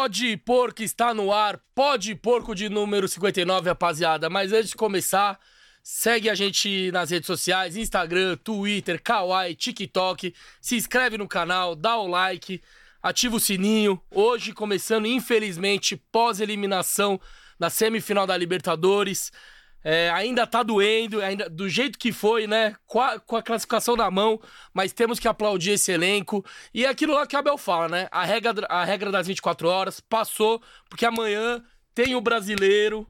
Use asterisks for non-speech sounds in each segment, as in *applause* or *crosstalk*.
Pode Porco está no ar, Pode Porco de número 59, rapaziada. Mas antes de começar, segue a gente nas redes sociais, Instagram, Twitter, Kawaii, TikTok. Se inscreve no canal, dá o like, ativa o sininho. Hoje começando, infelizmente, pós-eliminação da semifinal da Libertadores. É, ainda tá doendo, ainda do jeito que foi, né? Com a, com a, classificação na mão, mas temos que aplaudir esse elenco. E aquilo lá que o Abel fala, né? A regra, a regra das 24 horas passou, porque amanhã tem o brasileiro,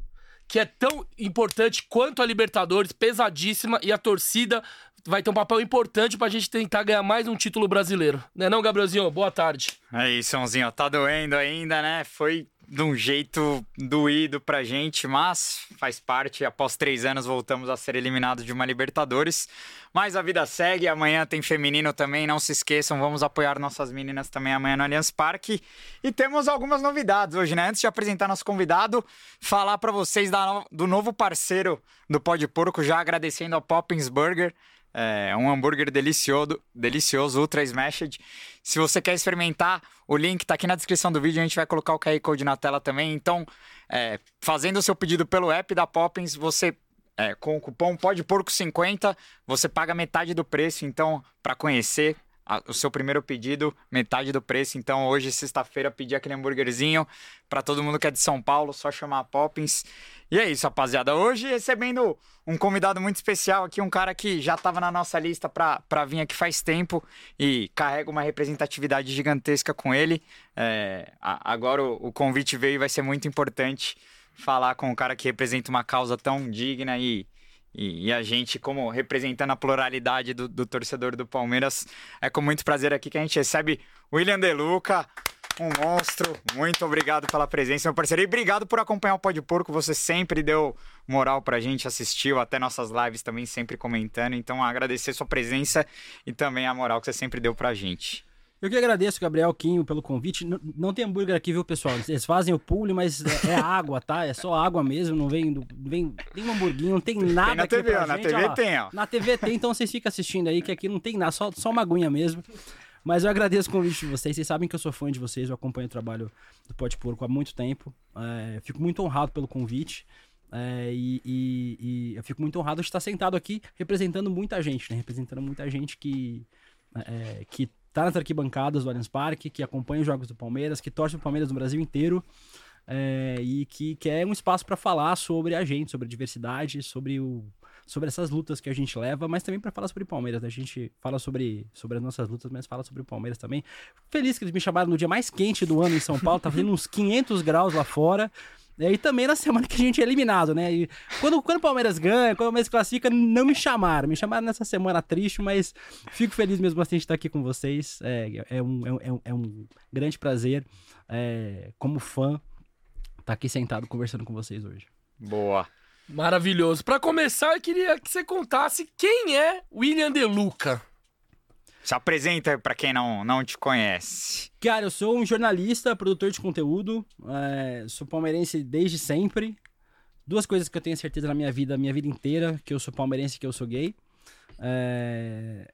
que é tão importante quanto a Libertadores, pesadíssima, e a torcida vai ter um papel importante pra gente tentar ganhar mais um título brasileiro. Né não, Gabrielzinho? Boa tarde. É isso,Ãozinho. Tá doendo ainda, né? Foi de um jeito doído pra gente, mas faz parte. Após três anos voltamos a ser eliminados de uma Libertadores. Mas a vida segue, amanhã tem feminino também, não se esqueçam, vamos apoiar nossas meninas também amanhã no Allianz Parque. E temos algumas novidades hoje, né? Antes de apresentar nosso convidado, falar para vocês da, do novo parceiro do Pó de Porco, já agradecendo ao Poppins Burger. É um hambúrguer delicioso, delicioso, ultra smashed. Se você quer experimentar, o link está aqui na descrição do vídeo. A gente vai colocar o QR Code na tela também. Então, é, fazendo o seu pedido pelo app da Poppins, você é, com o cupom pode porco 50, você paga metade do preço. Então, para conhecer, o seu primeiro pedido, metade do preço. Então, hoje, sexta-feira, pedir aquele hambúrguerzinho para todo mundo que é de São Paulo, só chamar a Poppins. E é isso, rapaziada. Hoje, recebendo um convidado muito especial aqui, um cara que já estava na nossa lista para vir aqui faz tempo e carrega uma representatividade gigantesca com ele. É, agora o, o convite veio e vai ser muito importante falar com um cara que representa uma causa tão digna e e, e, a gente, como representando a pluralidade do, do, torcedor do Palmeiras, é com muito prazer aqui que a gente recebe William Deluca, um monstro. Muito obrigado pela presença, meu parceiro. E obrigado por acompanhar o Pó de Porco. Você sempre deu moral pra gente, assistiu até nossas lives também, sempre comentando. Então, agradecer sua presença e também a moral que você sempre deu pra gente. Eu que agradeço, Gabriel Quinho, pelo convite. Não, não tem hambúrguer aqui, viu, pessoal? Eles fazem o pule, mas é, é água, tá? É só água mesmo, não vem, não vem tem um hamburguinho, não tem nada tem na TV, ó, Na gente, TV ó. tem, ó. Na TV tem, então vocês ficam assistindo aí, que aqui não tem nada, só, só uma aguinha mesmo. Mas eu agradeço o convite de vocês. Vocês sabem que eu sou fã de vocês, eu acompanho o trabalho do Pode Porco há muito tempo. É, fico muito honrado pelo convite. É, e, e, e, eu fico muito honrado de estar sentado aqui representando muita gente, né? Representando muita gente que, é, que tá nas arquibancadas do Allianz Parque, que acompanha os jogos do Palmeiras, que torce o Palmeiras no Brasil inteiro é, e que quer um espaço para falar sobre a gente, sobre a diversidade, sobre o sobre essas lutas que a gente leva, mas também para falar sobre Palmeiras. Né? A gente fala sobre, sobre as nossas lutas, mas fala sobre o Palmeiras também. Feliz que eles me chamaram no dia mais quente do ano em São Paulo, tá fazendo uns 500 graus lá fora. E também na semana que a gente é eliminado, né? E quando, quando o Palmeiras ganha, quando o Palmeiras classifica, não me chamaram. Me chamaram nessa semana triste, mas fico feliz mesmo assim de estar aqui com vocês. É, é, um, é, um, é um grande prazer, é, como fã, estar aqui sentado conversando com vocês hoje. Boa. Maravilhoso. Para começar, eu queria que você contasse quem é William De Luca. Se apresenta para quem não, não te conhece. Cara, eu sou um jornalista, produtor de conteúdo, é, sou palmeirense desde sempre. Duas coisas que eu tenho certeza na minha vida, minha vida inteira, que eu sou palmeirense e que eu sou gay. É,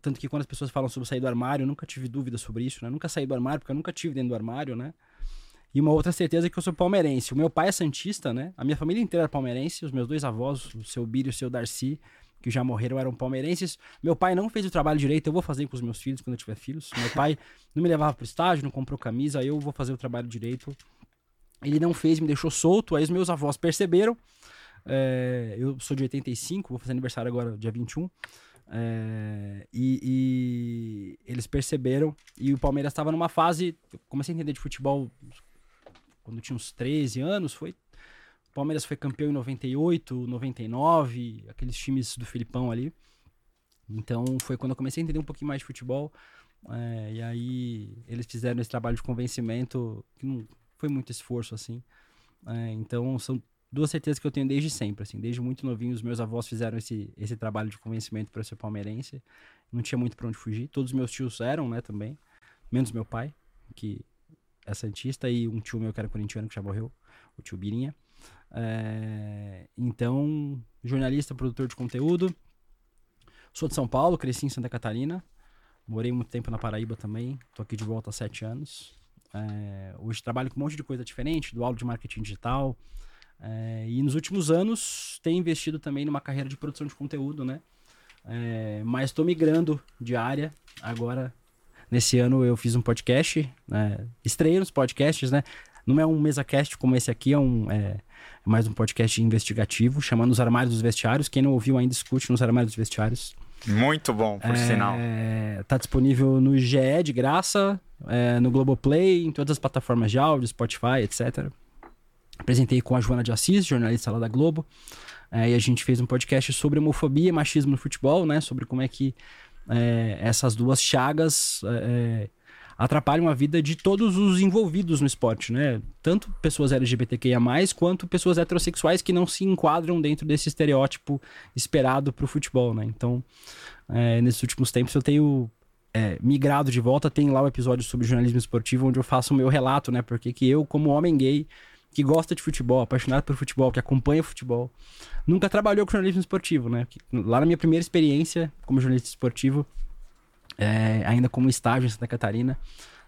tanto que quando as pessoas falam sobre sair do armário, eu nunca tive dúvida sobre isso, né? Eu nunca saí do armário, porque eu nunca tive dentro do armário, né? E uma outra certeza é que eu sou palmeirense. O meu pai é santista, né? A minha família inteira é palmeirense, os meus dois avós, o seu Bírio e o seu Darcy, que já morreram eram palmeirenses. Meu pai não fez o trabalho direito, eu vou fazer com os meus filhos quando eu tiver filhos. Meu pai não me levava pro estágio, não comprou camisa, eu vou fazer o trabalho direito. Ele não fez, me deixou solto, aí os meus avós perceberam. É, eu sou de 85, vou fazer aniversário agora, dia 21. É, e, e, eles perceberam, e o Palmeiras estava numa fase. Comecei a entender de futebol quando eu tinha uns 13 anos, foi Palmeiras foi campeão em 98, 99, aqueles times do Filipão ali. Então foi quando eu comecei a entender um pouquinho mais de futebol. É, e aí eles fizeram esse trabalho de convencimento, que não foi muito esforço assim. É, então são duas certezas que eu tenho desde sempre, assim, desde muito novinho os meus avós fizeram esse, esse trabalho de convencimento para ser palmeirense. Não tinha muito para onde fugir. Todos os meus tios eram, né, também, menos meu pai, que é santista e um tio meu que era corintiano que já morreu, o tio Birinha. É, então, jornalista, produtor de conteúdo. Sou de São Paulo, cresci em Santa Catarina. Morei muito tempo na Paraíba também. Tô aqui de volta há sete anos. É, hoje trabalho com um monte de coisa diferente, do aula de marketing digital. É, e nos últimos anos tenho investido também numa carreira de produção de conteúdo, né? É, mas estou migrando de área. Agora, nesse ano, eu fiz um podcast. Né? Estreiei nos podcasts, né? Não é um mesa-cast como esse aqui, é, um, é, mais um podcast investigativo, chamando Os Armários dos Vestiários. Quem não ouviu ainda, escute nos Armários dos Vestiários. Muito bom, por é, sinal. Tá disponível no GE de graça, é, no Globoplay, em todas as plataformas de áudio, Spotify, etc. Apresentei com a Joana de Assis, jornalista lá da Globo. É, e a gente fez um podcast sobre homofobia e machismo no futebol, né? Sobre como é que é, essas duas chagas é, atrapalham a vida de todos os envolvidos no esporte, né? Tanto pessoas LGBTQIA+, quanto pessoas heterossexuais que não se enquadram dentro desse estereótipo esperado para o futebol, né? Então, é, nesses últimos tempos eu tenho é, migrado de volta, tem lá o um episódio sobre jornalismo esportivo, onde eu faço o meu relato, né? Porque que eu, como homem gay, que gosta de futebol, apaixonado por futebol, que acompanha futebol, nunca trabalhou com jornalismo esportivo, né? Lá na minha primeira experiência como jornalista esportivo, é, ainda como estágio em Santa Catarina,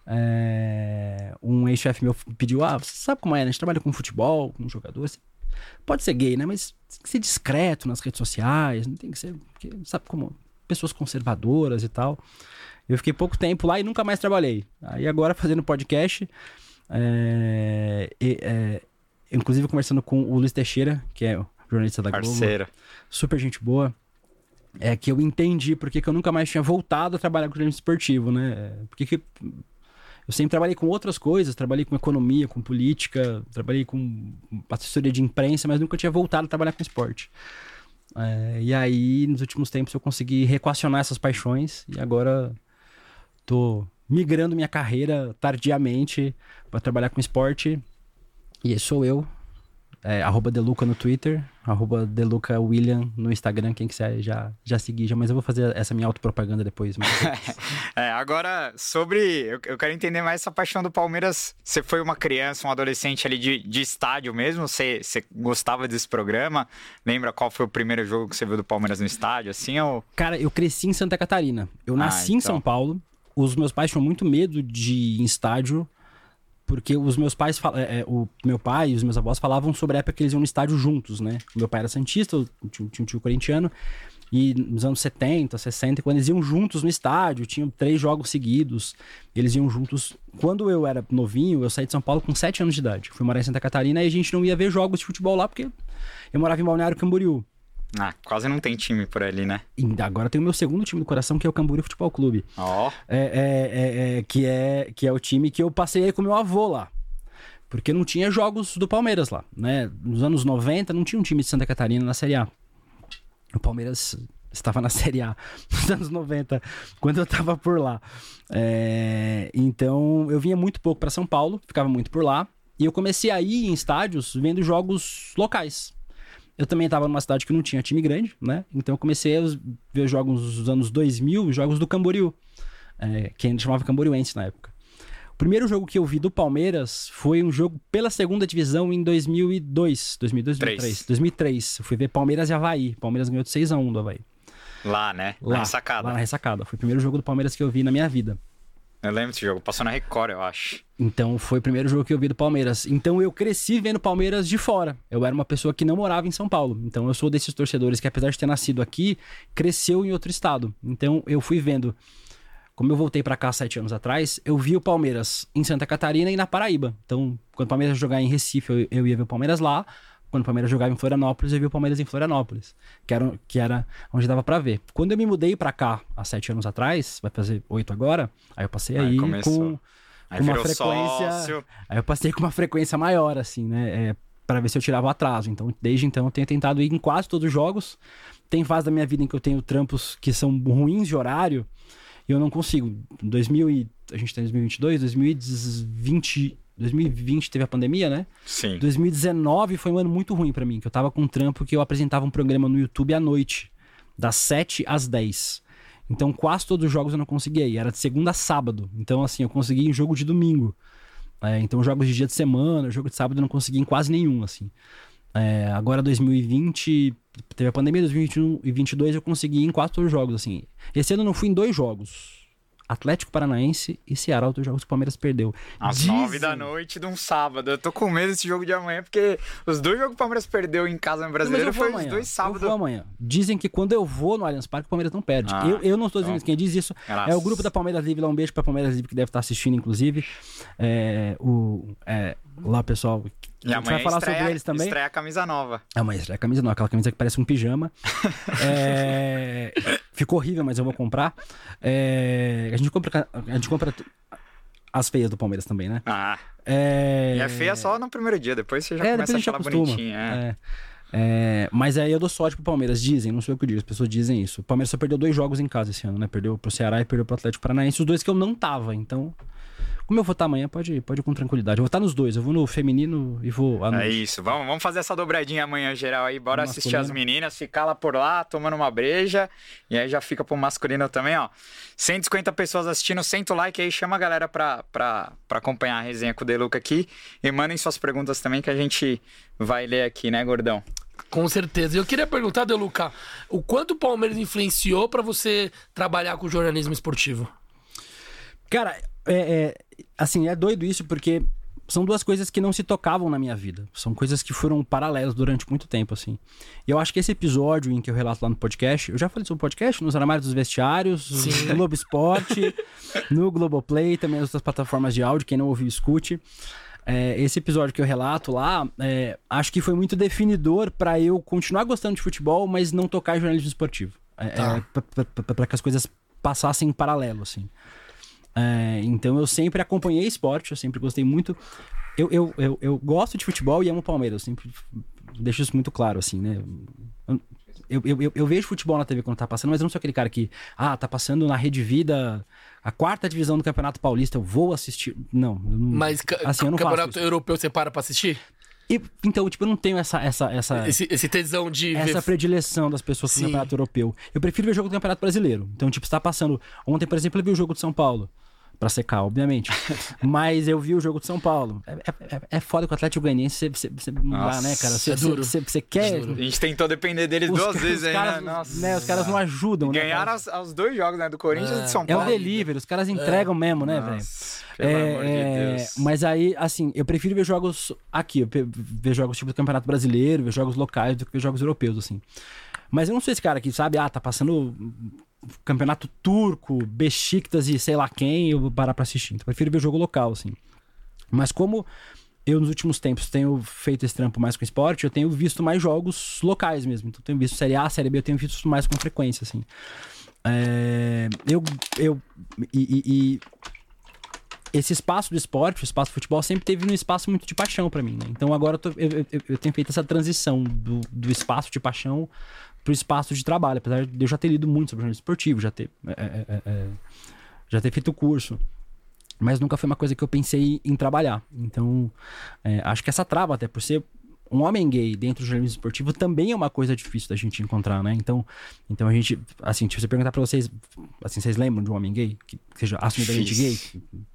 é, um ex-chefe meu pediu: Ah, você sabe como é, né? A gente trabalha com futebol, com jogador. Você pode ser gay, né? Mas tem que ser discreto nas redes sociais, não tem que ser. Porque, sabe como? Pessoas conservadoras e tal. Eu fiquei pouco tempo lá e nunca mais trabalhei. Aí agora fazendo podcast. É, é, inclusive conversando com o Luiz Teixeira, que é o jornalista da Parceira. Globo. Super gente boa. É que eu entendi porque que eu nunca mais tinha voltado a trabalhar com jornalismo esportivo, né? Porque que eu sempre trabalhei com outras coisas, trabalhei com economia, com política, trabalhei com assessoria de imprensa, mas nunca tinha voltado a trabalhar com esporte. É, e aí, nos últimos tempos, eu consegui reequacionar essas paixões e agora tô migrando minha carreira tardiamente para trabalhar com esporte. E esse sou eu. É, arroba Deluca no Twitter, arroba Deluca William no Instagram, quem quiser já, já seguir, já, mas eu vou fazer essa minha autopropaganda depois. Mas... *laughs* é, agora, sobre. Eu, eu, quero entender mais essa paixão do Palmeiras. Você foi uma criança, um adolescente ali de, de estádio mesmo? Você, você gostava desse programa? Lembra qual foi o primeiro jogo que você viu do Palmeiras no estádio, assim? Ou... Cara, eu cresci em Santa Catarina. Eu nasci ah, então. em São Paulo, os meus pais tinham muito medo de ir em estádio, porque os meus pais, é, é, o meu pai e os meus avós falavam sobre a época que eles iam no estádio juntos, né? O meu pai era santista, tinha, um tio corintiano, e nos anos 70, 60, quando eles iam juntos no estádio, tinham três jogos seguidos, eles iam juntos. Quando eu era novinho, eu saí de São Paulo com 7 anos de idade. Fui morar em Santa Catarina e a gente não ia ver jogos de futebol lá, porque eu morava em Balneário Camboriú. Ah, quase não tem time por ali, né? E agora tem o meu segundo time do coração, que é o Camboriú Futebol Clube. Ó. Oh. É, é, é, que, é, que é o time que eu passei com meu avô lá. Porque não tinha jogos do Palmeiras lá, né? Nos anos 90 não tinha um time de Santa Catarina na Série A. O Palmeiras estava na *laughs* Série A nos anos 90, quando eu estava por lá. É, então eu vinha muito pouco para São Paulo, ficava muito por lá. E eu comecei a ir em estádios vendo jogos locais. Eu também estava numa cidade que não tinha time grande, né? Então eu comecei a ver jogos dos anos 2000, jogos do Camboriú, é, que a gente chamava Camboriuense na época. O primeiro jogo que eu vi do Palmeiras foi um jogo pela segunda divisão em 2002, 2002, 2003. 2003. Eu fui ver Palmeiras e Havaí. Palmeiras ganhou de 6 a 1 do Havaí. Lá, né? Lá, na ressacada. Lá na ressacada. Foi o primeiro jogo do Palmeiras que eu vi na minha vida. Eu lembro desse jogo, passou na Record, eu acho. Então foi o primeiro jogo que eu vi do Palmeiras. Então eu cresci vendo Palmeiras de fora. Eu era uma pessoa que não morava em São Paulo. Então eu sou desses torcedores que, apesar de ter nascido aqui, cresceu em outro estado. Então eu fui vendo. Como eu voltei para cá sete anos atrás, eu vi o Palmeiras em Santa Catarina e na Paraíba. Então, quando o Palmeiras jogar em Recife, eu, eu ia ver o Palmeiras lá quando o Palmeiras jogava em Florianópolis, eu vi o Palmeiras em Florianópolis, que era, que era onde dava para ver. Quando eu me mudei para cá, há sete anos atrás, vai fazer oito agora, aí eu passei aí, aí com, aí com uma frequência... Sócio. Aí eu passei com uma frequência maior, assim, né, é, para ver se eu tirava o atraso. Então, desde então, eu tenho tentado ir em quase todos os jogos. Tem fase da minha vida em que eu tenho trampos que são ruins de horário, e eu não consigo. 2000 e... A gente tá em 2022, 2020 2020 teve a pandemia, né? Sim. 2019 foi um ano muito ruim para mim, que eu tava com um trampo que eu apresentava um programa no YouTube à noite, das 7 às 10. Então quase todos os jogos eu não conseguia ir, era de segunda a sábado. Então assim, eu consegui em jogo de domingo. É, então jogos de dia de semana, jogo de sábado eu não consegui em quase nenhum, assim. É, agora 2020, teve a pandemia, 2021 e 2022 eu consegui em quase todos os jogos, assim. Esse ano eu não fui em dois jogos. Atlético Paranaense e Ceará, outros jogos que o Palmeiras perdeu. Às Dizem- nove da noite de um sábado. Eu tô com medo desse jogo de amanhã, porque os dois jogos que o Palmeiras perdeu em casa no brasileiro eu foi os amanhã. dois Eu sábados. vou amanhã. Dizem que quando eu vou no Allianz Parque, o Palmeiras não perde. Ah, eu, eu não estou dizendo então. quem diz isso. Graças. É o grupo da Palmeiras Livre, lá um beijo pra Palmeiras Livre que deve estar assistindo, inclusive. É, o, é, lá, pessoal. E a gente vai amanhã falar estreia, sobre eles também. estreia a camisa nova. Uma estreia camisa não, aquela camisa que parece um pijama. *laughs* É, ficou horrível, mas eu vou comprar. É, a gente compra, a gente compra as feias do Palmeiras também, né? Ah, É, e é feia só no primeiro dia, depois você já é, começa a a achar ela bonitinha. é. É. É, mas aí eu dou sorte pro Palmeiras, dizem, não sei o que eu digo, as pessoas dizem isso. O Palmeiras só perdeu dois jogos em casa esse ano, né? Perdeu pro Ceará e perdeu pro Atlético Paranaense, os dois que eu não tava, então. Como eu vou estar amanhã, pode, pode ir com tranquilidade. Eu vou estar nos dois, eu vou no feminino e vou. à É noite. isso, vamos, vamos fazer essa dobradinha amanhã geral aí. Bora assistir as meninas, ficar lá por lá, tomando uma breja. E aí já fica pro masculino também, ó. 150 pessoas assistindo, senta o like aí, chama a galera pra, pra, pra acompanhar a resenha com o Deluca aqui. E mandem suas perguntas também que a gente vai ler aqui, né, gordão? Com certeza. E Eu queria perguntar, Deluca, o quanto o Palmeiras influenciou pra você trabalhar com jornalismo esportivo? Cara, é, é, assim, é doido isso porque são duas coisas que não se tocavam na minha vida. São coisas que foram paralelas durante muito tempo, assim. E eu acho que esse episódio em que eu relato lá no podcast, eu já falei sobre o podcast, nos armários dos vestiários, no *laughs* Globo Esporte, no Globoplay, também nas outras plataformas de áudio, quem não ouviu, escute. É, esse episódio que eu relato lá, é, acho que foi muito definidor pra eu continuar gostando de futebol, mas não tocar em jornalismo esportivo. É, Tá. é, pra- pra que as coisas passassem em paralelo, assim. É, então eu sempre acompanhei esporte, eu sempre gostei muito. Eu, eu, eu, eu gosto de futebol e amo Palmeiras, eu sempre deixo isso muito claro, assim, né? Eu, eu, eu, eu vejo futebol na TV quando tá passando, mas eu não sou aquele cara que, ah, tá passando na Rede Vida a quarta divisão do Campeonato Paulista, eu vou assistir. Não, eu não Mas assim, eu não faço campeonato europeu você para pra assistir? E, então, tipo, eu não tenho essa, essa, essa, Esse, esse tesão de essa ver... predileção das pessoas pro campeonato europeu. Eu prefiro ver jogo do campeonato brasileiro. Então, tipo, está passando. Ontem, por exemplo, eu vi o jogo de São Paulo. Pra secar, obviamente. *laughs* Mas eu vi o jogo de São Paulo. É, é, é foda que o Atlético Goianiense você, você, você não dá, né, cara? Você, é duro. Você, você quer. A gente tentou depender deles Os duas vezes aí, caras, né? Nossa. né, Os caras não ajudam, né? Ganharam os, os dois jogos, né? Do Corinthians e do São É o Paulo. delivery, os caras entregam mesmo, né, velho? Pelo É, amor de é, Deus. mas aí, assim, eu prefiro ver jogos aqui, ver jogos tipo do Campeonato Brasileiro, ver jogos locais do que ver jogos europeus, assim. Mas eu não sou esse cara que, sabe, ah, tá passando Campeonato Turco, Besiktas e sei lá quem, eu vou parar pra assistir. Então, prefiro ver jogo local, assim. Mas como eu, nos últimos tempos, tenho feito esse trampo mais com esporte, eu tenho visto mais jogos locais mesmo. Então, tenho visto Série A, Série B, eu tenho visto mais com frequência, assim. É, eu, eu e, e- e esse espaço do esporte, o espaço do futebol, sempre teve um espaço muito de paixão pra mim, né? Então agora eu, tô- eu- eu- eu tenho feito essa transição do, do espaço de paixão pro espaço de trabalho, apesar de eu já ter lido muito sobre jornalismo esportivo, já ter, é, é, é, é, já ter feito curso. Mas nunca foi uma coisa que eu pensei em trabalhar. Então, é, acho que essa trava, até por ser um homem gay dentro do jornalismo esportivo, também é uma coisa difícil da gente encontrar, né? Então, então a gente, assim, se você perguntar pra vocês, assim, vocês lembram de um homem gay? Que seja assumidamente gay?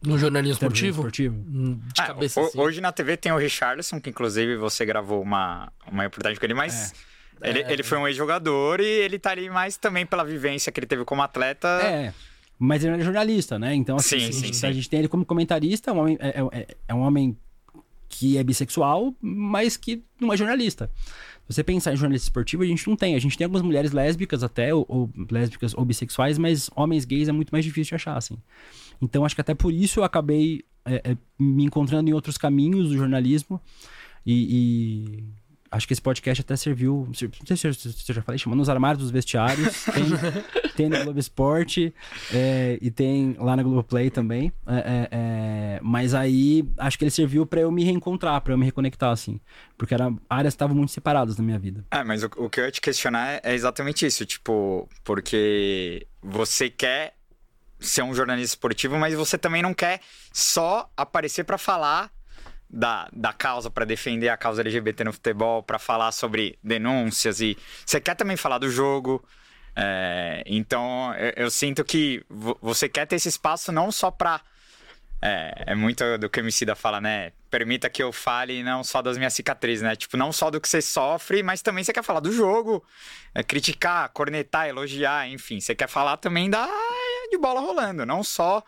No jornalismo esportivo? esportivo? Hum, De Ah, cabeça ho- assim. Hoje na TV tem o Richarlison, que inclusive você gravou uma, uma reportagem com ele, mas ele, É. ele foi um ex-jogador e ele tá ali mais também pela vivência que ele teve como atleta. É. Mas ele é jornalista, né? Então, assim, Sim, a, gente, sim. a gente tem ele como comentarista, é um homem, é, é- é um homem que é bissexual, mas que não é jornalista. Se você pensar em jornalista esportivo, a gente não tem. A gente tem algumas mulheres lésbicas até, ou, ou lésbicas ou bissexuais, mas homens gays é muito mais difícil de achar, assim. Então, acho que até por isso eu acabei é, é, me encontrando em outros caminhos do jornalismo e... Acho que esse podcast até serviu. Não sei se eu, se eu já falei, chama Nos Armários dos Vestiários. *laughs* Tem, tem no Globo Esporte é, e tem lá na Globoplay também. É, é, é, mas aí acho que ele serviu pra eu me reencontrar, pra eu me reconectar, assim. Porque eram áreas que estavam muito separadas na minha vida. É, mas o, o que eu ia te questionar é, é exatamente isso, tipo, porque você quer ser um jornalista esportivo, mas você também não quer só aparecer pra falar da, da causa, pra defender a causa LGBT no futebol, pra falar sobre denúncias e você quer também falar do jogo. É, então eu, eu sinto que vo- você quer ter esse espaço não só pra é, é muito do que o Emicida fala, né? Permita que eu fale não só das minhas cicatrizes, né? Tipo, não só do que você sofre, mas também você quer falar do jogo, é, criticar, cornetar, elogiar, enfim. Você quer falar também da de bola rolando, não só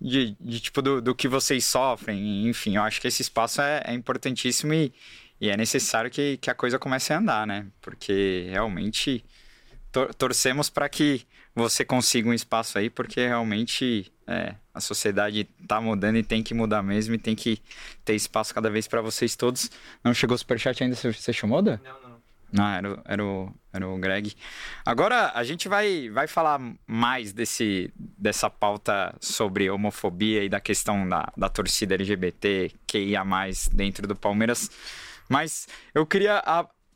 de, de tipo do, do, que vocês sofrem. Enfim, eu acho que esse espaço é, é importantíssimo e, e, é necessário que, que a coisa comece a andar, né? Porque realmente tor torcemos para que você consiga um espaço aí, porque realmente é, a sociedade tá mudando e tem que mudar mesmo e tem que ter espaço cada vez para vocês todos. Não chegou o superchat ainda? Você chamou, Dan? Não, não. Não, era, o, era, o, era o Greg. Agora, a gente vai, vai falar mais desse, dessa pauta sobre homofobia e da questão da, da torcida LGBT que ia mais dentro do Palmeiras. Mas eu queria,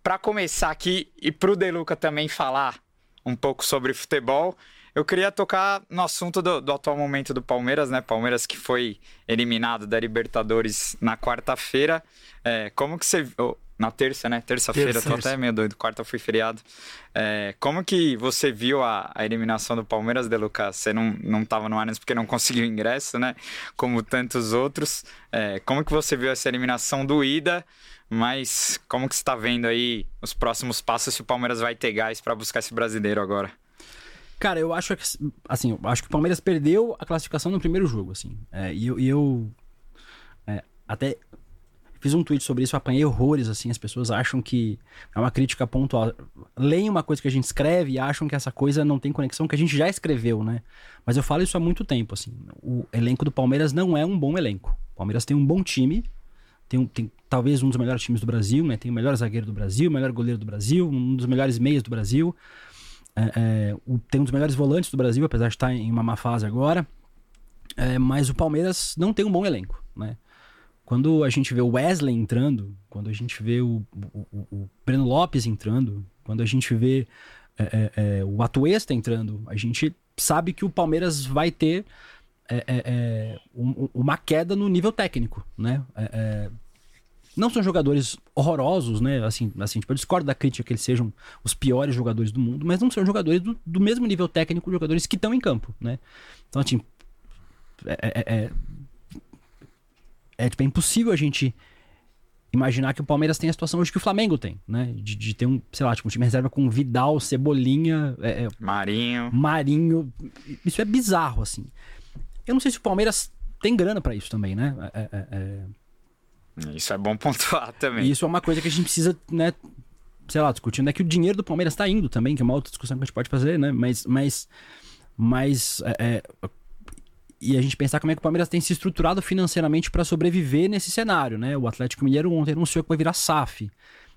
para começar aqui, e pro Deluca também falar um pouco sobre futebol, eu queria tocar no assunto do, do, atual momento do Palmeiras, né? Palmeiras que foi eliminado da Libertadores na quarta-feira. É, como que você. Oh, na terça, né? Terça-feira, terça, tô até meio doido. Quarta foi feriado. É, como que você viu a, a, eliminação do Palmeiras, De Lucas? Você não, não tava no Allianz porque não conseguiu ingresso, né? Como tantos outros. É, como que você viu essa eliminação doída? Mas como que você está vendo aí os próximos passos se o Palmeiras vai ter gás para buscar esse brasileiro agora? Cara, eu acho que assim, eu acho que o Palmeiras perdeu a classificação no primeiro jogo, assim. É, e eu, e eu é, até fiz um tweet sobre isso, apanhei horrores, assim, as pessoas acham que é uma crítica pontual. Leem uma coisa que a gente escreve e acham que essa coisa não tem conexão, que a gente já escreveu, né? Mas eu falo isso há muito tempo, assim. O elenco do Palmeiras não é um bom elenco. O Palmeiras tem um bom time, tem, tem talvez um dos melhores times do Brasil, né? Tem o melhor zagueiro do Brasil, o melhor goleiro do Brasil, um dos melhores meias do Brasil. É, é, o, tem um dos melhores volantes do Brasil, apesar de estar em uma má fase agora. É, mas o Palmeiras não tem um bom elenco, né? Quando a gente vê o Wesley entrando, quando a gente vê o, o, o Breno Lopes entrando, quando a gente vê é, é, é o Atuesta entrando, a gente sabe que o Palmeiras vai ter é, um, uma queda no nível técnico, né? Não são jogadores horrorosos, né? Assim, assim tipo, eu discordo da crítica que eles sejam os piores jogadores do mundo, mas não são jogadores do, do mesmo nível técnico jogadores que estão em campo, né? Então, assim, é, é, tipo, é impossível a gente imaginar que o Palmeiras tem a situação hoje que o Flamengo tem, né? De, de ter um, sei lá, tipo, um time reserva com Vidal, Cebolinha, é, é, Marinho. Marinho. Isso é bizarro, assim. Eu não sei se o Palmeiras tem grana para isso também, né? É, é, é, isso é bom pontuar *laughs* também. E isso é uma coisa que a gente precisa, né? Sei lá, discutindo. É que o dinheiro do Palmeiras tá indo também, que é uma outra discussão que a gente pode fazer, né? Mas, mas, mas é, e a gente pensar como é que o Palmeiras tem se estruturado financeiramente para sobreviver nesse cenário, né? O Atlético Mineiro ontem anunciou que vai virar SAF.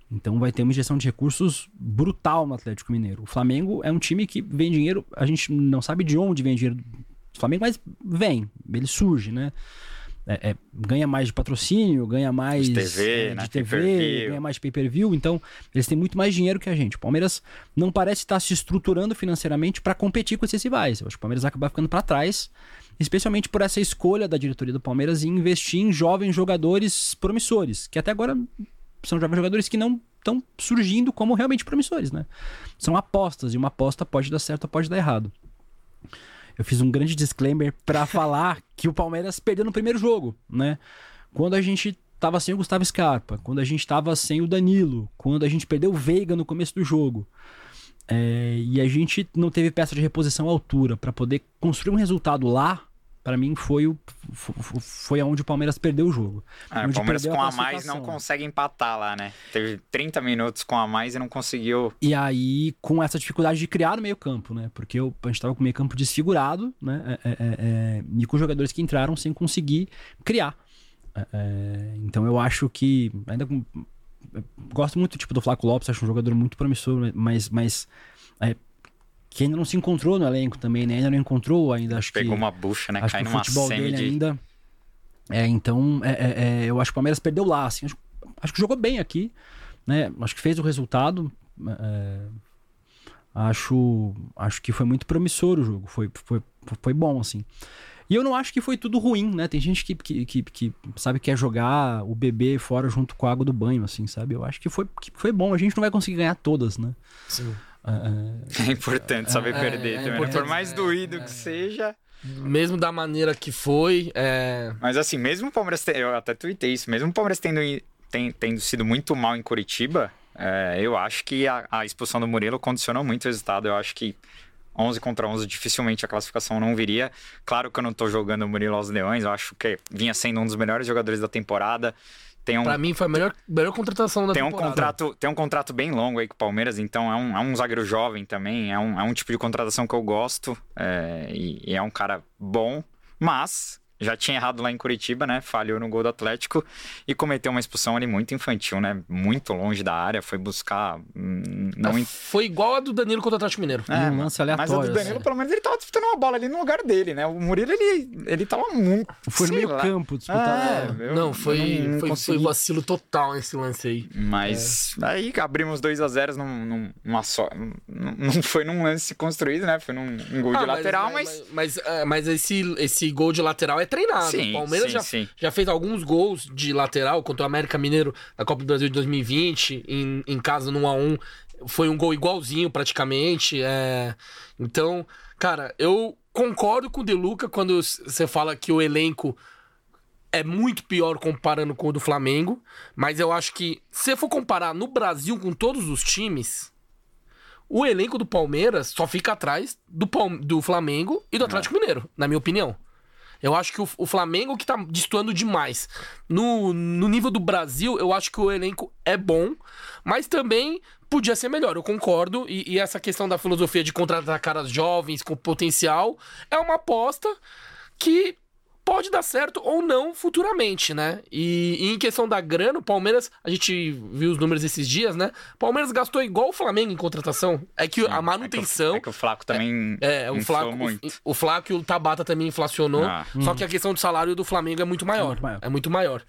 Então vai ter uma injeção de recursos brutal no Atlético Mineiro. O Flamengo é um time que vem dinheiro, a gente não sabe de onde vem dinheiro do Flamengo, mas vem, ele surge, né? É, é, ganha mais de patrocínio, ganha mais de TV, é, de TV ganha mais de pay-per-view, então eles têm muito mais dinheiro que a gente. O Palmeiras não parece estar se estruturando financeiramente para competir com esses rivais. Eu acho que o Palmeiras acaba ficando para trás especialmente por essa escolha da diretoria do Palmeiras em investir em jovens jogadores promissores, que até agora são jovens jogadores que não estão surgindo como realmente promissores, né? São apostas, e uma aposta pode dar certo ou pode dar errado. Eu fiz um grande disclaimer para *laughs* falar que o Palmeiras perdeu no primeiro jogo, né? Quando a gente tava sem o Gustavo Scarpa, quando a gente tava sem o Danilo, quando a gente perdeu o Veiga no começo do jogo. É, e a gente não teve peça de reposição à altura para poder construir um resultado lá para mim foi o foi aonde o Palmeiras perdeu o jogo. Ah, o Palmeiras com a, a mais não consegue empatar lá, né? Teve 30 minutos com a mais e não conseguiu. E aí com essa dificuldade de criar no meio-campo, né? Porque eu, a gente tava com o meio-campo desfigurado, né? É, é, é, é, e com jogadores que entraram sem conseguir criar. É, é, então eu acho que ainda com, gosto muito tipo do Flaco Lopes, acho um jogador muito promissor, mas mas é, que ainda não se encontrou no elenco também, né? Ainda não encontrou, ainda acho Pegou que... uma bucha, né? Acho Cai que o futebol dele de... ainda... É, então, é, é, é, eu acho que o Palmeiras perdeu lá, assim. Acho, acho, que jogou bem aqui, né? Acho que fez o resultado. É, acho, acho que foi muito promissor o jogo. Foi, foi, foi bom, assim. E eu não acho que foi tudo ruim, né? Tem gente que, que, que, que, sabe, quer jogar o bebê fora junto com a água do banho, assim, sabe? Eu acho que foi, que foi bom. A gente não vai conseguir ganhar todas, né? Sim. É, é *laughs* importante saber é, perder é, também. Né? Por mais doído que seja. Mesmo da maneira que foi. Mas assim, mesmo o Palmeiras. Eu até tuitei isso. Mesmo o Palmeiras tendo, tem, tendo sido muito mal em Curitiba, eu acho que a, a expulsão do Murilo condicionou muito o resultado. Eu acho que 11 contra 11, dificilmente a classificação não viria. Claro que eu não tô jogando o Murilo aos Leões, eu acho que vinha sendo um dos melhores jogadores da temporada. Tem um, Pra mim foi a melhor, melhor contratação da tem um temporada. contrato tem um contrato bem longo aí com o Palmeiras, então é um, é um zagueiro jovem também, é um, é um tipo de contratação que eu gosto é, e, e é um cara bom, mas já tinha errado lá em Curitiba, né? Falhou no gol do Atlético e cometeu uma expulsão ali muito infantil, né? Muito longe da área, foi buscar hum, não É, Foi igual a do Danilo contra o Atlético Mineiro. é, Um lance mas o aleatório, do Danilo, assim. pelo menos, ele tava disputando uma bola ali no lugar dele, né? O Murilo, ele, ele tava muito. Foi no meio lá. campo disputado. É, eu- não, foi, eu não foi, foi vacilo total esse lance aí. Mas aí abrimos 2 a 0 num, num, numa só. Não, *laughs* não foi num lance construído, né? Foi num um gol de Ah, lateral, mas. Mas, mas, é, mas esse, esse gol de lateral é treinado. Sim, o Palmeiras sim, já, sim. já fez alguns gols de lateral contra o América Mineiro na Copa do Brasil de 2020, em, em casa no 1x1. Foi um gol igualzinho praticamente. é. Então, cara, eu concordo com o De Luca quando você fala que o elenco é muito pior comparando com o do Flamengo. Mas eu acho que, se você for comparar no Brasil com todos os times, o elenco do Palmeiras só fica atrás do, Palme- do Flamengo e do Atlético Mineiro, na minha opinião. Eu acho que o, o Flamengo que tá destoando demais. No, no nível do Brasil, eu acho que o elenco é bom, mas também podia ser melhor, eu concordo. E, e essa questão da filosofia de contratar caras jovens com potencial é uma aposta que pode dar certo ou não futuramente, né? E, e em questão da grana, o Palmeiras, a gente viu os números esses dias, né? O Palmeiras gastou igual o Flamengo em contratação. É que a manutenção. É que o Flaco também. É, o inflou Flaco, muito. o, o Flaco e o Tabata também inflacionou. Ah. Só que a questão do salário do Flamengo é muito maior. muito maior. É muito maior.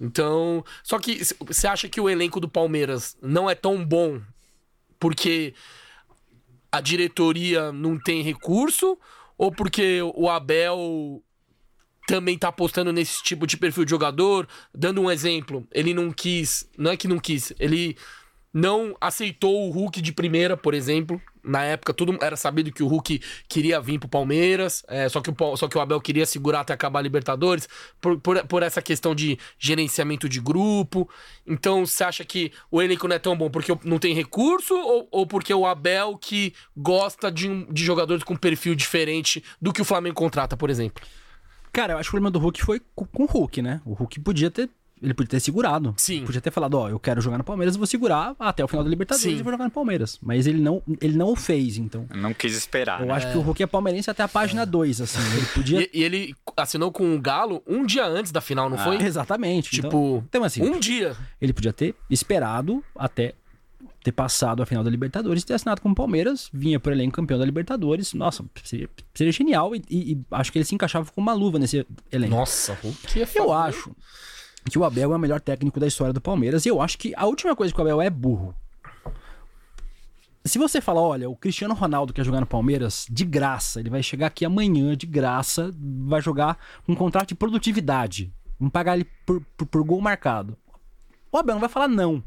Então, só que você acha que o elenco do Palmeiras não é tão bom porque a diretoria não tem recurso ou porque o Abel também tá apostando nesse tipo de perfil de jogador? Dando um exemplo, ele não quis, não é que não quis, ele não aceitou o Hulk de primeira, por exemplo. Na época, tudo era sabido que o Hulk queria vir pro Palmeiras, é, só, que o, só que o Abel queria segurar até acabar a Libertadores, por, por, por essa questão de gerenciamento de grupo. Então, você acha que o elenco não é tão bom porque não tem recurso ou, ou porque o Abel que gosta de, de jogadores com perfil diferente do que o Flamengo contrata, por exemplo? Cara, eu acho que o problema do Hulk foi com, o Hulk, né? O Hulk podia ter. Ele podia ter segurado. Sim. Podia ter falado, ó, eu quero jogar no Palmeiras, vou segurar até o final da Libertadores Sim. e vou jogar no Palmeiras. Mas ele não, ele não o fez, então. Não quis esperar. Eu né? acho que o Hulk é palmeirense até a página 2, assim. Ele podia. *laughs* E, e ele assinou com o Galo um dia antes da final, não foi? Exatamente. Então, Tipo, então, assim, um dia. ele podia ter esperado até ter passado a final da Libertadores e ter assinado com o Palmeiras, vinha por elenco campeão da Libertadores. Nossa, seria, seria genial e, e- e acho que ele se encaixava com uma luva nesse elenco. Nossa, Hulk é Eu acho que o Abel é o melhor técnico da história do Palmeiras e eu acho que a última coisa que o Abel é burro. Se você falar, olha, o Cristiano Ronaldo quer jogar no Palmeiras de graça, ele vai chegar aqui amanhã de graça, vai jogar um contrato de produtividade, vamos pagar ele por, por, por gol marcado. O Abel não vai falar não.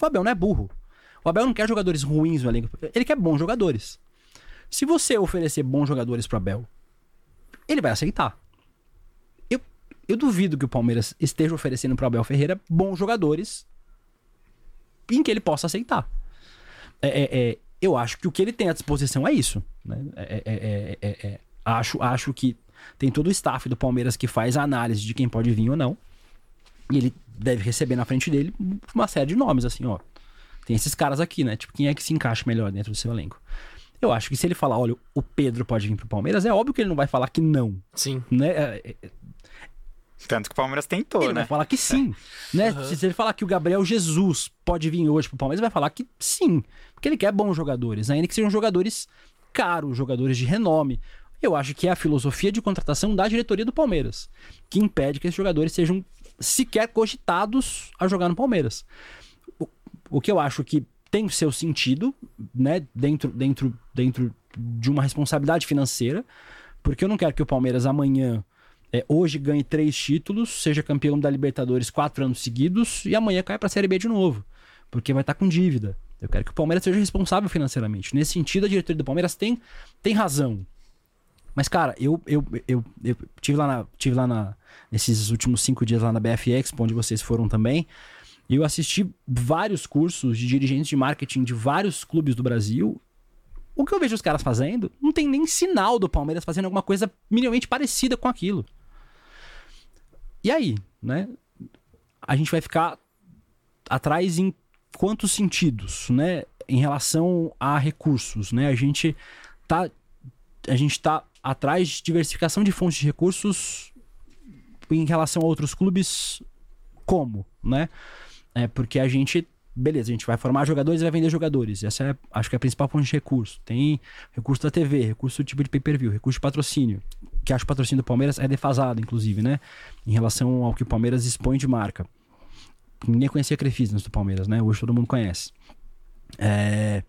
O Abel não é burro. O Abel não quer jogadores ruins no elenco, ele quer bons jogadores. Se você oferecer bons jogadores pro Abel, ele vai aceitar. Eu, eu duvido que o Palmeiras esteja oferecendo pro Abel Ferreira bons jogadores em que ele possa aceitar. É, é, é, eu acho que o que ele tem à disposição é isso. né? É, é, é, acho, acho que tem todo o staff do Palmeiras que faz a análise de quem pode vir ou não. E ele deve receber na frente dele uma série de nomes, assim, ó. Tem esses caras aqui, né? Tipo, quem é que se encaixa melhor dentro do seu elenco? Eu acho que se ele falar, olha, o Pedro pode vir pro Palmeiras, é óbvio que ele não vai falar que não, Sim. né? É, é, Tanto que o Palmeiras tentou, ele né? vai falar que sim. Né? Se se ele falar que o Gabriel Jesus pode vir hoje pro Palmeiras, ele vai falar que sim. Porque ele quer bons jogadores, ainda que sejam jogadores caros, jogadores de renome. Eu acho que é a filosofia de contratação da diretoria do Palmeiras, que impede que esses jogadores sejam sequer cogitados a jogar no Palmeiras. O, que eu acho que tem o seu sentido, né, dentro, dentro, dentro de uma responsabilidade financeira, porque eu não quero que o Palmeiras amanhã, é, hoje ganhe três títulos, seja campeão da Libertadores quatro anos seguidos e amanhã caia para a Série B de novo, porque vai estar com dívida. Eu quero que o Palmeiras seja responsável financeiramente. Nesse sentido, a diretoria do Palmeiras tem, tem razão. Mas, cara, eu, eu, eu, eu tive lá, na, tive lá na, nesses últimos cinco dias lá na BF Expo, onde vocês foram também. E eu assisti vários cursos de dirigentes de marketing de vários clubes do Brasil. O que eu vejo os caras fazendo, não tem nem sinal do Palmeiras fazendo alguma coisa minimamente parecida com aquilo. E aí, né? A gente vai ficar atrás em quantos sentidos, né? Em relação a recursos, né? A gente tá a gente tá atrás de diversificação de fontes de recursos em relação a outros clubes como, né? É porque a gente beleza, a gente vai formar jogadores e vai vender jogadores. Essa é, acho que é a principal fonte de recurso. Tem recurso da TV, recurso do tipo de pay-per-view, recurso de patrocínio, que acho que o patrocínio do Palmeiras é defasado, inclusive, né? Em relação ao que o Palmeiras expõe de marca. Ninguém conhecia a antes do Palmeiras, né? Hoje todo mundo conhece. É...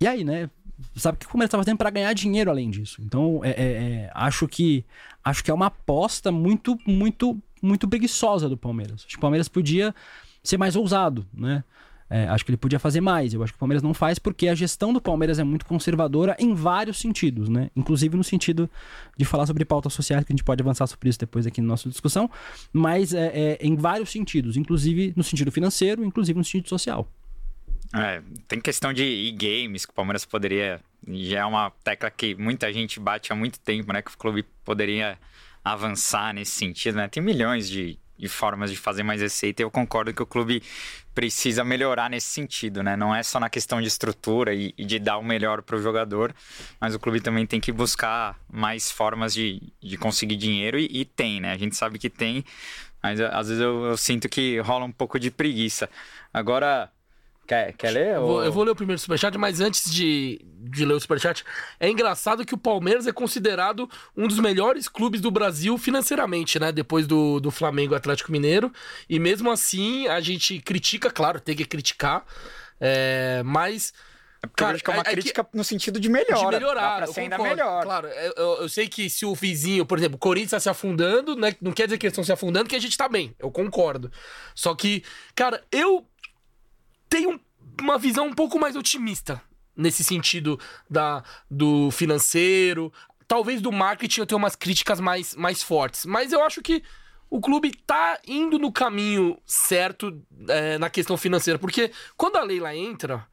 E aí, né? Sabe o que o Palmeiras está fazendo para ganhar dinheiro além disso? Então, é, é, é, acho que acho que é uma aposta muito, muito, muito preguiçosa do Palmeiras. Acho que o Palmeiras podia ser mais ousado, né? É, acho que ele podia fazer mais. Eu acho que o Palmeiras não faz porque a gestão do Palmeiras é muito conservadora em vários sentidos, né? Inclusive no sentido de falar sobre pautas sociais, que a gente pode avançar sobre isso depois aqui na nossa discussão, mas é, é, em vários sentidos, inclusive no sentido financeiro, inclusive no sentido social. É, tem questão de e-games que o Palmeiras poderia. Já é uma tecla que muita gente bate há muito tempo, né? Que o clube poderia avançar nesse sentido, né? Tem milhões de, de formas de fazer mais receita. E eu concordo que o clube precisa melhorar nesse sentido, né? Não é só na questão de estrutura e, e de dar o melhor para o jogador, mas o clube também tem que buscar mais formas de, de conseguir dinheiro e, e tem, né? A gente sabe que tem, mas às vezes eu, eu sinto que rola um pouco de preguiça. Agora, Quer, quer ler? Eu vou, eu vou ler o primeiro superchat, mas antes de, de ler o superchat, é engraçado que o Palmeiras é considerado um dos melhores clubes do Brasil financeiramente, né? Depois do, do Flamengo e Atlético Mineiro. E mesmo assim, a gente critica, claro, tem que criticar, é, mas. É porque cara, é uma é, crítica que, no sentido de melhora. De melhorar. Dá pra ser ainda melhor. Claro, eu, eu, sei que se o vizinho, por exemplo, o Corinthians tá se afundando, né? Não quer dizer que eles estão se afundando, que a gente tá bem. Eu concordo. Só que, cara, eu tenho uma visão um pouco mais otimista nesse sentido da, do financeiro. Talvez do marketing eu tenha umas críticas mais, mais fortes. Mas eu acho que o clube tá indo no caminho certo é, na questão financeira. Porque quando a Leila entra,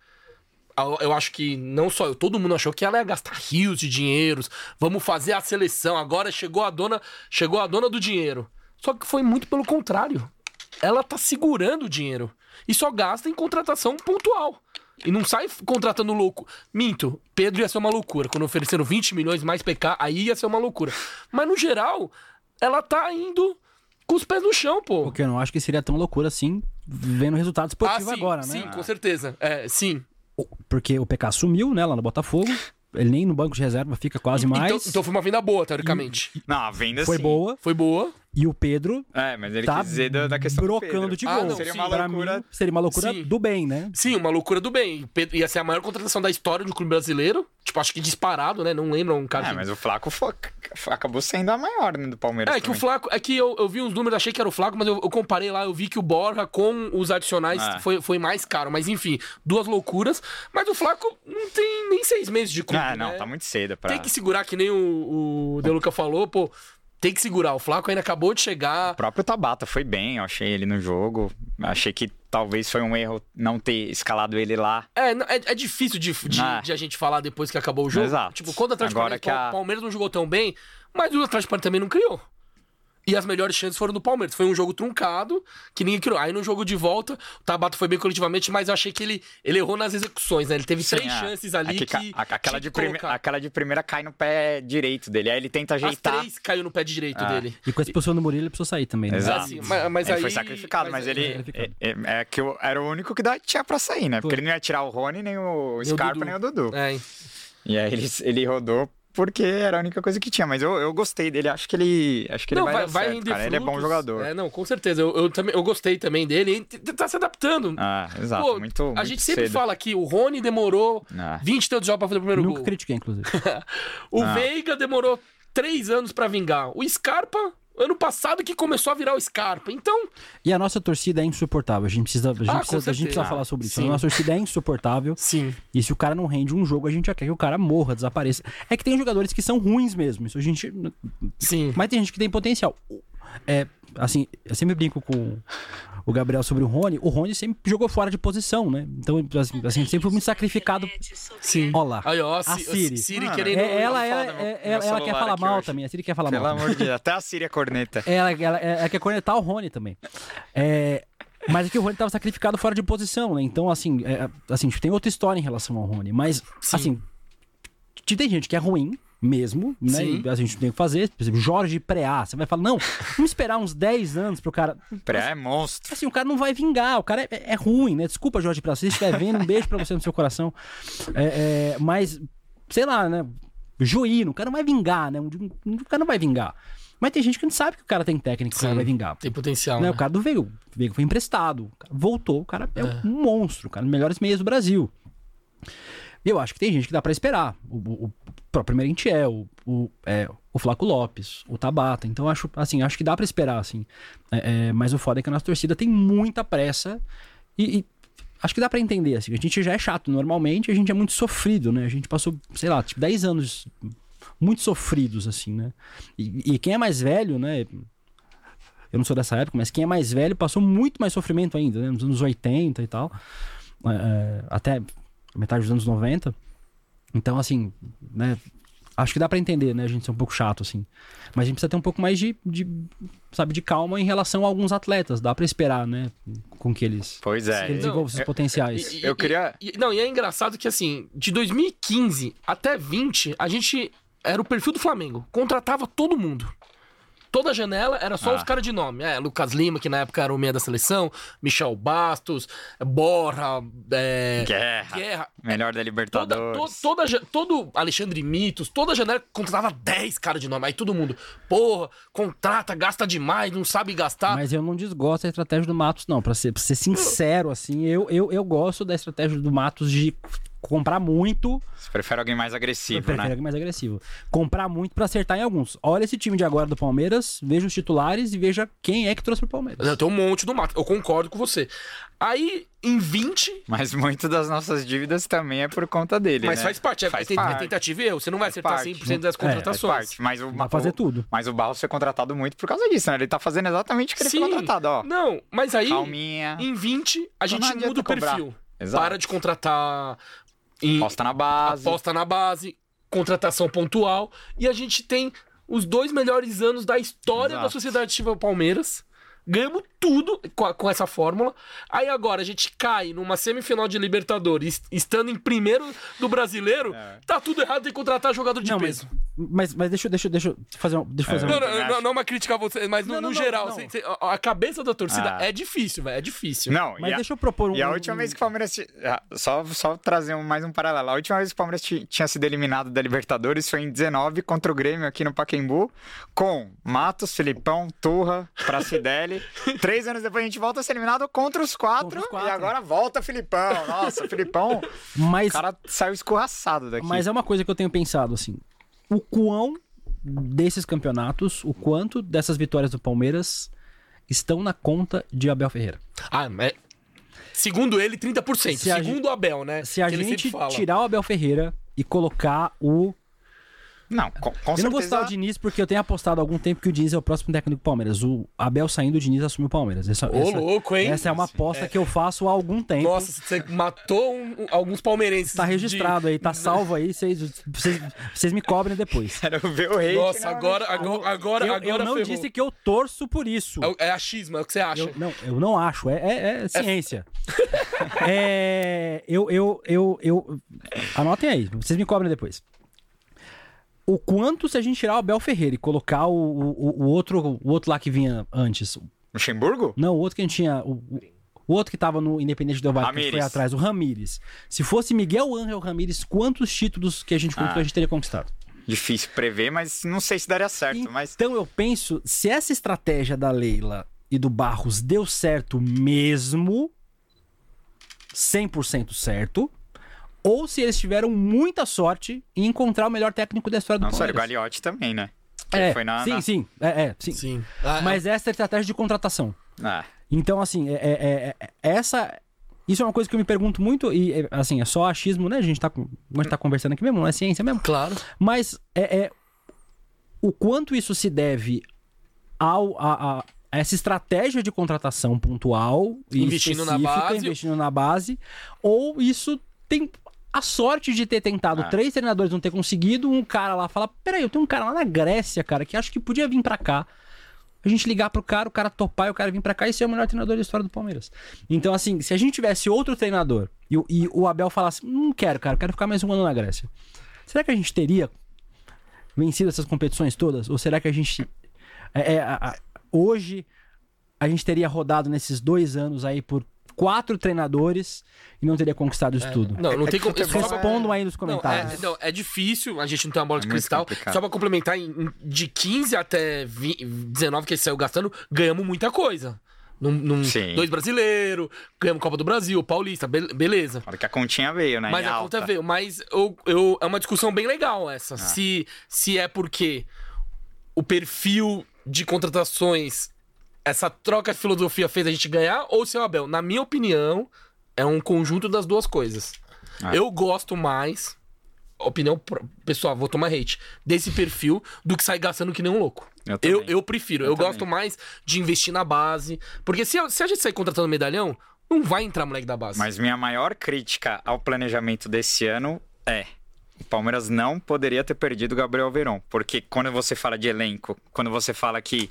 eu acho que não só eu, todo mundo achou que ela ia gastar rios de dinheiros. Vamos fazer a seleção. Agora chegou a dona, chegou a dona do dinheiro. Só que foi muito pelo contrário. Ela tá segurando o dinheiro e só gasta em contratação pontual. E não sai contratando louco. Minto, Pedro ia ser uma loucura. Quando ofereceram 20 milhões mais PK, aí ia ser uma loucura. Mas no geral, ela tá indo com os pés no chão, pô. Porque eu não acho que seria tão loucura assim, vendo resultados esportivo ah, agora, né? Sim, com certeza. É, sim. Porque o PK sumiu, né, lá no Botafogo. Ele nem no banco de reserva fica quase então, mais. Então, então foi uma venda boa, teoricamente. E... Não, a venda foi sim. boa. Foi boa. E o Pedro. É, mas ele tá quis dizer da, da questão brocando de gol. Ah, não, seria, uma loucura... Mim, seria uma loucura sim. do bem, né? Sim, uma loucura do bem. Pedro ia ser a maior contratação da história do clube brasileiro. Tipo, acho que disparado, né? Não lembro um cara. É, mas o Flaco foi, acabou sendo a maior né, do Palmeiras. É, também. que o Flaco. É que eu, eu vi uns números, achei que era o Flaco, mas eu, eu comparei lá, eu vi que o Borja com os adicionais é. foi, foi mais caro. Mas enfim, duas loucuras. Mas o Flaco não tem nem seis meses de clube. Ah, não, né? tá muito cedo pra. Tem que segurar, que nem o, o De Luca falou, pô tem que segurar. O Flaco ainda acabou de chegar. O próprio Tabata foi bem, eu achei ele no jogo. Achei que talvez foi um erro não ter escalado ele lá. É, é, é difícil de, de, ah. de, a gente falar depois que acabou o jogo. Exato. Tipo, quando o Atlético Paranaense, a... Palmeiras não jogou tão bem, mas o Atlético Paranaense também não criou. E as melhores chances foram do Palmeiras. Foi um jogo truncado, que ninguém criou. Aí no jogo de volta, o Tabata foi bem coletivamente, mas eu achei que ele, ele errou nas execuções, né? Ele teve Sim, três é. chances ali é que, que aquela, de prime... aquela de primeira cai no pé direito dele. Aí ele tenta ajeitar. As três caiu no pé direito é. dele. E com a expulsão do Murilo, ele precisou sair também, né? Exato. É, assim, mas, mas ele aí... foi sacrificado, mas, mas ele... É, é, é, que eu, era o único que tinha pra sair, né? Porque foi. ele não ia tirar o Rony, nem o Scarpa, nem o Dudu. É. E aí ele, ele rodou porque era a única coisa que tinha. Mas eu, eu gostei dele, acho que ele. Acho que ele não, vai, vai, certo, cara. Ele é bom jogador. É, não, com certeza. Eu, eu, também, eu gostei também dele. Ele tá se adaptando. Ah, exato. Pô, muito, a muito gente sempre fala que o Rony demorou ah. 20 tantos jogos pra fazer o primeiro Nunca gol. Nunca critiquei, inclusive. *laughs* o ah. Veiga demorou três anos para vingar. O Scarpa ano passado que começou a virar o Scarpa. Então. E a nossa torcida é insuportável. A gente precisa, a gente ah, precisa, a gente precisa falar sobre isso. Sim. A nossa torcida é insuportável. Sim. E se o cara não rende um jogo, a gente já quer que o cara morra, desapareça. É que tem jogadores que são ruins mesmo. Isso a gente. Sim. Mas tem gente que tem potencial. É, assim, eu sempre brinco com o Gabriel sobre o Rony, o Rony sempre jogou fora de posição, né? Então, assim, assim sempre foi muito sacrificado. Sim. Olha lá. Aí, ó, A Siri. Siri querendo. É, ela, ela, é- ela, ela celular quer falar mal hoje. também. A Siri quer falar Pelo mal. amor de Deus, até a Síria corneta. *laughs* Ela, ela, ela quer cornetar o Rony também. É, mas é que o Rony tava sacrificado fora de posição, né? Então, assim, é, assim, tem outra história em relação ao Rony. Mas, Sim. assim, tem gente que é ruim mesmo, né? Sim. E a gente tem que fazer. Por exemplo, Jorge Preá. Você vai falar, não, vamos esperar uns 10 anos pro cara. Pré é monstro. Assim, o cara não vai vingar, o cara é, é ruim, né? Desculpa, Jorge Preá, se você estiver vendo, um beijo pra você no seu coração. É, é, mas, sei lá, né? Juíno, o cara não vai vingar, né? Um- um- O cara não vai vingar. Mas tem gente que não sabe que o cara tem técnica, que o cara vai vingar. Tem potencial. Né? Né? O cara do Veiga, o Veiga foi emprestado, voltou, o cara é, um monstro, o cara é dos melhores meias do Brasil. Eu acho que tem gente que dá pra esperar. O, o- o próprio Merentiel, o, é, o Flaco Lopes, o Tabata. Então, acho, assim, acho que dá pra esperar, assim. É, é, mas o foda é que a nossa torcida tem muita pressa e, e acho que dá pra entender, assim. A gente já é chato normalmente, a gente é muito sofrido, né? A gente passou, sei lá, tipo, 10 anos muito sofridos, assim, né? E, e quem é mais velho, né? Eu não sou dessa época, mas quem é mais velho passou muito mais sofrimento ainda, né? Nos anos 80 e tal. É, é, até metade dos anos 90. Então, assim, né? Acho que dá pra entender, né? A gente ser um pouco chato, assim. Mas a gente precisa ter um pouco mais de, de, sabe, de calma em relação a alguns atletas. Dá pra esperar, né? Com que eles, Pois é. que eles Não, desenvolvam seus eu- potenciais. E- e- Eu queria- e- e- não, e é engraçado que assim, de 2015 até 20, a gente era o perfil do Flamengo. Contratava todo mundo. Toda janela era só Ah. os caras de nome. É, Lucas Lima, que na época era o meia da seleção, Michel Bastos, Borra, é, Guerra. Guerra. Melhor da Toda, Libertadores. to- toda, todo Alexandre Mitos, toda janela contratava 10 caras de nome. Aí todo mundo, porra, contrata, gasta demais, não sabe gastar. Mas eu não desgosto da estratégia do Matos, não. Pra ser, pra ser sincero, assim, eu, eu, eu gosto da estratégia do Matos de comprar muito. Você prefere alguém mais Eu agressivo, prefiro né? alguém mais agressivo. Comprar muito pra acertar em alguns. Olha esse time de agora do Palmeiras, veja os titulares e veja quem é que trouxe pro Palmeiras. Eu tenho um monte do mato. Eu concordo com você. Aí, em 20, Mas muito das nossas dívidas também é por conta dele, mas né? faz parte. É, Faz tem- é parte. tentativa e erro. Você não vai Faz acertar parte. 100% das É, Faz contratações. parte. Mas o, pra fazer o- tudo. Mas o Barros foi contratado muito por causa disso, né? Ele tá fazendo exatamente o que ele foi contratado, ó. Não, mas aí, Calminha. em 20, a gente muda o perfil. Exato. Para de contratar em Aposta na base. aposta na base, contratação pontual. E a gente tem os dois melhores anos da história da Exato. Sociedade Civil Palmeiras. Ganhamos tudo com, a- com essa fórmula. Aí agora a gente cai numa semifinal de Libertadores, estando em primeiro do brasileiro. É. Tá tudo errado, tem que contratar jogador de Não, peso. Mas, mas deixa, eu- deixa, eu- deixa eu fazer um. Deixa fazer É. um- Não, não, também não, não é uma crítica a você, mas no, no geral, cê- cê- a cabeça da torcida Ah. é difícil, velho. É difícil. Não, Mas e a- deixa eu propor um. E a última vez que o Palmeiras. ti- ah, Só, só trazer um- mais um paralelo. A última vez que o Palmeiras ti- tinha sido eliminado da Libertadores foi em 19 contra o Grêmio aqui no Pacaembu, com Matos, Filipão, Turra, Pracidelli. *laughs* Três anos depois a gente volta a ser eliminado contra os quatro. Contra os quatro. E agora volta Filipão. Nossa, *laughs* Filipão. Mas, O cara saiu escorraçado daqui. mas é uma coisa que eu tenho pensado, assim. O quão desses campeonatos, o quanto dessas vitórias do Palmeiras estão na conta de Abel Ferreira. Ah, mas. Segundo ele, 30%. Se Segundo o Abel, né? Se a que gente tirar o Abel Ferreira e colocar o Não, com, com eu não vou citar o Diniz porque eu tenho apostado há algum tempo que o Diniz é o próximo técnico do Palmeiras. O Abel saindo, o Diniz assume o Palmeiras. Essa, Ô, essa- louco, hein? essa é uma aposta que eu faço há algum tempo. Nossa, você matou um- alguns palmeirenses. Tá de- registrado aí, tá salvo aí, vocês, me cobrem depois. *laughs* Quero ver o rei. Nossa, agora, agora, agora, eu, eu agora não ferrou. disse que eu torço por isso. É o- É achismo, é o que você acha. Eu, não, eu não acho, é, é- é ciência. *laughs* É, eu, eu, eu, eu. Anotem aí, vocês me cobrem depois. O quanto se a gente tirar o Abel Ferreira e colocar o, o, o outro, o outro lá que vinha antes. Luxemburgo? Não, o outro que a gente tinha. O, o- outro que tava no Independente do Vale, que foi atrás, o Ramires. Se fosse Miguel Ángel Ramírez, quantos títulos que a gente Ah. a gente teria conquistado? Difícil prever, mas não sei se daria certo. Mas Então eu penso, se essa estratégia da Leila e do Barros deu certo mesmo, 100% certo, ou se eles tiveram muita sorte em encontrar o melhor técnico da história do não só o Palmeiras. Gagliotti também, né? É, foi na, sim, na- sim, é, é, sim. Sim. Ah, Mas essa é a estratégia de contratação. Ah, Então, assim, é, é- é- essa. Isso é uma coisa que eu me pergunto muito, e é, assim, é só achismo, né? A gente tá, com- a gente tá conversando aqui mesmo, não é ciência mesmo. Claro. Mas é, é- o quanto isso se deve ao, a, a- essa estratégia de contratação pontual e Investindo na específica, base. investindo na base, ou isso tem a sorte de ter tentado Ah. três treinadores não ter conseguido, um cara lá fala, peraí, eu tenho um cara lá na Grécia, cara, que acho que podia vir pra cá. A gente ligar pro cara, o cara topar e o cara vir pra cá e ser o melhor treinador da história do Palmeiras. Então, assim, se a gente tivesse outro treinador e, o- e o Abel falasse, não quero, cara, quero ficar mais um ano na Grécia. Será que a gente teria vencido essas competições todas? Ou será que a gente. é, é, a- hoje a gente teria rodado nesses dois anos aí por quatro treinadores e não teria conquistado isso tudo? Não, não É tem como. pra- Respondam aí nos Não, comentários. é, não, é difícil, a gente não tem uma bola de É cristal. Só pra complementar, em- de 15 até 20, 19 que ele saiu gastando, ganhamos muita coisa. Num, num- dois brasileiros, ganhamos Copa do Brasil, Paulista, be- beleza. Hora que a continha veio, né? Mas em a alta. conta veio. Mas eu, eu- é uma discussão bem legal Ah. essa. Se, se é porque o perfil de contratações, essa troca de filosofia fez a gente ganhar, ou se o Abel. Na minha opinião, é um conjunto das duas coisas. Ah. Eu gosto mais, opinião pessoal, vou tomar hate, desse perfil do que sair gastando que nem um louco. Eu Eu, eu prefiro, Eu eu, gosto mais de investir na base. Porque se, se a gente sair contratando medalhão, não vai entrar moleque da base. Mas minha maior crítica ao planejamento desse ano é. O Palmeiras não poderia ter perdido o Gabriel Verón. Porque quando você fala de elenco, quando você fala que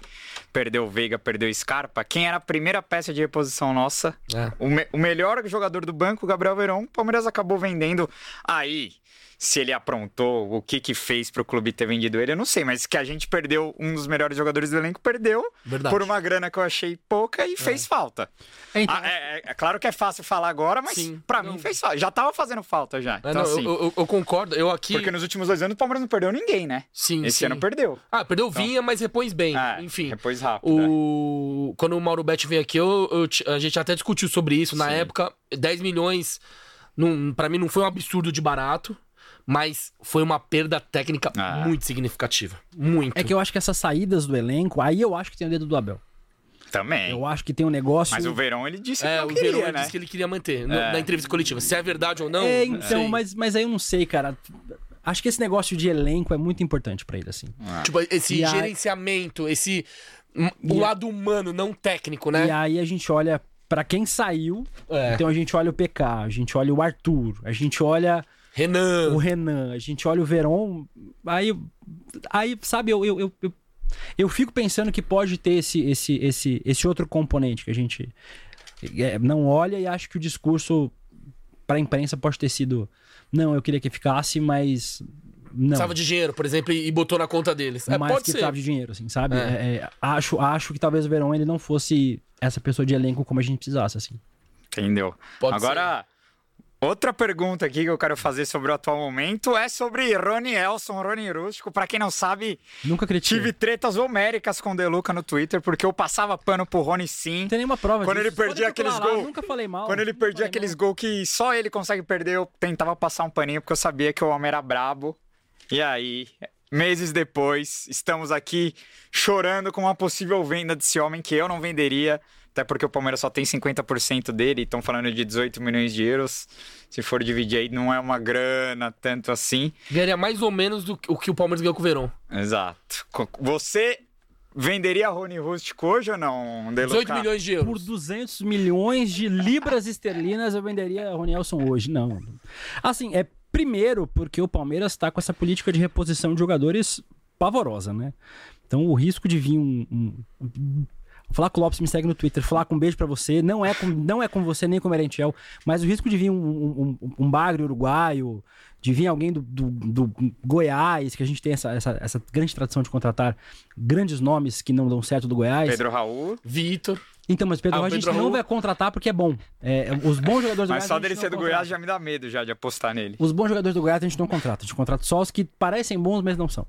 perdeu o Veiga, perdeu o Scarpa, quem era a primeira peça de reposição nossa? É. O, me- o melhor jogador do banco, o Gabriel Verón, o Palmeiras acabou vendendo. Aí, se ele aprontou, o que que fez pro clube ter vendido ele, eu não sei. Mas que a gente perdeu um dos melhores jogadores do elenco, perdeu Verdade. por uma grana que eu achei pouca e fez falta. Então, Ah, é, é- é claro que é fácil falar agora, mas Não. mim fez falta. Já tava fazendo falta já. É, Então, não, eu- assim, eu, eu- eu concordo. Eu aqui. porque nos últimos dois anos o Palmeiras não perdeu ninguém, né? Sim, Esse sim. ano perdeu. Ah, perdeu Vinha, mas repôs bem. É, Enfim. Depois rápido. é. O... Quando o Mauro Betti veio aqui, eu, a gente até discutiu sobre isso. Na Sim. época, 10 milhões, não, pra mim, não foi um absurdo de barato, mas foi uma perda técnica Ah. muito significativa. Muito. é que eu acho que essas saídas do elenco, aí eu acho que tem o dedo do Abel. Também. Eu acho que tem um negócio. Mas o Verão ele disse É, que o não queria, Verão né? disse que ele queria manter É. na entrevista coletiva. Se é verdade ou não. É, então, sei. mas, mas aí eu não sei, cara. Acho que esse negócio de elenco é muito importante pra ele, assim. Tipo, esse E aí- gerenciamento, esse. O E a- lado humano, não técnico, né? E aí a gente olha pra quem saiu. É. Então a gente olha o PK, a gente olha o Arthur, a gente olha Renan. o Renan, a gente olha o Veron. Aí, aí sabe, eu, eu, eu, eu, eu fico pensando que pode ter esse, esse, esse, esse outro componente que a gente é, não olha e acho que o discurso pra imprensa pode ter sido. Não, eu queria que ficasse, mas. Não. Precisava de dinheiro, por exemplo, e botou na conta deles. É, mais pode que ser. precisava de dinheiro, assim, sabe? É. É, é, acho, acho que talvez o Verão ele não fosse essa pessoa de elenco como a gente precisasse, assim. Entendeu? Pode Agora, outra pergunta aqui que eu quero fazer sobre o atual momento é sobre Rony Elson, Rony Rústico. Pra quem não sabe, Nunca critiquei. tive tretas homéricas com o Deluca no Twitter, porque eu passava pano pro Rony sim. Não tem nenhuma prova Quando disso. ele perdia aqueles gols- Nunca falei mal. Quando ele perdia aqueles gols que só ele consegue perder, eu tentava passar um paninho porque eu sabia que o homem era brabo. E aí, meses depois, estamos aqui chorando com uma possível venda desse homem que eu não venderia, até porque o Palmeiras só tem 50% dele, estão falando de 18 milhões de euros. Se for dividir aí, não é uma grana tanto assim. Ganharia mais ou menos do que o que o Palmeiras ganhou com o Verão. Exato. Você venderia Rony Rústico hoje ou não, Deluca? 18 milhões de euros. Por 200 milhões de libras esterlinas eu venderia Ronielson hoje. Não. Assim, é primeiro porque o Palmeiras tá com essa política de reposição de jogadores pavorosa, né? Então o risco de vir um. um, um Flaco Lopes me segue no Twitter. Flaco, um beijo pra você. Não é com, não é com você nem com o Merentiel, mas o risco de vir um, um, um, um bagre uruguaio, de vir alguém do, do, do Goiás, que a gente tem essa, essa, essa grande tradição de contratar grandes nomes que não dão certo do Goiás. Pedro Raul. Vitor. Então, mas Pedro Ah, o Rocha a gente Pedro não Raul- vai contratar porque é bom. É, os bons jogadores do Mas Goiás. só a gente dele ser do contrata. Goiás já me dá medo já de apostar nele. Os bons jogadores do Goiás a gente não contrata. A gente contrata só os que parecem bons, mas não são.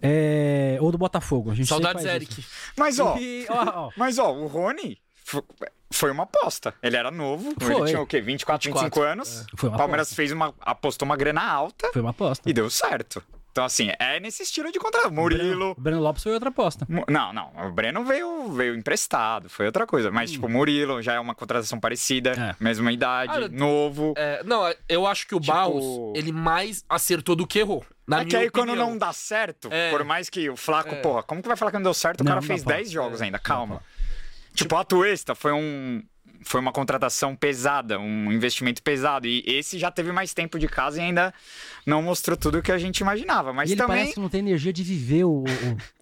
É, Ou do Botafogo. A gente Saudades, Eric. isso. Mas ó, E, ó, ó, *laughs* Mas, ó, o Rony fo- foi uma aposta. Ele era novo, Foi. ele tinha o quê? 24, 25 anos. Foi uma o Palmeiras aposta. fez uma, apostou uma grana alta Foi uma aposta. e deu certo. Então, assim, é nesse estilo de contrato. Murilo. O Breno Lopes foi outra aposta. Não, não. O Breno veio, veio emprestado, foi outra coisa. Mas, tipo, Murilo já é uma contratação parecida, É. mesma idade, Ah, novo. É, não, eu acho que o Tipo- Baus, ele mais acertou do que errou. Na é que aí quando opinião. não dá certo, É. por mais que o Flaco, É. porra, como que vai falar que não deu certo? O Não, cara não fez dá pra 10 jogos ainda, calma. Tipo, a Tuesta foi um. Foi uma contratação pesada, um investimento pesado. E esse já teve mais tempo de casa e ainda não mostrou tudo o que a gente imaginava. Mas e ele também. parece que não tem energia de viver o.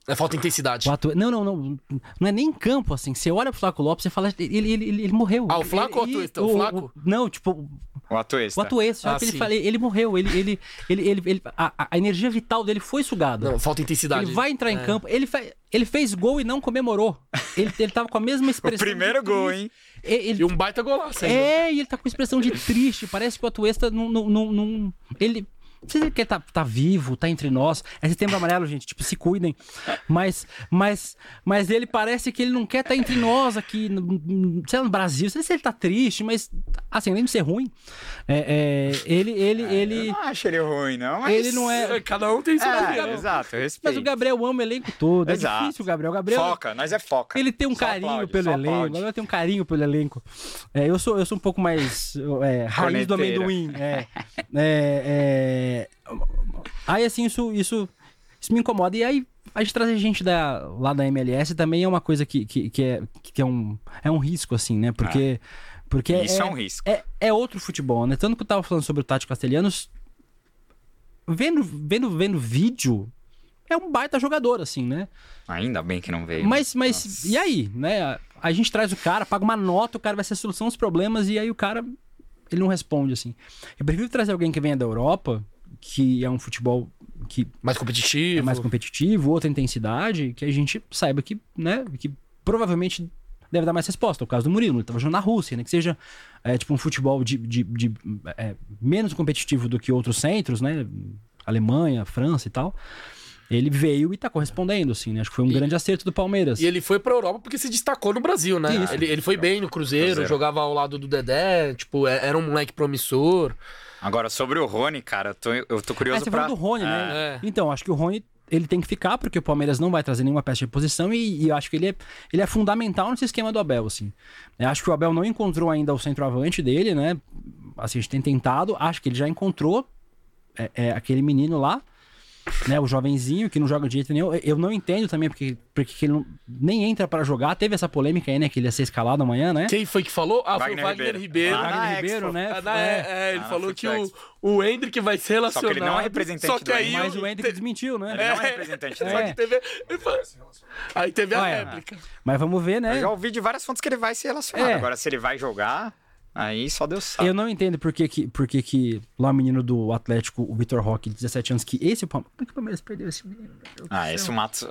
o, É falta intensidade. o atu- Não, não, não. Não é nem em campo, assim. Você olha pro Flaco Lopes e fala. Ele, ele, ele, ele morreu. Ah, o Flaco ou o Ele- Atuesta? O Flaco? não, tipo, O Atuesta. o Atuesta. Ah, ele, fala, ele morreu. Ele, ele, ele, ele, ele- a, a- energia vital dele foi sugada. Não, falta intensidade. Ele vai entrar em É. campo. Ele, fe- ele fez gol e não comemorou. Ele, ele tava com a mesma *laughs* O expressão. primeiro de gol, hein? Ele, E um baita golaço ainda. é, e ele tá com expressão de triste. Parece que o Atuesta não. não, não, não- ele. Não sei se ele quer tá, tá vivo, tá entre nós. É setembro amarelo, gente. Tipo, se cuidem. Mas, mas, mas ele parece que ele não quer estar entre nós aqui, no, no- sei lá, no Brasil. Não sei se ele tá triste, mas, assim, além de ser ruim, é, é, ele, ele, Eu ele, não acho ele ruim, não. Mas... ele não é. Cada um tem seu É, lugar. exato, eu Mas respeito. o Gabriel ama o elenco todo. É Exato. difícil o Gabriel. O Gabriel. Foca, nós é foca. Ele tem um Só carinho aplaude, pelo elenco. aplaude. Agora tem um carinho pelo elenco. É, eu, sou, eu sou um pouco mais é, raiz do amendoim. É, É, é, Aí, assim, isso, isso, isso me incomoda. E aí, a gente trazer gente da, lá da MLS também é uma coisa que, que, que é, que é, um, é um risco, assim, né? Porque. porque Isso é um risco. É, é outro futebol, né? Tanto que eu tava falando sobre o Tati Castelhanos. Vendo, vendo, vendo vídeo, é um baita jogador, assim, né? Ainda bem que não veio. Mas, mas e aí, né? A, a gente traz o cara, paga uma nota, o cara vai ser a solução dos problemas, e aí o cara, ele não responde, assim. Eu prefiro trazer alguém que venha da Europa, que é um futebol que Mais competitivo. é mais competitivo, outra intensidade, que a gente saiba que, né, que provavelmente deve dar mais resposta. O caso do Murilo, ele tava jogando na Rússia, né? Que seja é, tipo um futebol de, de, de, é, menos competitivo do que outros centros, né? Alemanha, França e tal. Ele veio e tá correspondendo, assim, né? Acho que foi um E- grande acerto do Palmeiras. E ele foi pra Europa porque se destacou no Brasil, né? Isso. Ele, ele foi bem no Cruzeiro, Cruzeiro. jogava ao lado do Dedé, tipo, é- era um moleque promissor. Agora, sobre o Rony, cara, eu tô, eu tô curioso você pra... falou do Rony, né? É. Então, acho que o Rony ele tem que ficar, porque o Palmeiras não vai trazer nenhuma peça de reposição e, e eu acho que ele é, ele é fundamental nesse esquema do Abel, assim. Eu acho que o Abel não encontrou ainda o centroavante dele, né? Assim, a gente tem tentado, acho que ele já encontrou é, é, aquele menino lá, né? O jovenzinho que não joga de jeito nenhum. Eu não entendo também porque, porque que ele não, nem entra pra jogar. Teve essa polêmica aí, né? Que ele ia ser escalado amanhã, né? Quem foi que falou? Ah, foi o Wagner Wagner Ribeiro. Ribeiro. Ah, Wagner Ribeiro, né? Ah, na- é, é, ele Ah, falou que o, o Hendrick vai ser Só que ele relacionado. não é representante Só que aí. Mas o Hendrick desmentiu, né? Ele não é representante do Só É. que teve. Aí teve a réplica. Mas vamos ver, né? Eu já ouvi de várias fontes que ele vai ser relacionado. É. Agora, se ele vai jogar, aí só Deus sabe. Eu não entendo por que, que, por que, que lá o menino do Atlético, o Vitor Roque, de 17 anos, que esse é Palmeiras. Por que o Palmeiras perdeu esse menino? Ah, esse o Matos.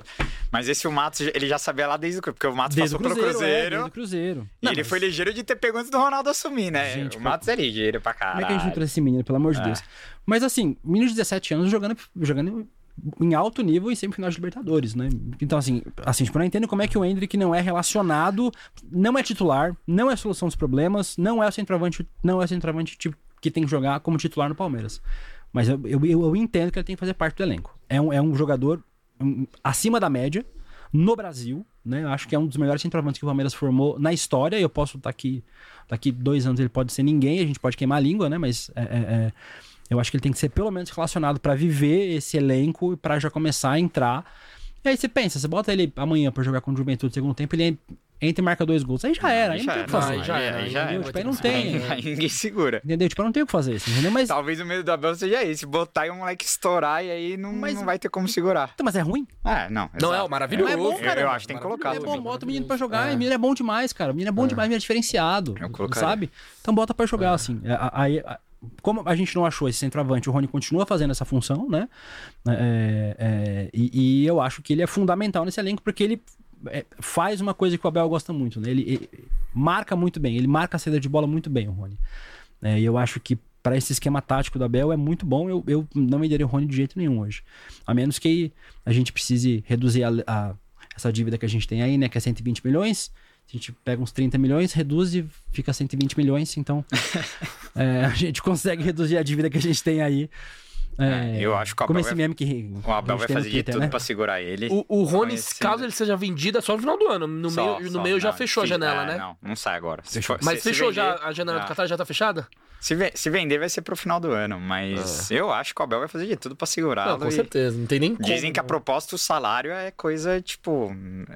Mas esse o Matos, ele já sabia lá desde o. Porque o Matos Desde o passou Cruzeiro, pelo é, Cruzeiro. desde o Cruzeiro. E Não, ele mas foi ligeiro de ter pego antes do Ronaldo assumir, né? Gente, o Matos é ligeiro pra caralho. Como é que a gente não trouxe esse menino, pelo amor de Deus? Mas assim, menino de 17 anos jogando, jogando em alto nível e sempre final de Libertadores, né? Então, assim, assim, tipo, eu não entendo como é que o Hendrick não é relacionado, não é titular, não é solução dos problemas, não é o centroavante, não é o centroavante tipo, que tem que jogar como titular no Palmeiras. Mas eu, eu, eu, eu entendo que ele tem que fazer parte do elenco. É um, é um jogador um, acima da média no Brasil, né? Eu acho que é um dos melhores centroavantes que o Palmeiras formou na história. Eu posso estar aqui, daqui dois anos ele pode ser ninguém, a gente pode queimar a língua, né? Mas é, é, é, eu acho que ele tem que ser pelo menos relacionado para viver esse elenco e para já começar a entrar. E aí você pensa, você bota ele amanhã para jogar com o Juventude no segundo tempo, ele entra e marca dois gols. Aí já era, aí não tem o que fazer. Aí já era, aí já era. Tipo, aí não tem. Aí ninguém segura. Entendeu? Tipo, eu não tenho o que fazer isso, entendeu? Mas, Talvez o medo do Abel seja esse, botar e o moleque estourar e aí não, Mas- não vai ter como segurar. Então, mas é ruim? É, não. Não, é exato. o maravilhoso. Não é bom, Eu- cara. Eu, acho que tem que colocar É bom, bota o menino pra jogar. É. O menino é bom demais, cara. O menino é bom demais, o menino é diferenciado. Eu sabe? Então bota pra jogar, assim. É, Aí, como a gente não achou esse centroavante, o Rony continua fazendo essa função, né? É, é, e, e eu acho que ele é fundamental nesse elenco porque ele é, faz uma coisa que o Abel gosta muito, né? Ele, ele marca muito bem, ele marca a saída de bola muito bem, o Rony. É, e eu acho que para esse esquema tático do Abel é muito bom. Eu, eu não venderia o Rony de jeito nenhum hoje. A menos que a gente precise reduzir a- a- essa dívida que a gente tem aí, né? Que é 120 milhões. A gente pega uns 30 milhões, reduz e fica 120 milhões. Então, *laughs* é, a gente consegue reduzir a dívida que a gente tem aí. É, eu acho que o Como Abel esse vai- meme que O Abel a vai fazer de Twitter, tudo né? pra segurar ele. O, o caso ele seja vendido, é só no final do ano. No, Só- meio, só, no meio já não, fechou a fi- janela, é, né? Não, não sai agora. Se Fechou. Mas se- se fechou vender- já, a janela Ah. do Qatar já tá fechada? Se, ve- se vender vai ser pro final do ano, mas eu acho que o Abel vai fazer de tudo pra segurá-lo. Não, com e certeza. Não tem nem Dizem como. que a proposta, o salário é coisa, tipo,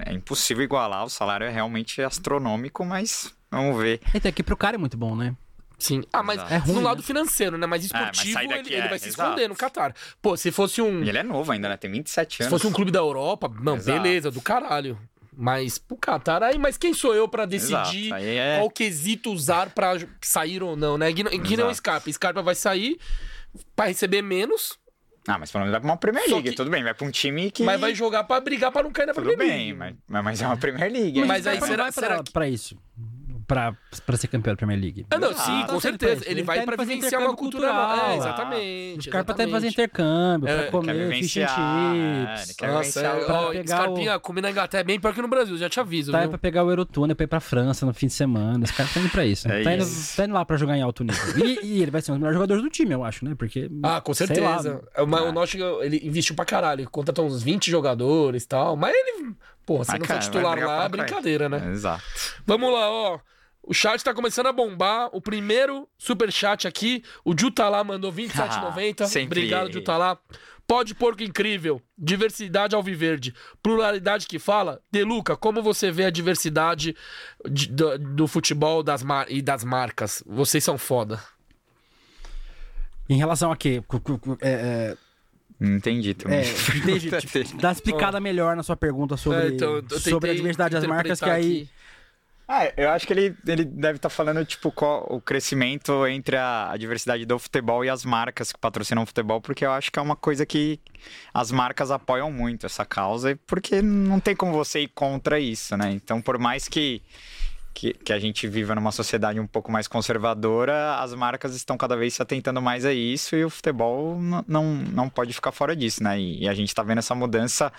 é impossível igualar. O salário é realmente astronômico, mas vamos ver. Então, aqui pro cara é muito bom, né? Sim. Ah, mas Exato. É ruim, no né? lado financeiro, né? Mas É, mas esportivo, sai daqui, ele, ele é, vai se exato. esconder no Qatar. Pô, se fosse um. E ele é novo ainda, né? Tem 27 Se anos. fosse um clube da Europa, não, Exato. beleza, do caralho. Mas pro Qatar, aí, mas quem sou eu pra decidir é- qual quesito usar pra sair ou não, né? Que, não-. Scarpa. Scarpa vai sair pra receber menos, Ah, mas pelo menos vai pra uma Premier League, que- tudo bem. Vai pra um time que... mas vai jogar pra brigar pra não cair na Tudo Premier bem, League. mas, mas- mas é uma Premier League. Mas ainda, aí né? Mas será- vai pra, será que- pra isso? Pra, pra ser campeão da Premier League. Ah, não, Exato. sim, com Então, certeza. ele Ele tá vai indo pra fazer vivenciar uma intercâmbio cultura nova. cultural. É, Exato. exatamente. Os caras tá fazer intercâmbio, É, pra quer comer fish and é, chips. Nossa, é, o- pra ó, pegar Scarpinha, a comida na Inglaterra é bem pior que no Brasil, já te aviso, Tá aí viu? pra pegar o Eurotunnel pra ir pra França no fim de semana. Esse cara tá indo pra isso. É tá, indo, isso. tá indo lá pra jogar em alto nível. E, e ele vai ser um dos melhores jogadores do time, eu acho, né? Porque. Ah, com certeza. lá, É, mas Ah. O Nottingham, ele investiu pra caralho. Ele contratou uns 20 jogadores e tal. Mas ele, porra, se Mas, não cara, titular lá, pra é brincadeira, né? Exato. Vamos lá, ó. O chat tá começando a bombar. O primeiro superchat aqui, o Jutalá mandou 27,90. Ah, Obrigado. Jutalá. Pode porco incrível. Diversidade alviverde. Pluralidade que fala. Deluca, como você vê a diversidade de- do, do futebol das mar- e das marcas? Vocês são foda. Em relação a quê? É, Não entendi também. é, é, entendi. Tipo, *laughs* dá uma explicada melhor na sua pergunta sobre, É, então, sobre a diversidade das marcas, que aí. aqui. Ah, eu acho que ele, ele deve estar falando, tipo, qual o crescimento entre a, a diversidade do futebol e as marcas que patrocinam o futebol, porque eu acho que é uma coisa que as marcas apoiam muito essa causa, porque não tem como você ir contra isso, né? Então, por mais que, que, que a gente viva numa sociedade um pouco mais conservadora, as marcas estão cada vez se atentando mais a isso e o futebol não, não pode ficar fora disso, né? E, e a gente tá vendo essa mudança,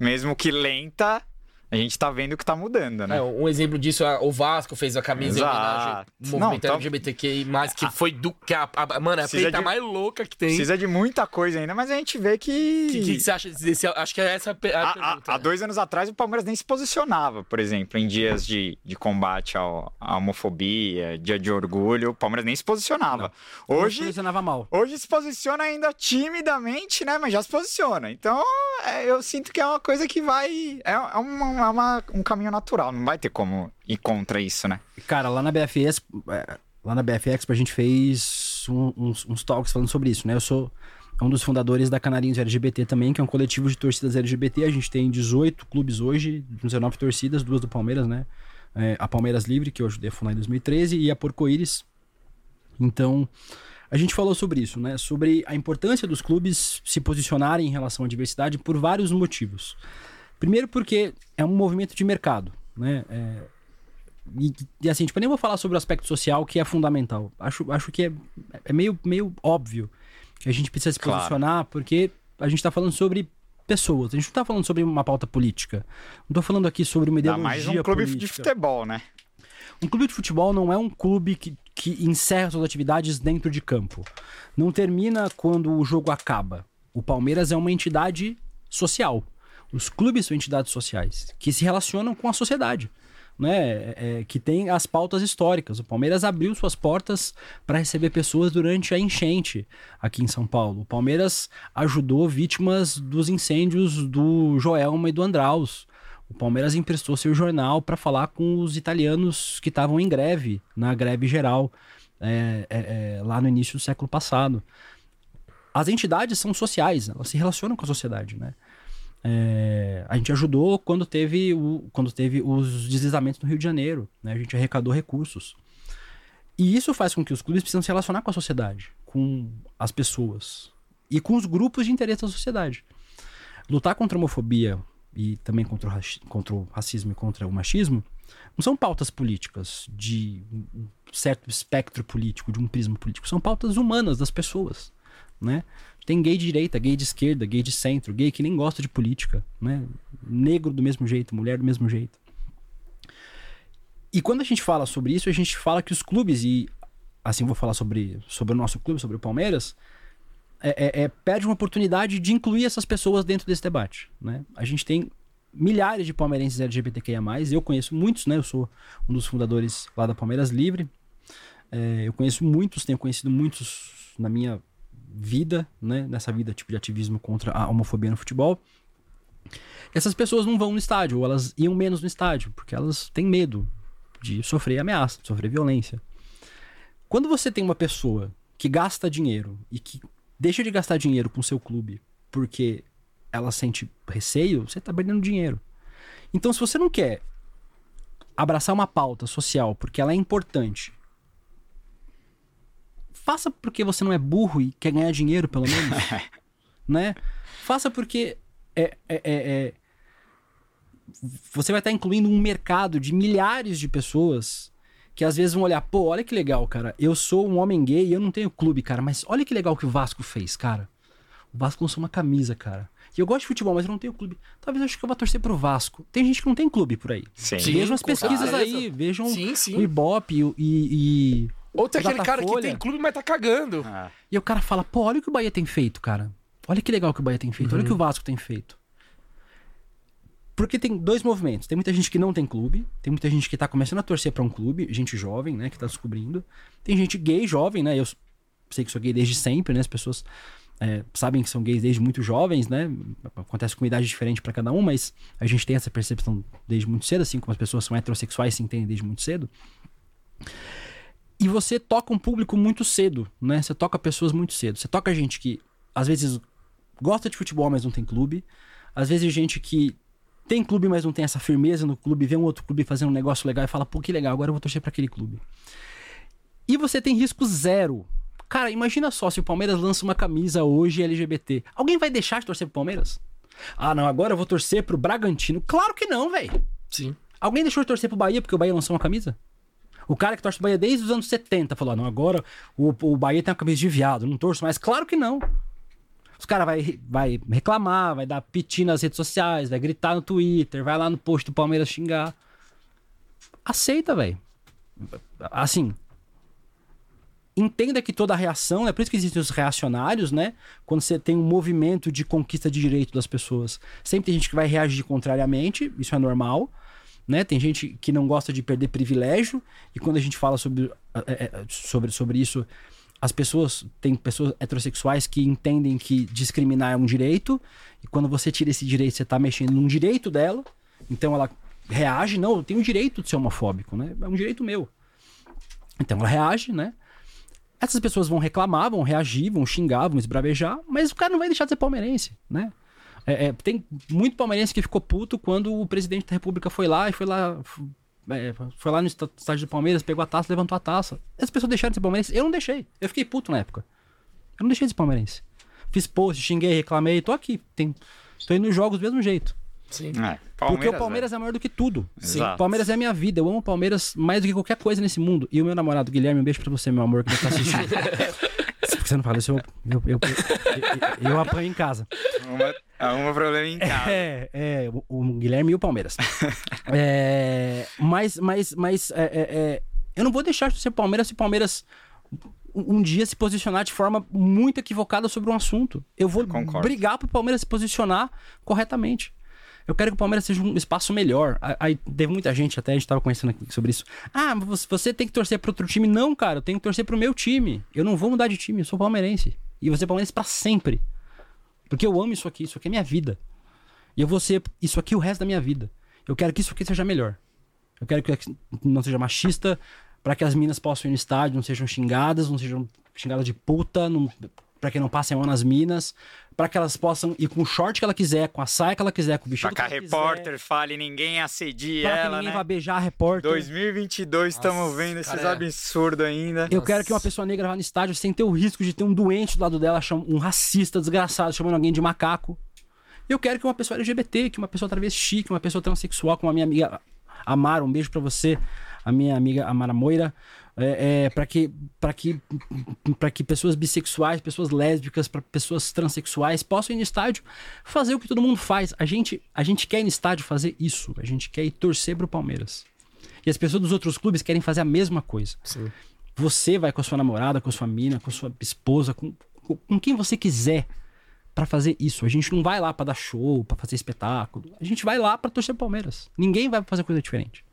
mesmo que lenta, a gente tá vendo que tá mudando, né? É, um exemplo disso, o Vasco fez a camisa em homenagem Exato. ao movimento Não, então- LGBTQI, mais que foi do. Que a, a- mano, é a peita de- mais louca que tem. Precisa de muita coisa ainda, mas a gente vê que. O que, que você acha desse? Acho que é essa a, pergunta. há né? dois anos atrás o Palmeiras nem se posicionava, por exemplo, em dias de, de combate ao- à homofobia, dia de orgulho. O Palmeiras nem se posicionava. Hoje Hoje, funcionava mal. hoje se posiciona ainda timidamente, né? Mas já se posiciona. Então, é, eu sinto que é uma coisa que vai. É, é uma- é uma- um caminho natural. Não vai ter como ir contra isso, né? Cara, lá na BFS, é, lá na BF Expo a gente fez uns, uns talks falando sobre isso, né? Eu sou um dos fundadores da Canarinhos LGBT também, que é um coletivo de torcidas LGBT. A gente tem 18 clubes hoje, 19 torcidas, duas do Palmeiras, né? É, a Palmeiras Livre, que eu ajudei a fundar em 2013, e a Porco-Íris. Então, a gente falou sobre isso, né? Sobre a importância dos clubes se posicionarem em relação à diversidade por vários motivos. Primeiro porque é um movimento de mercado, né? É, e, e assim, tipo, eu nem vou falar sobre o aspecto social, que é fundamental. Acho, acho que é, é meio, meio óbvio que a gente precisa se Claro. posicionar, porque a gente tá falando sobre pessoas, a gente não tá falando sobre uma pauta política. Não tô falando aqui sobre uma Dá ideologia mais um clube de política. futebol, né? Um clube de futebol não é um clube que, que encerra suas atividades dentro de campo. Não termina quando o jogo acaba. O Palmeiras é uma entidade social. Os clubes são entidades sociais que se relacionam com a sociedade. Né, É, é, que tem as pautas históricas. O Palmeiras abriu suas portas para receber pessoas durante a enchente aqui em São Paulo. O Palmeiras ajudou vítimas dos incêndios do Joelma e do Andraus. O Palmeiras emprestou seu jornal para falar com os italianos que estavam em greve, na greve geral, é, é, é, lá no início do século passado. As entidades são sociais, elas se relacionam com a sociedade, né? É, a gente ajudou quando teve, o, quando teve os deslizamentos no Rio de Janeiro, né? A gente arrecadou recursos. E isso faz com que os clubes precisam se relacionar com a sociedade, com as pessoas e com os grupos de interesse da sociedade. Lutar contra a homofobia e também contra o, contra o racismo e contra o machismo não são pautas políticas de um certo espectro político, de um prisma político. São pautas humanas das pessoas, né? Tem gay de direita, gay de esquerda, gay de centro, gay que nem gosta de política, né? Negro do mesmo jeito, mulher do mesmo jeito. E quando a gente fala sobre isso, a gente fala que os clubes, e assim vou falar sobre, sobre o nosso clube, sobre o Palmeiras, é, é, é, perde uma oportunidade de incluir essas pessoas dentro desse debate. Né? A gente tem milhares de palmeirenses LGBTQIA+, eu conheço muitos, né? Eu sou um dos fundadores lá da Palmeiras Livre. É, eu conheço muitos, tenho conhecido muitos na minha vida, né? Nessa vida tipo de ativismo contra a homofobia no futebol. Essas pessoas não vão no estádio, ou elas iam menos no estádio, porque elas têm medo de sofrer ameaça, de sofrer violência. Quando você tem uma pessoa que gasta dinheiro e que deixa de gastar dinheiro com seu clube porque ela sente receio, você está perdendo dinheiro. Então, se você não quer abraçar uma pauta social porque ela é importante, faça porque você não é burro e quer ganhar dinheiro, pelo menos. *laughs* né? Faça porque é, é, é, é, você vai estar incluindo um mercado de milhares de pessoas que às vezes vão olhar, pô, olha que legal, cara. Eu sou um homem gay e eu não tenho clube, cara, mas olha que legal que o Vasco fez, cara. O Vasco lançou uma camisa, cara. E eu gosto de futebol, mas eu não tenho clube. Talvez eu acho que eu vou torcer pro Vasco. Tem gente que não tem clube por aí. Sim. Vejam as pesquisas aí, vejam sim, sim. o Ibope e, e, Ou tem aquele cara que tem clube, mas tá cagando. Ah. E o cara fala, pô, olha o que o Bahia tem feito, cara. Olha que legal que o Bahia tem feito, uhum. olha o que o Vasco tem feito. Porque tem dois movimentos. Tem muita gente que não tem clube, tem muita gente que tá começando a torcer para um clube, gente jovem, né, que tá descobrindo. Tem gente gay jovem, né? Eu sei que sou gay desde sempre, né? As pessoas é, sabem que são gays desde muito jovens, né? Acontece com idade diferente para cada um, mas a gente tem essa percepção desde muito cedo, assim como as pessoas são heterossexuais se entendem desde muito cedo. E você toca um público muito cedo, né? Você toca pessoas muito cedo. Você toca gente que às vezes gosta de futebol, mas não tem clube. Às vezes gente que tem clube, mas não tem essa firmeza no clube, vê um outro clube fazendo um negócio legal e fala, pô, que legal, agora eu vou torcer para aquele clube. E você tem risco zero. Cara, imagina só se o Palmeiras lança uma camisa hoje LGBT. Alguém vai deixar de torcer pro Palmeiras? Ah, não, agora eu vou torcer pro Bragantino. Claro que não, velho. Sim. Alguém deixou de torcer pro Bahia porque o Bahia lançou uma camisa? O cara que torce pro Bahia desde os anos 70 falou: ah, não, agora o, o Bahia tem uma camisa de viado, não torço mais. Claro que não. Os caras vai, vai reclamar, vai dar piti nas redes sociais, vai gritar no Twitter, vai lá no post do Palmeiras xingar. Aceita, velho. Assim, entenda que toda reação, é por isso que existem os reacionários, né? Quando você tem um movimento de conquista de direito das pessoas, sempre tem gente que vai reagir contrariamente, isso é normal, né? Tem gente que não gosta de perder privilégio, e quando a gente fala sobre, é, é, sobre, sobre isso, as pessoas, tem pessoas heterossexuais que entendem que discriminar é um direito, e quando você tira esse direito, você está mexendo num direito dela, então ela reage, não, eu tenho o direito de ser homofóbico, né? É um direito meu. Então ela reage, né? Essas pessoas vão reclamar, vão reagir, vão xingar, vão esbravejar, mas o cara não vai deixar de ser palmeirense, né? É, é, tem muito palmeirense que ficou puto quando o presidente da república foi lá e foi lá é, foi lá no estádio do Palmeiras, pegou a taça, levantou a taça. As pessoas deixaram de ser palmeirense. Eu não deixei. Eu fiquei puto na época. Eu não deixei de ser palmeirense. Fiz post, xinguei, reclamei. Tô aqui. Tem, tô indo nos jogos do mesmo jeito. Sim. É, Porque o Palmeiras é. é maior do que tudo. Sim. Palmeiras é a minha vida. Eu amo o Palmeiras mais do que qualquer coisa nesse mundo. E o meu namorado, Guilherme, um beijo pra você, meu amor, que tá assistindo. *laughs* Porque você não fala isso, eu, eu, eu, eu, eu apanho em casa. Uma, arruma problema em casa. É, é o, o Guilherme e o Palmeiras. é, mas, mas, mas é, é, é, eu não vou deixar de ser Palmeiras se o Palmeiras um dia se posicionar de forma muito equivocada sobre um assunto. Eu vou brigar pro Palmeiras se posicionar corretamente. Eu quero que o Palmeiras seja um espaço melhor. Aí teve muita gente, até a gente tava conversando aqui sobre isso. Ah, você tem que torcer para outro time. Não, cara, eu tenho que torcer pro meu time. Eu não vou mudar de time, eu sou palmeirense. E você palmeirense para sempre. Porque eu amo isso aqui, isso aqui é minha vida. E eu vou ser isso aqui o resto da minha vida. Eu quero que isso aqui seja melhor. Eu quero que não seja machista, para que as minas possam ir no estádio, não sejam xingadas, não sejam xingadas de puta, não, para que não passem a mão nas minas, para que elas possam ir com o short que ela quiser, com a saia que ela quiser, com o vestido pra que, a repórter quiser, fale, ninguém assedie ela, que ninguém né? vai beijar a repórter. 2022 estamos vendo esses é... absurdos ainda. Eu Nossa. quero que uma pessoa negra vá no estádio sem ter o risco de ter um doente do lado dela, um racista desgraçado, chamando alguém de macaco. Eu quero que uma pessoa LGBT, que uma pessoa travesti, que uma pessoa transexual, como a minha amiga Amara, um beijo para você, a minha amiga Amara Moira, é, é, para que, que, que pessoas bissexuais, pessoas lésbicas, para pessoas transexuais possam ir no estádio fazer o que todo mundo faz. A gente, a gente quer ir no estádio fazer isso. A gente quer ir torcer pro Palmeiras. E as pessoas dos outros clubes querem fazer a mesma coisa. Sim. Você vai com a sua namorada, com a sua mina, com a sua esposa, com com, com quem você quiser pra fazer isso. A gente não vai lá pra dar show, pra fazer espetáculo. A gente vai lá pra torcer Palmeiras. Ninguém vai fazer coisa diferente.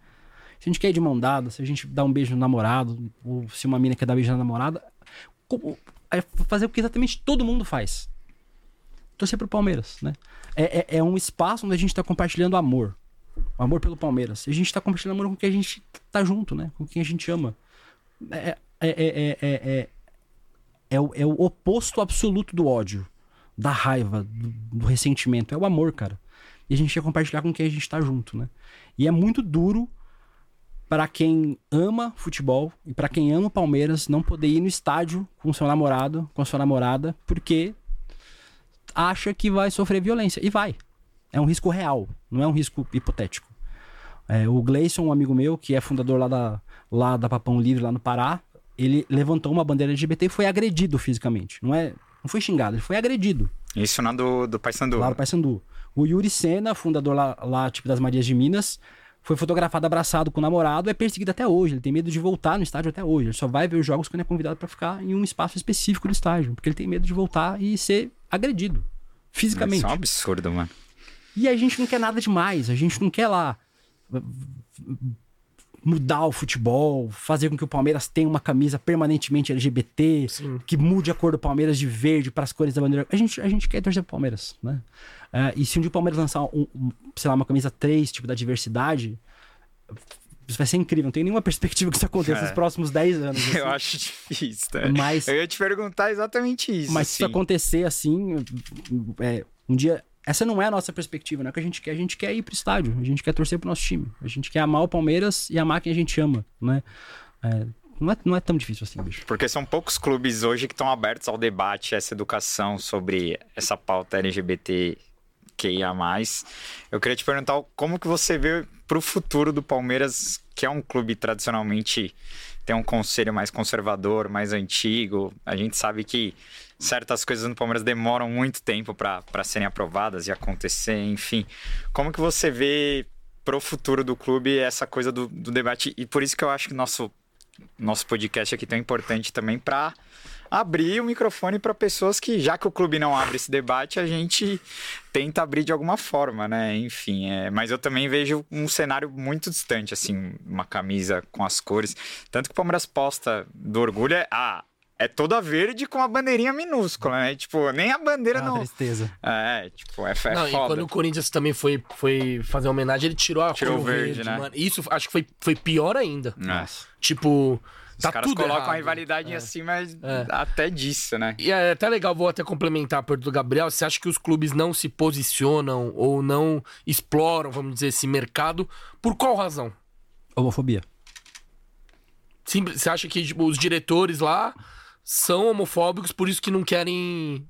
Se a gente quer ir de mão dada, se a gente dá um beijo no namorado, ou se uma mina quer dar beijo na namorada, é fazer o que exatamente todo mundo faz. Torcer pro Palmeiras, né? É, é, é um espaço onde a gente tá compartilhando amor. O amor pelo Palmeiras. E a gente tá compartilhando amor com quem a gente tá junto, né? Com quem a gente ama. É, é, é, é, é, é, é o, é o oposto absoluto do ódio, da raiva, do, do ressentimento. É o amor, cara. E a gente quer compartilhar com quem a gente tá junto, né? E é muito duro para quem ama futebol e para quem ama o Palmeiras não poder ir no estádio com seu namorado, com sua namorada, porque acha que vai sofrer violência. E vai. É um risco real, não é um risco hipotético. É, o Gleison, um amigo meu, que é fundador lá da, lá da Papão Livre, lá no Pará, ele levantou uma bandeira LGBT e foi agredido fisicamente. Não, é, não foi xingado, ele foi agredido Isso na do, do Paysandu. lá no Paysandu. O Yuri Senna, fundador lá, lá tipo, das Marias de Minas, foi fotografado abraçado com o namorado, é perseguido até hoje. Ele tem medo de voltar no estádio até hoje. Ele só vai ver os jogos quando é convidado para ficar em um espaço específico do estádio, porque ele tem medo de voltar e ser agredido fisicamente. Isso é um absurdo, mano. E a gente não quer nada demais, a gente não quer lá mudar o futebol, fazer com que o Palmeiras tenha uma camisa permanentemente LGBT, Sim. que mude a cor do Palmeiras de verde para as cores da bandeira. A gente, a gente quer torcer pro Palmeiras, né? É, e se um dia o Palmeiras lançar, um, um, sei lá, uma camisa 3, tipo da diversidade, isso vai ser incrível. Não tem nenhuma *laughs* perspectiva que isso aconteça É. nos próximos 10 anos. *laughs* assim. Eu acho difícil, né? Mas- Eu ia te perguntar exatamente isso. Mas se isso assim. acontecer assim, é, um dia. Essa não é a nossa perspectiva, não é o que a gente quer. A gente quer ir pro estádio, a gente quer torcer pro nosso time. A gente quer amar o Palmeiras e amar quem a gente ama, né? É, não, é, não é tão difícil assim, bicho. Porque são poucos clubes hoje que estão abertos ao debate, essa educação sobre essa pauta LGBT que ia mais. Eu queria te perguntar como que você vê pro futuro do Palmeiras, que é um clube tradicionalmente tem um conselho mais conservador, mais antigo. A gente sabe que certas coisas no Palmeiras demoram muito tempo para serem aprovadas e acontecer, enfim. Como que você vê pro futuro do clube essa coisa do, do debate? E por isso que eu acho que nosso nosso podcast aqui tão importante também para abrir o microfone para pessoas que, já que o clube não abre esse debate, a gente tenta abrir de alguma forma, né? Enfim, é... mas eu também vejo um cenário muito distante, assim, uma camisa com as cores. Tanto que o Palmeiras posta do orgulho é. Ah, é toda verde com a bandeirinha minúscula, né? Tipo, nem a bandeira Ah, não. tristeza. É, tipo, é, é Não, e foda. quando o Corinthians também foi, foi fazer homenagem, ele tirou a Tirou cor o verde, né? mano. Isso acho que foi, foi pior ainda. Nossa. Tipo, Os tá caras tudo colocam errado. a rivalidade em É. acima É. até disso, né? E é até legal, vou até complementar a pergunta do Gabriel. Você acha que os clubes não se posicionam ou não exploram, vamos dizer, esse mercado? Por qual razão? Homofobia. Simples, você acha que tipo, os diretores lá são homofóbicos, por isso que não querem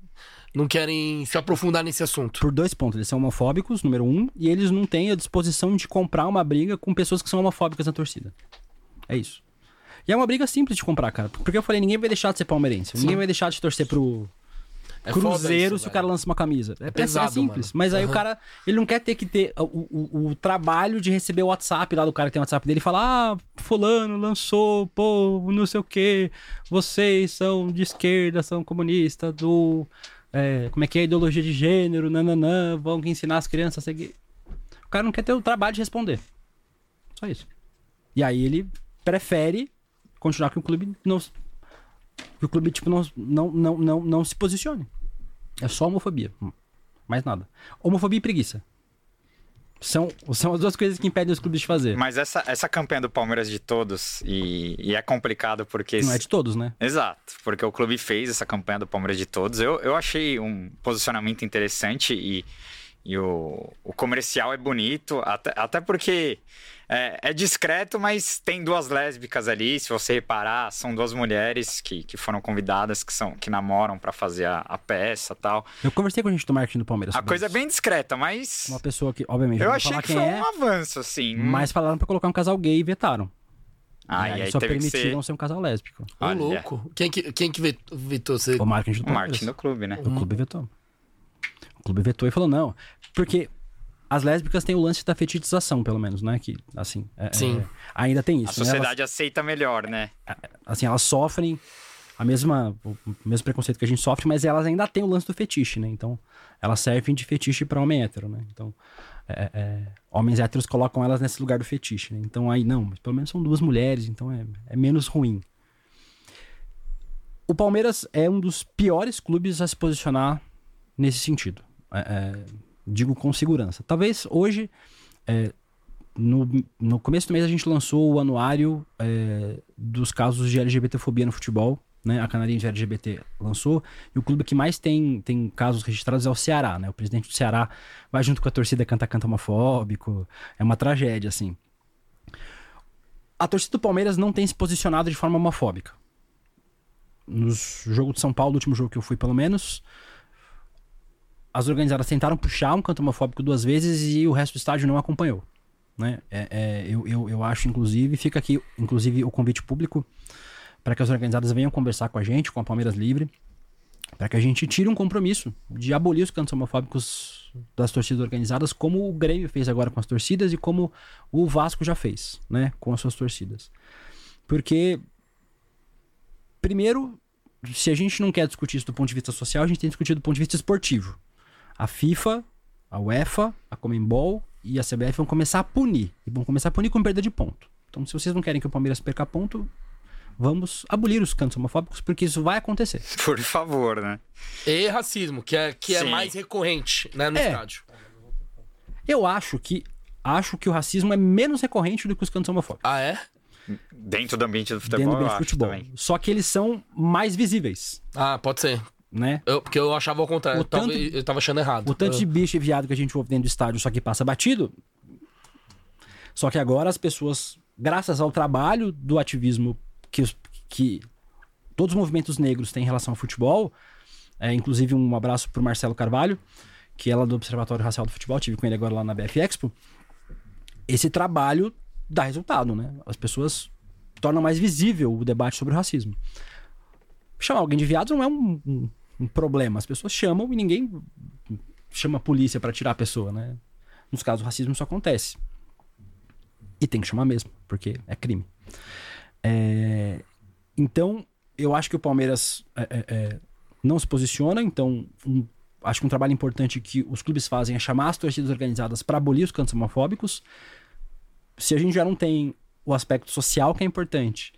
não querem se aprofundar nesse assunto? Por dois pontos. Eles são homofóbicos, número um, e eles não têm a disposição de comprar uma briga com pessoas que são homofóbicas na torcida. É isso. E é uma briga simples de comprar, cara. Porque eu falei, ninguém vai deixar de ser palmeirense. Ninguém vai deixar de torcer pro É Cruzeiro isso, se o cara lança uma camisa. É, pesado, é simples. mano. Mas aí o Aham. cara, ele não quer ter que ter o, o, o trabalho de receber o WhatsApp lá do cara que tem o WhatsApp dele e falar: ah, fulano lançou, pô, não sei o quê, vocês são de esquerda, são comunistas, do. é, como é que é? Ideologia de gênero, nananã, vão ensinar as crianças a seguir. O cara não quer ter o trabalho de responder. Só isso. E aí ele prefere continuar que o clube não. Que o clube, tipo, não, não, não, não, não se posicione. É só homofobia. Hum, Mais nada. Homofobia e preguiça. São, são as duas coisas que impedem os clubes de fazer. Mas essa, essa campanha do Palmeiras de todos, e, e é complicado porque. Não é de todos, né? Exato, porque o clube fez essa campanha do Palmeiras de todos. Eu, eu achei um posicionamento interessante e, e o, o comercial é bonito, até, até porque é, é discreto, mas tem duas lésbicas ali. Se você reparar, são duas mulheres que, que foram convidadas, que, são, que namoram pra fazer a, a peça e tal. Eu conversei com a gente do marketing do Palmeiras. A sobre coisa é isso. bem discreta, mas Uma pessoa que, obviamente, eu achei falar que quem foi é, um avanço, assim. mas falaram pra colocar um casal gay e vetaram. Ah, e e aí aí só permitiram ser ser um casal lésbico. Ô, louco. Quem que, quem que vet- vetou você? O marketing do o Palmeiras. marketing do clube, né? O clube vetou. O clube vetou e falou não. Porque as lésbicas têm o lance da fetichização, pelo menos, né? Que, assim, é- Sim. é- ainda tem A isso. né? sociedade aceita melhor, né? Elas, assim, elas sofrem a mesma, o mesmo preconceito que a gente sofre, mas elas ainda têm o lance do fetiche, né? Então, elas servem de fetiche para homem hétero, né? Então, é, é, homens héteros colocam elas nesse lugar do fetiche, né? Então, aí não, mas pelo menos são duas mulheres, então é, é menos ruim. O Palmeiras é um dos piores clubes a se posicionar nesse sentido. É, é, digo com segurança. Talvez hoje, é, no, no começo do mês, a gente lançou o anuário é, dos casos de LGBTfobia no futebol. Né? A Canarinha LGBT lançou. E o clube que mais tem, tem casos registrados é o Ceará. Né? O presidente do Ceará vai junto com a torcida canta canta homofóbico. É uma tragédia, assim. A torcida do Palmeiras não tem se posicionado de forma homofóbica. No jogo de São Paulo, último jogo que eu fui, pelo menos, as organizadas tentaram puxar um canto homofóbico duas vezes e o resto do estádio não acompanhou. Né? É, é, eu, eu, eu acho, inclusive, fica aqui, inclusive, o convite público para que as organizadas venham conversar com a gente, com a Palmeiras Livre, para que a gente tire um compromisso de abolir os cantos homofóbicos das torcidas organizadas, como o Grêmio fez agora com as torcidas e como o Vasco já fez, né, com as suas torcidas. Porque, primeiro, se a gente não quer discutir isso do ponto de vista social, a gente tem que discutir do ponto de vista esportivo a FIFA, a UEFA, a Comembol e a CBF vão começar a punir. E vão começar a punir com perda de ponto. Então, se vocês não querem que o Palmeiras perca ponto, vamos abolir os cantos homofóbicos, porque isso vai acontecer. Por favor, né? E racismo, que é, que é mais recorrente né, no é. estádio. Eu acho que acho que o racismo é menos recorrente do que os cantos homofóbicos. Ah, é? Dentro do ambiente do futebol. Dentro do ambiente do futebol. Só que eles são mais visíveis. Ah, pode ser né? Eu, porque eu achava ao contrário. O eu, tanto, tava, eu tava achando errado. O tanto de bicho e viado que a gente ouve dentro do estádio, só que passa batido. Só que agora as pessoas, graças ao trabalho do ativismo que, que todos os movimentos negros têm em relação ao futebol, é, inclusive um abraço pro Marcelo Carvalho, que é lá do Observatório Racial do Futebol, tive com ele agora lá na BF Expo. Esse trabalho dá resultado, né? As pessoas tornam mais visível o debate sobre o racismo. Chamar alguém de viado não é um, um um problema. As pessoas chamam e ninguém chama a polícia para tirar a pessoa, né? Nos casos do racismo isso acontece. E tem que chamar mesmo, porque é crime. É... Então, eu acho que o Palmeiras é, é, é não se posiciona, então um, acho que um trabalho importante que os clubes fazem é chamar as torcidas organizadas para abolir os cantos homofóbicos. Se a gente já não tem o aspecto social que é importante,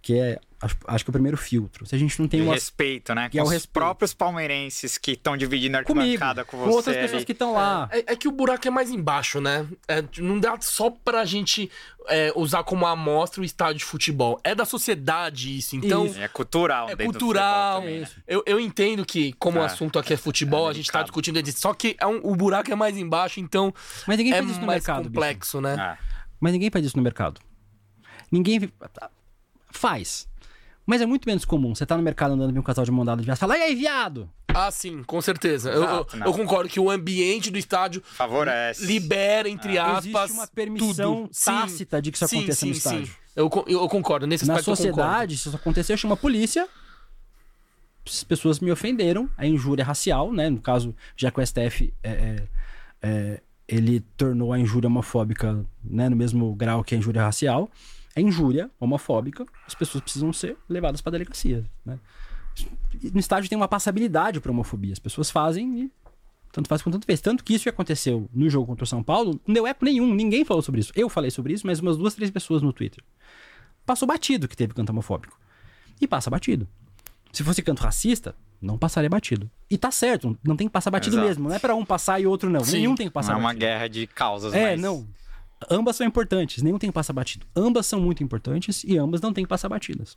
que é Acho, acho que é o primeiro filtro. Se a gente não tem o respeito, né? Que é com é o os respeito. próprios palmeirenses que estão dividindo a arquibancada com você. Com outras pessoas que estão lá. É, é, que o buraco é mais embaixo, né? É, não dá só pra gente é, usar como amostra o estádio de futebol. É da sociedade isso. Então. Isso. É cultural. É cultural. Também, né? eu, eu entendo que, como o é. assunto aqui é futebol, a gente tá discutindo disso. Só que é um, o buraco é mais embaixo, então. Mas ninguém é faz isso no mais mercado. complexo, bicho. né? Mas ninguém faz isso no mercado. Ninguém. Faz. Mas é muito menos comum. Você tá no mercado andando vê um casal de mão dada de viado e fala, e aí, viado? Ah, sim, com certeza. Exato, eu, eu, eu, concordo que o ambiente do estádio favorece. Libera, entre ah. aspas. Existe uma permissão tudo. tácita sim, de que isso sim, aconteça sim, no estádio. Sim. Eu, eu, concordo, nesse Na sociedade, se isso acontecer, chama a polícia. As pessoas me ofenderam, a injúria racial, né? No caso, já que o STF é, é, é, ele tornou a injúria homofóbica né, no mesmo grau que a injúria racial é injúria homofóbica, as pessoas precisam ser levadas para delegacia. Né? No estádio tem uma passabilidade para homofobia. As pessoas fazem e tanto faz quanto tanto fez. Tanto que isso que aconteceu no jogo contra o São Paulo, não deu eco nenhum, ninguém falou sobre isso. Eu falei sobre isso, mas umas duas, três pessoas no Twitter. Passou batido que teve canto homofóbico. E passa batido. Se fosse canto racista, não passaria batido. E tá certo, não tem que passar batido Exato. mesmo. Não é para um passar e outro não. Sim, Nenhum tem que passar não batido. é uma guerra de causas, É, mas... não ambas são importantes, nenhum tem que passar batido. Ambas são muito importantes e ambas não tem que passar batidas.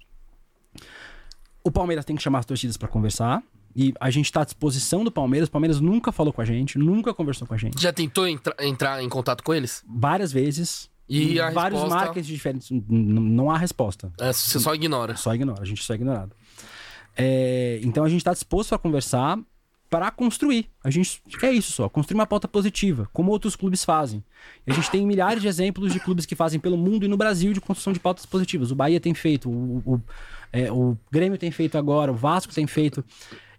O Palmeiras tem que chamar as torcidas para conversar. E a gente está à disposição do Palmeiras. O Palmeiras nunca falou com a gente, nunca conversou com a gente. Já tentou entra entrar em contato com eles? Várias vezes. E vários resposta... marcas diferentes. Não há resposta. É, você só ignora. Só ignora, a gente só é ignorado. É, então a gente está disposto a conversar para construir. A gente quer isso só, construir uma pauta positiva, como outros clubes fazem. E a gente tem milhares de exemplos de clubes que fazem pelo mundo e no Brasil de construção de pautas positivas. O Bahia tem feito, o, o, é, o Grêmio tem feito agora, o Vasco tem feito.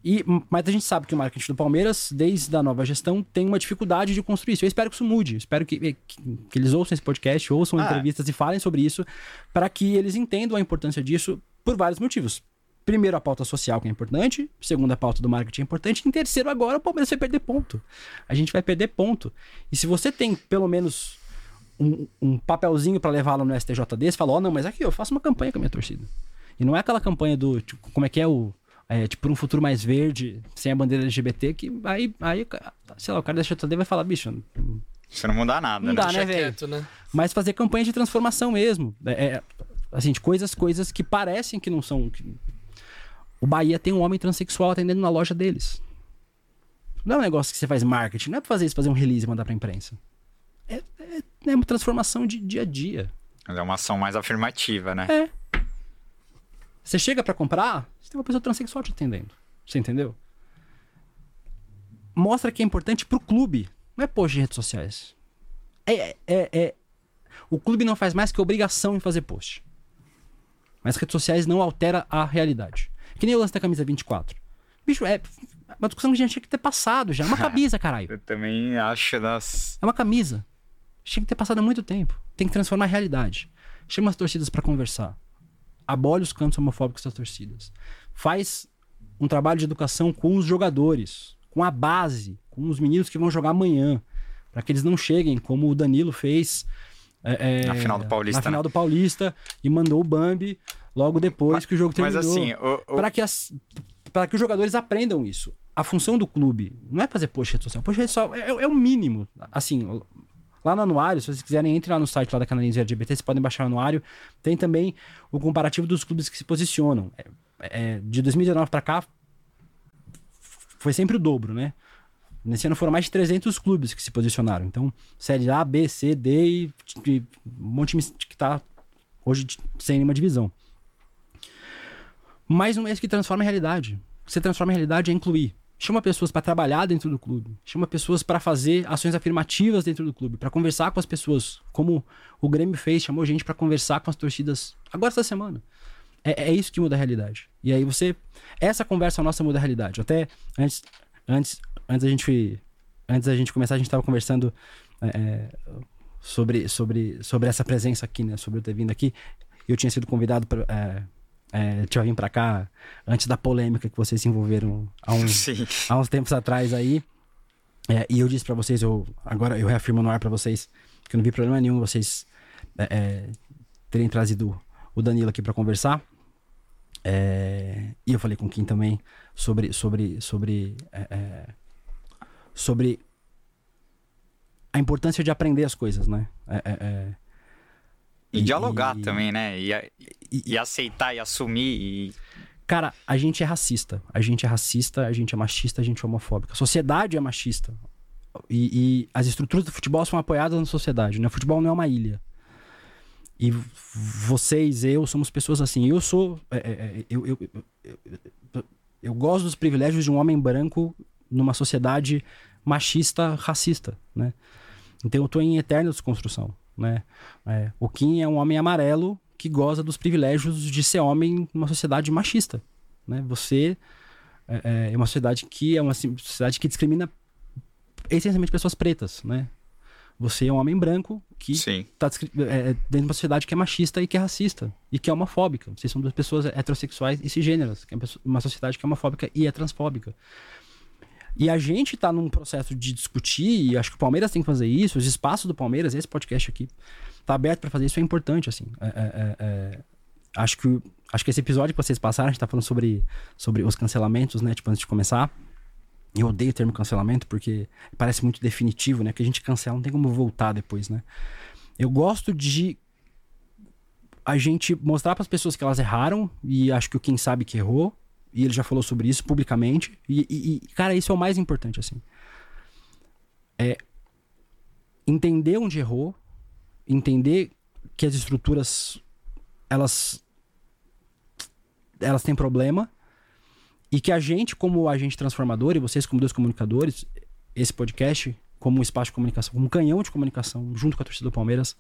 E, mas a gente sabe que o marketing do Palmeiras, desde a nova gestão, tem uma dificuldade de construir isso. Eu espero que isso mude. Eu espero que, que, que, eles ouçam esse podcast, ouçam ah. entrevistas e falem sobre isso, para que eles entendam a importância disso por vários motivos primeiro a pauta social, que é importante, segundo a pauta do marketing é importante, e em terceiro agora o Palmeiras vai perder ponto. A gente vai perder ponto. E se você tem pelo menos um, um papelzinho para levar lá no STJD, você fala, ó, oh, não, mas aqui eu faço uma campanha com a minha torcida. E não é aquela campanha do, tipo, como é que é o é, tipo, um futuro mais verde, sem a bandeira LGBT, que aí, aí sei lá, o cara da STJD vai falar, bicho, você não muda nada, não né? dá, né, velho? Né? Mas fazer campanha de transformação mesmo. É, é, assim, de coisas, coisas que parecem que não são. Que... O Bahia tem um homem transexual atendendo na loja deles. Não é um negócio que você faz marketing, não é pra fazer isso, fazer um release e mandar pra imprensa. É, é, é uma transformação de dia a dia. É uma ação mais afirmativa, né? É. Você chega para comprar, você tem uma pessoa transexual te atendendo. Você entendeu? Mostra que é importante pro clube não é post de redes sociais. É, é, é, é, O clube não faz mais que obrigação em fazer post. Mas redes sociais não altera a realidade. Que nem o lance da camisa 24. Bicho, é uma discussão que a gente tinha que ter passado já. É uma *laughs* camisa, caralho. Eu também acho das. É uma camisa. Tinha que ter passado há muito tempo. Tem que transformar a realidade. Chama as torcidas para conversar. Abole os cantos homofóbicos das torcidas. Faz um trabalho de educação com os jogadores, com a base, com os meninos que vão jogar amanhã, para que eles não cheguem como o Danilo fez é, é, na final do Paulista, na final né? do Paulista e mandou o Bambi logo depois mas, que o jogo terminou. Mas assim, o, para que as para que os jogadores aprendam isso. A função do clube não é fazer post rede social. Post rede social é, é, o mínimo. Assim, lá no anuário, se vocês quiserem, entre lá no site lá da Canadense LGBT, vocês podem baixar o anuário. Tem também o comparativo dos clubes que se posicionam. É, é de 2019 para cá, foi sempre o dobro, né? Nesse ano foram mais de 300 clubes que se posicionaram. Então, série A, B, C, D e, e um monte de que tá hoje sem nenhuma divisão. Mais um mês que transforma a realidade. Você transforma a realidade é incluir. Chama pessoas para trabalhar dentro do clube. Chama pessoas para fazer ações afirmativas dentro do clube, para conversar com as pessoas, como o Grêmio fez, chamou gente para conversar com as torcidas agora essa semana. É, é, isso que muda a realidade. E aí você. Essa conversa nossa muda a realidade. Até antes, antes, antes a gente antes da gente começar a gente estava conversando é, é, sobre, sobre, sobre essa presença aqui, né? Sobre eu ter vindo aqui. Eu tinha sido convidado para é, é, tinha vindo para cá antes da polêmica que vocês se envolveram há *laughs* uns, há uns tempos atrás aí. É, e eu disse para vocês, eu agora eu reafirmo no ar para vocês que eu não vi problema nenhum vocês é, é terem trazido o Danilo aqui para conversar. É, e eu falei com o Kim também sobre sobre sobre é, é, sobre a importância de aprender as coisas, né? É. e, e, dialogar e, também, né? E, e, e, aceitar e assumir. Cara, a gente é racista. A gente é racista, a gente é machista, a gente é homofóbica. A sociedade é machista. E, as estruturas do futebol são apoiadas na sociedade, né? O futebol não é uma ilha. E vocês, eu, somos pessoas assim. Eu sou. É, é, eu, eu, eu, eu, gosto dos privilégios de um homem branco numa sociedade machista, racista, né? Então eu tô em eterna desconstrução, né? É, o Kim é um homem amarelo que goza dos privilégios de ser homem numa sociedade machista, né? Você é, é uma sociedade que é uma sociedade que discrimina essencialmente pessoas pretas, né? Você é um homem branco que está é, dentro de uma sociedade que é machista e que é racista e que é homofóbica. Vocês são duas pessoas heterossexuais e cisgêneras, que é uma sociedade que é homofóbica e é transfóbica. E a gente tá num processo de discutir, e acho que o Palmeiras tem que fazer isso, os espaços do Palmeiras, esse podcast aqui, tá aberto para fazer isso, é importante, assim. É, é, é, é, acho, que, acho que esse episódio que vocês passaram, a gente tá falando sobre, sobre os cancelamentos, né, tipo, antes de começar. Eu odeio o termo cancelamento porque parece muito definitivo, né? Que a gente cancela, não tem como voltar depois, né? Eu gosto de a gente mostrar para as pessoas que elas erraram e acho que o quem sabe que errou e ele já falou sobre isso publicamente. E, e, e, cara, isso é o mais importante, assim. É entender onde errou, entender que as estruturas elas elas têm problema e que a gente como agente transformador e vocês como dois comunicadores, esse podcast como um espaço de comunicação, como um canhão de comunicação junto com a torcida do Palmeiras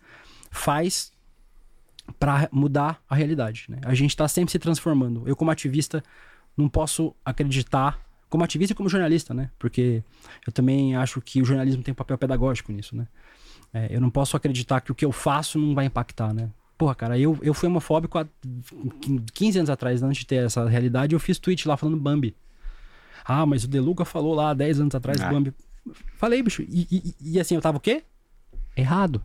faz para mudar a realidade, né? A gente está sempre se transformando. Eu como ativista não posso acreditar como ativista e como jornalista, né? Porque eu também acho que o jornalismo tem um papel pedagógico nisso, né? É, eu não posso acreditar que o que eu faço não vai impactar, né? Porra, cara, eu, eu fui homofóbico há 15 anos atrás, antes de ter essa realidade, eu fiz tweet lá falando Bambi. Ah, mas o Deluca falou lá 10 anos atrás É. Bambi. Falei, bicho. E, e- e assim, eu tava o quê? Errado.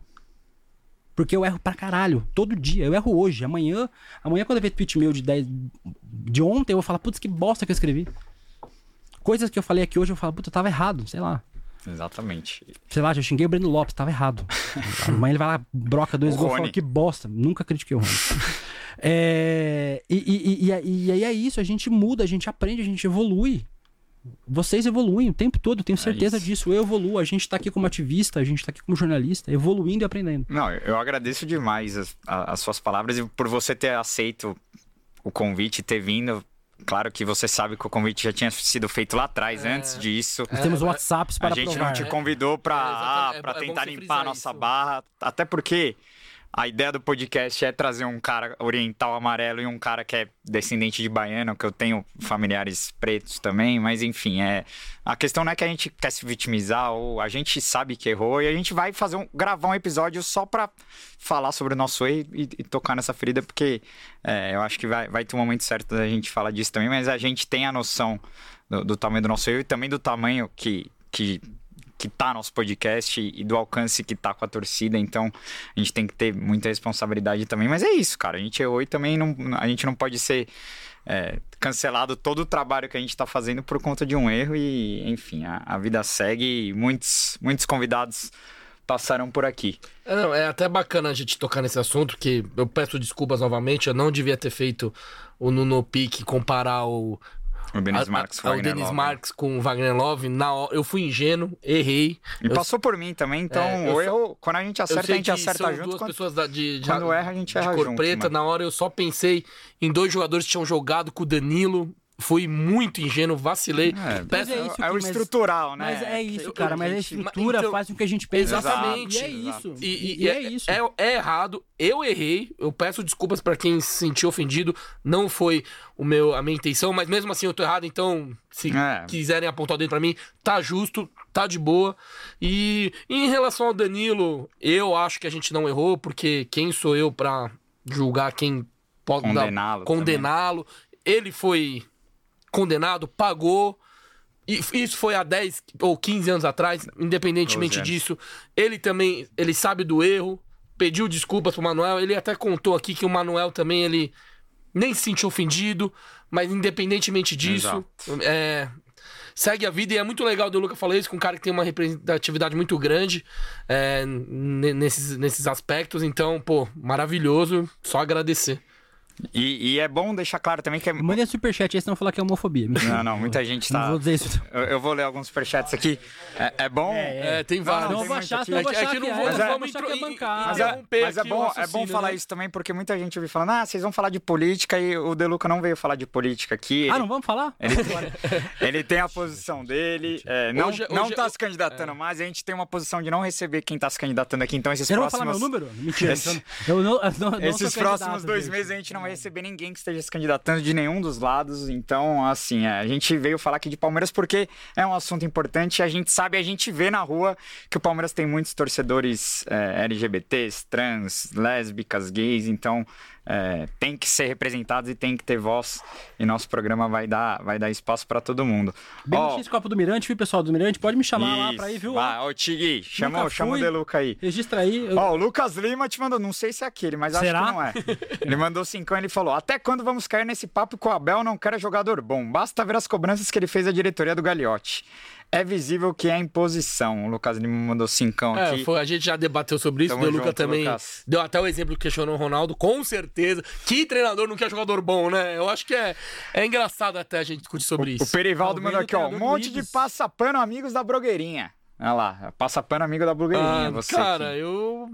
Porque eu erro pra caralho. Todo dia. Eu erro hoje. Amanhã, amanhã quando eu ver tweet meu de 10. De ontem, eu vou falar, putz, que bosta que eu escrevi. Coisas que eu falei aqui hoje, eu falo, puta, eu tava errado, sei lá. Exatamente. Sei lá, já xinguei o Breno Lopes, tava errado. *laughs* Amanhã ele vai lá, broca dois gols e fala, que bosta. Nunca critiquei o Rony. *laughs* É, e, e, e, e aí é isso, a gente muda, a gente aprende, a gente evolui. Vocês evoluem o tempo todo, eu tenho certeza isso. disso. Eu evoluo, a gente tá aqui como ativista, a gente tá aqui como jornalista, evoluindo e aprendendo. Não, eu agradeço demais as, a- as suas palavras e por você ter aceito o convite, ter vindo. Claro que você sabe que o convite já tinha sido feito lá atrás, É. antes disso. Nós temos WhatsApps A para gente provar. não te convidou pra, É, ah. É é bom tentar limpar a nossa isso. barra. Até porque a ideia do podcast é trazer um cara oriental amarelo e um cara que é descendente de baiano, que eu tenho familiares pretos também, mas enfim, é a questão não é que a gente quer se vitimizar ou a gente sabe que errou e a gente vai fazer um, gravar um episódio só pra falar sobre o nosso erro e, e tocar nessa ferida, porque é, eu acho que vai, vai ter um momento certo da gente falar disso também, mas a gente tem a noção do, do tamanho do nosso erro e também do tamanho que, que, que tá nosso podcast e do alcance que tá com a torcida, então a gente tem que ter muita responsabilidade também, mas é isso, cara, a gente errou e também não, a gente não pode ser é, cancelado todo o trabalho que a gente tá fazendo por conta de um erro e, enfim, a, a vida segue e muitos, muitos convidados passaram por aqui. É, não, é até bacana a gente tocar nesse assunto, que eu peço desculpas novamente, eu não devia ter feito o Nuno Pique comparar o, O Denis Marques com a- o Wagner Denis Love. Marques com o Wagner Love. Na eu fui ingênuo, errei. E Eu- passou por mim também, então É, eu erro, quando a gente Eu acerta, a gente acerta junto. duas Quando... pessoas da- de, de, quando erra, a gente de erra cor junto, preta. mano. Na hora eu só pensei em dois jogadores que tinham jogado com o Danilo. Fui muito ingênuo, vacilei. É, Peço- é isso é o mas- estrutural, né? Mas é isso, cara. Mas a gente- estrutura então- faz com que a gente pense. Exatamente. E é isso. E, e- E é é, isso. É, é errado. Eu errei. Eu peço desculpas pra quem se sentiu ofendido. Não foi o meu, a minha intenção, mas mesmo assim eu tô errado. Então, se É. quiserem apontar o dedo pra mim, tá justo, tá de boa. E em relação ao Danilo, eu acho que a gente não errou, porque quem sou eu pra julgar quem pode Condená-lo condená-lo? Ele foi condenado, pagou. E isso foi há 10 ou 15 anos atrás, independentemente 12 anos. disso. Ele também, ele sabe do erro, pediu desculpas pro Manuel. Ele até contou aqui que o Manuel também, ele nem se sentiu ofendido, mas independentemente disso, é, segue a vida. E é muito legal do Luca falar isso com um cara que tem uma representatividade muito grande é, ne- nesses, nesses aspectos. Então, pô, maravilhoso. Só agradecer. E, e é bom deixar claro também que é. Mandem superchat aí, senão falar que é homofobia. Mentira. Não, não, muita gente Não tá. vou dizer isso. Eu, eu vou ler alguns superchats aqui. É, é bom. É, tem vários. Não, tem vou achar, aqui. eu vou É é achar não vou- é, não vou achar que é intro- bancada. Mas, é, interromper mas é aqui o bom, é bom falar né? isso também, porque muita gente ouviu falando, ah, vocês vão falar de política e o Deluca não veio falar de política aqui. Ah, Ele- não vamos falar? Ele, *laughs* ele tem a posição dele, é, não, Hoje- não hoje- tá se candidatando mais, a gente tem uma posição de não receber quem tá se candidatando aqui, então esses Você não vai falar próximos... meu número? *laughs* Mentira. Eu não, eu não, não Esses candidato, próximos dois meses a gente não vai receber ninguém que esteja se candidatando de nenhum dos lados. Então, assim, é, a gente veio falar aqui de Palmeiras porque é um assunto importante. A gente sabe, a gente vê na rua que o Palmeiras tem muitos torcedores é, LGBTs, trans, lésbicas, gays. Então, é, tem que ser representados e tem que ter voz. E nosso programa vai dar, vai dar espaço para todo mundo. Bem Ó, no X Copa do Mirante, viu, pessoal do Mirante? Pode me chamar lá pra ir, isso. viu? Vai, ó, Tigui, Nunca chama o. Deluca aí. Registra aí. eu- Ó, o Lucas Lima te mandou, não sei se é aquele, mas Será? acho que não é. Ele mandou cincão e ele falou: Até quando vamos cair nesse papo que o Abel não quer jogador bom? Basta ver as cobranças que ele fez à diretoria do Gagliotti. É visível que é imposição. O Lucas Lima mandou cincão É, aqui. foi- a gente já debateu sobre isso. Tamo o Luca junto, também Lucas. deu até o exemplo que questionou o Ronaldo, com certeza. Que treinador não quer jogador bom, né? Eu acho que é, é engraçado até a gente discutir sobre O isso. Perivaldo Talvez mandou o aqui, ó. Um monte de passa-pano amigos da blogueirinha. Olha lá, passa-pano amigo da blogueirinha. Ah, você cara, que- eu.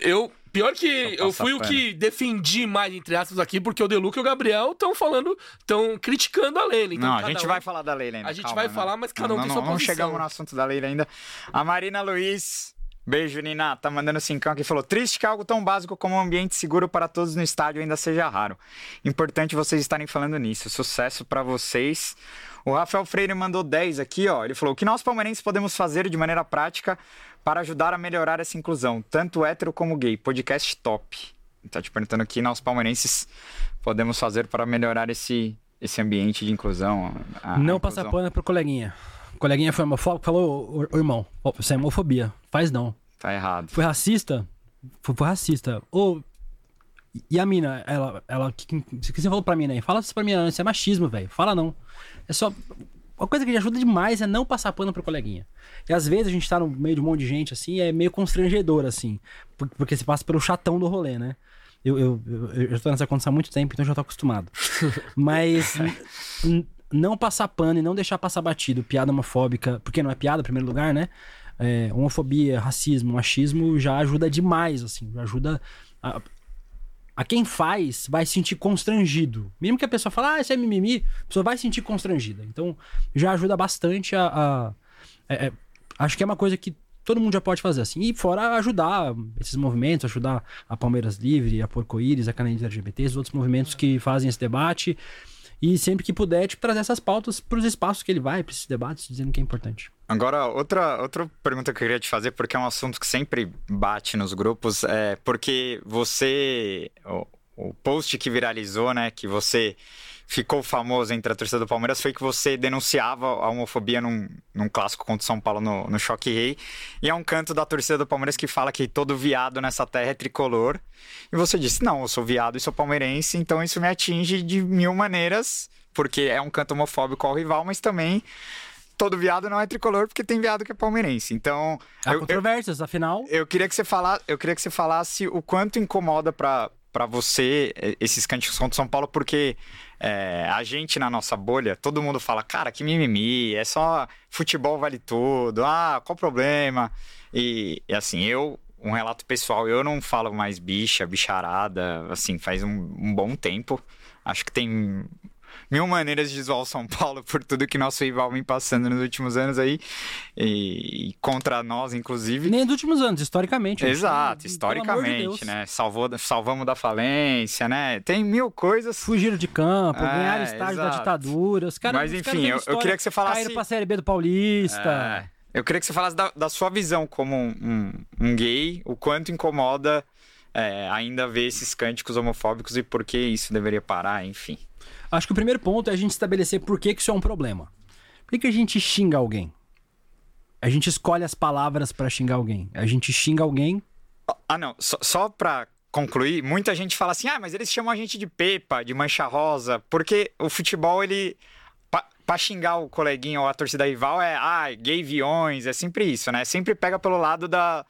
Eu. Pior que eu fui o que defendi mais, entre aspas, aqui, porque o Deluca e o Gabriel estão falando, estão criticando a Leila. Então não, a gente um- vai falar da Leila ainda. A gente calma, vai né? falar, mas cada um não, tem não, sua Não posição. chegamos no assunto da Leila ainda. A Marina Luiz, beijo, Nina, tá mandando cincão aqui. Falou, triste que algo tão básico como um ambiente seguro para todos no estádio ainda seja raro. Importante vocês estarem falando nisso. Sucesso para vocês. O Rafael Freire mandou 10 aqui, ó. Ele falou, o que nós palmeirenses podemos fazer de maneira prática para ajudar a melhorar essa inclusão, tanto hétero como gay? Podcast top. tá te perguntando o que nós palmeirenses podemos fazer para melhorar esse, esse ambiente de inclusão. a- não passar pano pro coleguinha. O coleguinha foi homofóbico, falou, ô, irmão, isso é homofobia. Faz não. Tá errado. Foi racista? Foi, foi racista. Ô, e a mina, ela, ela, que, que, que você falou pra mim, né? Fala isso pra mim, não, isso é machismo, velho. Fala não. É só. Uma coisa que ajuda demais é não passar pano pro coleguinha. E às vezes a gente tá no meio de um monte de gente, assim, é meio constrangedor, assim. por- Porque você passa pelo chatão do rolê, né? Eu, eu, eu, eu já tô nessa condição há muito tempo, então eu já tô acostumado. *laughs* Mas não passar pano e não deixar passar batido piada homofóbica, porque não é piada, em primeiro lugar, né? É, homofobia, racismo, machismo já ajuda demais, assim. Já ajuda a, a quem faz vai se sentir constrangido. Mesmo que a pessoa fale, ah, isso é mimimi, a pessoa vai se sentir constrangida. Então, já ajuda bastante a. a- é- é, acho que é uma coisa que todo mundo já pode fazer assim. E fora ajudar esses movimentos, ajudar a Palmeiras Livre, a Porco-Íris, a Canadiense LGBT, os outros movimentos que fazem esse debate. E sempre que puder, tipo, trazer essas pautas para os espaços que ele vai, para esses debates, dizendo que é importante. Agora, outra, outra pergunta que eu queria te fazer, porque é um assunto que sempre bate nos grupos, é porque você. O, o post que viralizou, né? Que você ficou famoso entre a torcida do Palmeiras foi que você denunciava a homofobia num, num clássico contra o São Paulo no, no Choque Rei. E é um canto da torcida do Palmeiras que fala que todo viado nessa terra é tricolor. E você disse: não, eu sou viado e sou palmeirense, então isso me atinge de mil maneiras, porque é um canto homofóbico ao rival, mas também todo viado não é tricolor porque tem viado que é palmeirense. Então, Há eu, eu, controvérsias, afinal. eu queria que você falasse, eu queria que você falasse o quanto incomoda pra para você eh, esses cânticos contra o São Paulo, porque eh, a gente na nossa bolha, todo mundo fala, cara, que mimimi, é só futebol vale tudo, ah, qual o problema? E, e, assim, eu, um relato pessoal, eu não falo mais bicha, bicharada, assim, faz um, um bom tempo. Acho que tem mil maneiras de zoar o São Paulo por tudo que nosso rival vem passando nos últimos anos aí, e, e contra nós, inclusive. Nem nos últimos anos, historicamente. Exato, amor de historicamente, Deus. né? Salvou, salvamos da falência, né? Tem mil coisas. Fugiram de campo, É, ganharam estágio da exato. ditadura. Os caras, Mas, os enfim, eu- eu queria que você falasse- Caíram pra Série B do Paulista. É, eu queria que você falasse da, da sua visão como um, um- um gay, o quanto incomoda é, ainda ver esses cânticos homofóbicos e por que isso deveria parar, enfim. Acho que o primeiro ponto é a gente estabelecer por que, que isso é um problema. Por que, que a gente xinga alguém? A gente escolhe as palavras pra xingar alguém. A gente xinga alguém. Ah, não, só, só pra concluir, muita gente fala assim, ah, mas eles chamam a gente de pepa, de mancha rosa, porque o futebol, ele... Pra, xingar o coleguinha ou a torcida rival é, ah, gay viões, é sempre isso, né? Sempre pega pelo lado da,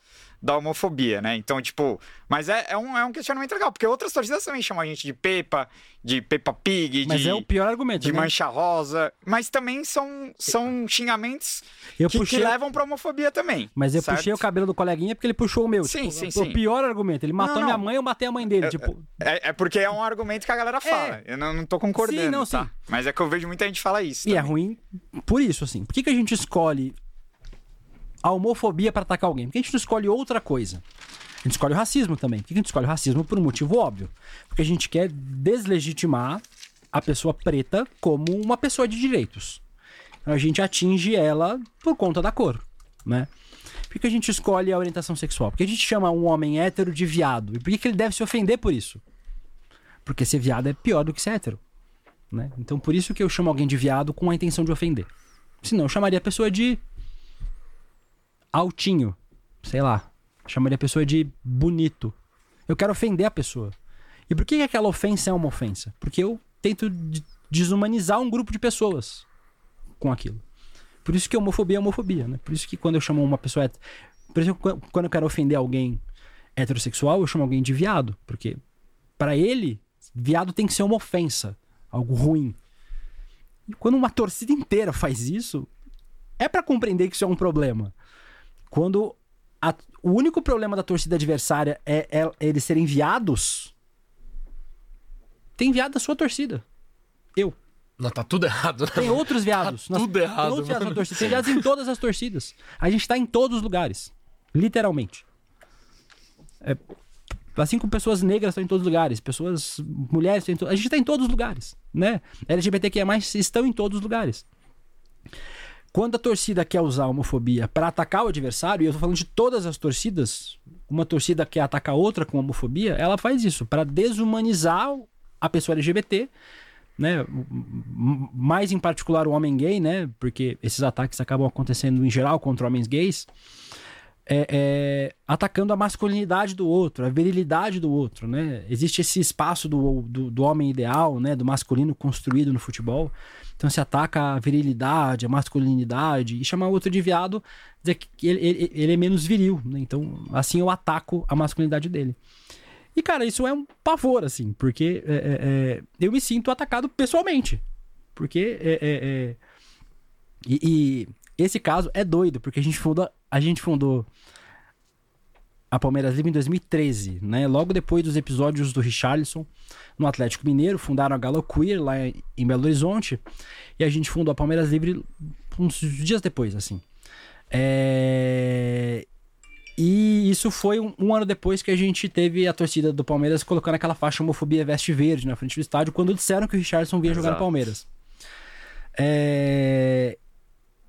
da homofobia, né? Então, tipo, mas é, é, um, é um questionamento legal, porque outras torcidas também chamam a gente de pepa, de Peppa Pig, Mas de, é o pior argumento. de né? mancha rosa, mas também são, são xingamentos Eu que, puxei- que levam pra homofobia também. Mas eu certo? puxei o cabelo do coleguinha porque ele puxou o meu. Sim, tipo, sim, o sim. pior argumento. Ele matou Não, minha não. mãe, eu matei a mãe dele. tipo, É, é porque é um argumento que a galera fala. Eu não, não tô concordando, Sim, não, tá? sim. Mas é que eu vejo muita gente falar isso. E é também. ruim por isso, assim. Por que, que a gente escolhe a homofobia pra atacar alguém? Por que a gente não escolhe outra coisa? A gente escolhe o racismo também. Por que a gente escolhe o racismo? Por um motivo óbvio. Porque a gente quer deslegitimar a pessoa preta como uma pessoa de direitos. Então a gente atinge ela por conta da cor, né? Por que, a gente escolhe a orientação sexual? Por que a gente chama um homem hétero de viado? E por que, que ele deve se ofender por isso? Porque ser viado é pior do que ser hétero. Né? Então por isso que eu chamo alguém de viado com a intenção de ofender. Senão eu chamaria a pessoa de altinho, sei lá. Chamaria a pessoa de bonito. Eu quero ofender a pessoa. E por que que aquela ofensa é uma ofensa? Porque eu tento de- desumanizar um grupo de pessoas com aquilo. Por isso que homofobia é homofobia, né? Por isso que quando eu chamo uma pessoa por isso que quan- quando eu quero ofender alguém heterossexual, eu chamo alguém de viado, porque para ele, viado tem que ser uma ofensa, algo ruim. E quando uma torcida inteira faz isso, é pra compreender que isso é um problema. Quando a- o único problema da torcida adversária é, é eles serem viados, tem viado da sua torcida. Eu. Não, tá tudo errado, né? Tem outros viados. Tá tudo errado, Tem outros viados na mano. torcida. Tem viados em todas as torcidas. A gente tá em todos os lugares. Literalmente. É, assim como pessoas negras estão em todos os lugares, pessoas mulheres estão em to... A gente tá em todos os lugares, né? LGBTQIA+, estão em todos os lugares. Quando a torcida quer usar a homofobia pra atacar o adversário, e eu tô falando de todas as torcidas, uma torcida que ataca a outra com homofobia, ela faz isso para desumanizar a pessoa LGBT, né? Mais em particular o homem gay, né? Porque esses ataques acabam acontecendo em geral contra homens gays. É, é, atacando a masculinidade do outro, a virilidade do outro, né? Existe esse espaço do, do, do homem ideal, né? Do masculino construído no futebol. Então se ataca a virilidade, a masculinidade e chamar o outro de viado, dizer que ele, ele, ele é menos viril, né? Então assim eu ataco a masculinidade dele. E cara, isso é um pavor, assim, porque é, é, é, eu me sinto atacado pessoalmente. Porque é, é, é, e, e esse caso é doido, porque a gente fundou, a gente fundou a Palmeiras Livre em 2013, né? Logo depois dos episódios do Richarlison no Atlético Mineiro, fundaram a Galo Queer lá em Belo Horizonte, e a gente fundou a Palmeiras Livre uns dias depois, assim. É... E isso foi um, um ano depois que a gente teve a torcida do Palmeiras colocando aquela faixa homofobia veste verde na frente do estádio, quando disseram que o Richardson vinha jogar no Exato. Palmeiras. É...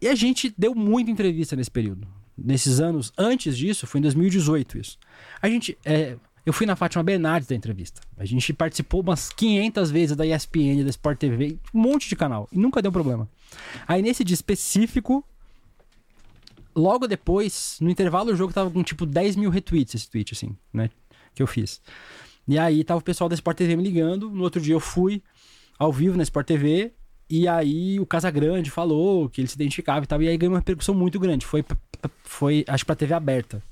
E a gente deu muita entrevista nesse período. Nesses anos antes disso, foi em 2018 isso. A gente. é, Eu fui na Fátima Bernardes da entrevista. A gente participou umas 500 vezes da ESPN, da Sport TV, um monte de canal. E nunca deu problema. Aí nesse dia específico, logo depois, no intervalo do jogo, tava com tipo 10 mil retweets esse tweet, assim, né? Que eu fiz. E aí tava o pessoal da Sport TV me ligando. No outro dia eu fui ao vivo na Sport TV. E aí o Casagrande falou que ele se identificava e tal. E aí ganhou uma repercussão muito grande. Foi, foi acho, pra TV aberta.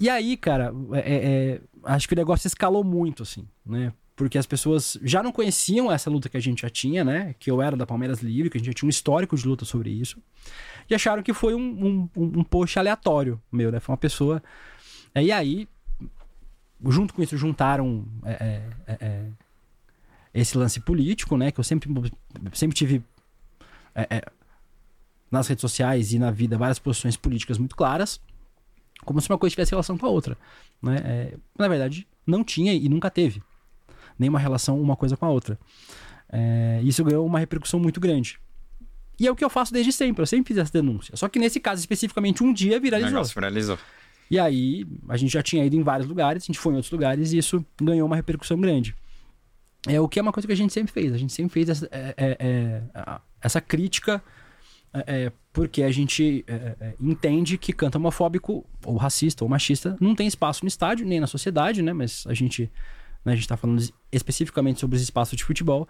E aí, cara, é- é- é, acho que o negócio escalou muito, assim, né? Porque as pessoas já não conheciam essa luta que a gente já tinha, né? Que eu era da Palmeiras Livre, que a gente já tinha um histórico de luta sobre isso. E acharam que foi um, um, um post aleatório meu, né? Foi uma pessoa. É, E aí, junto com isso, juntaram é, é, esse lance político, né? Que eu sempre, sempre tive nas redes sociais e na vida várias posições políticas muito claras, como se uma coisa tivesse relação com a outra. Né? É, na verdade, não tinha e nunca teve nenhuma relação uma coisa com a outra. É, isso ganhou uma repercussão muito grande. E é o que eu faço desde sempre, eu sempre fiz essa denúncia. Só que nesse caso, especificamente, um dia viralizou. viralizou. E aí, a gente já tinha ido em vários lugares, a gente foi em outros lugares e isso ganhou uma repercussão grande. É o que é uma coisa que a gente sempre fez. A gente sempre fez essa, é, é, é, essa crítica é, é, porque a gente é, é, entende que canto homofóbico ou racista ou machista não tem espaço no estádio nem na sociedade, né? Mas a gente né, a gente está falando especificamente sobre os espaços de futebol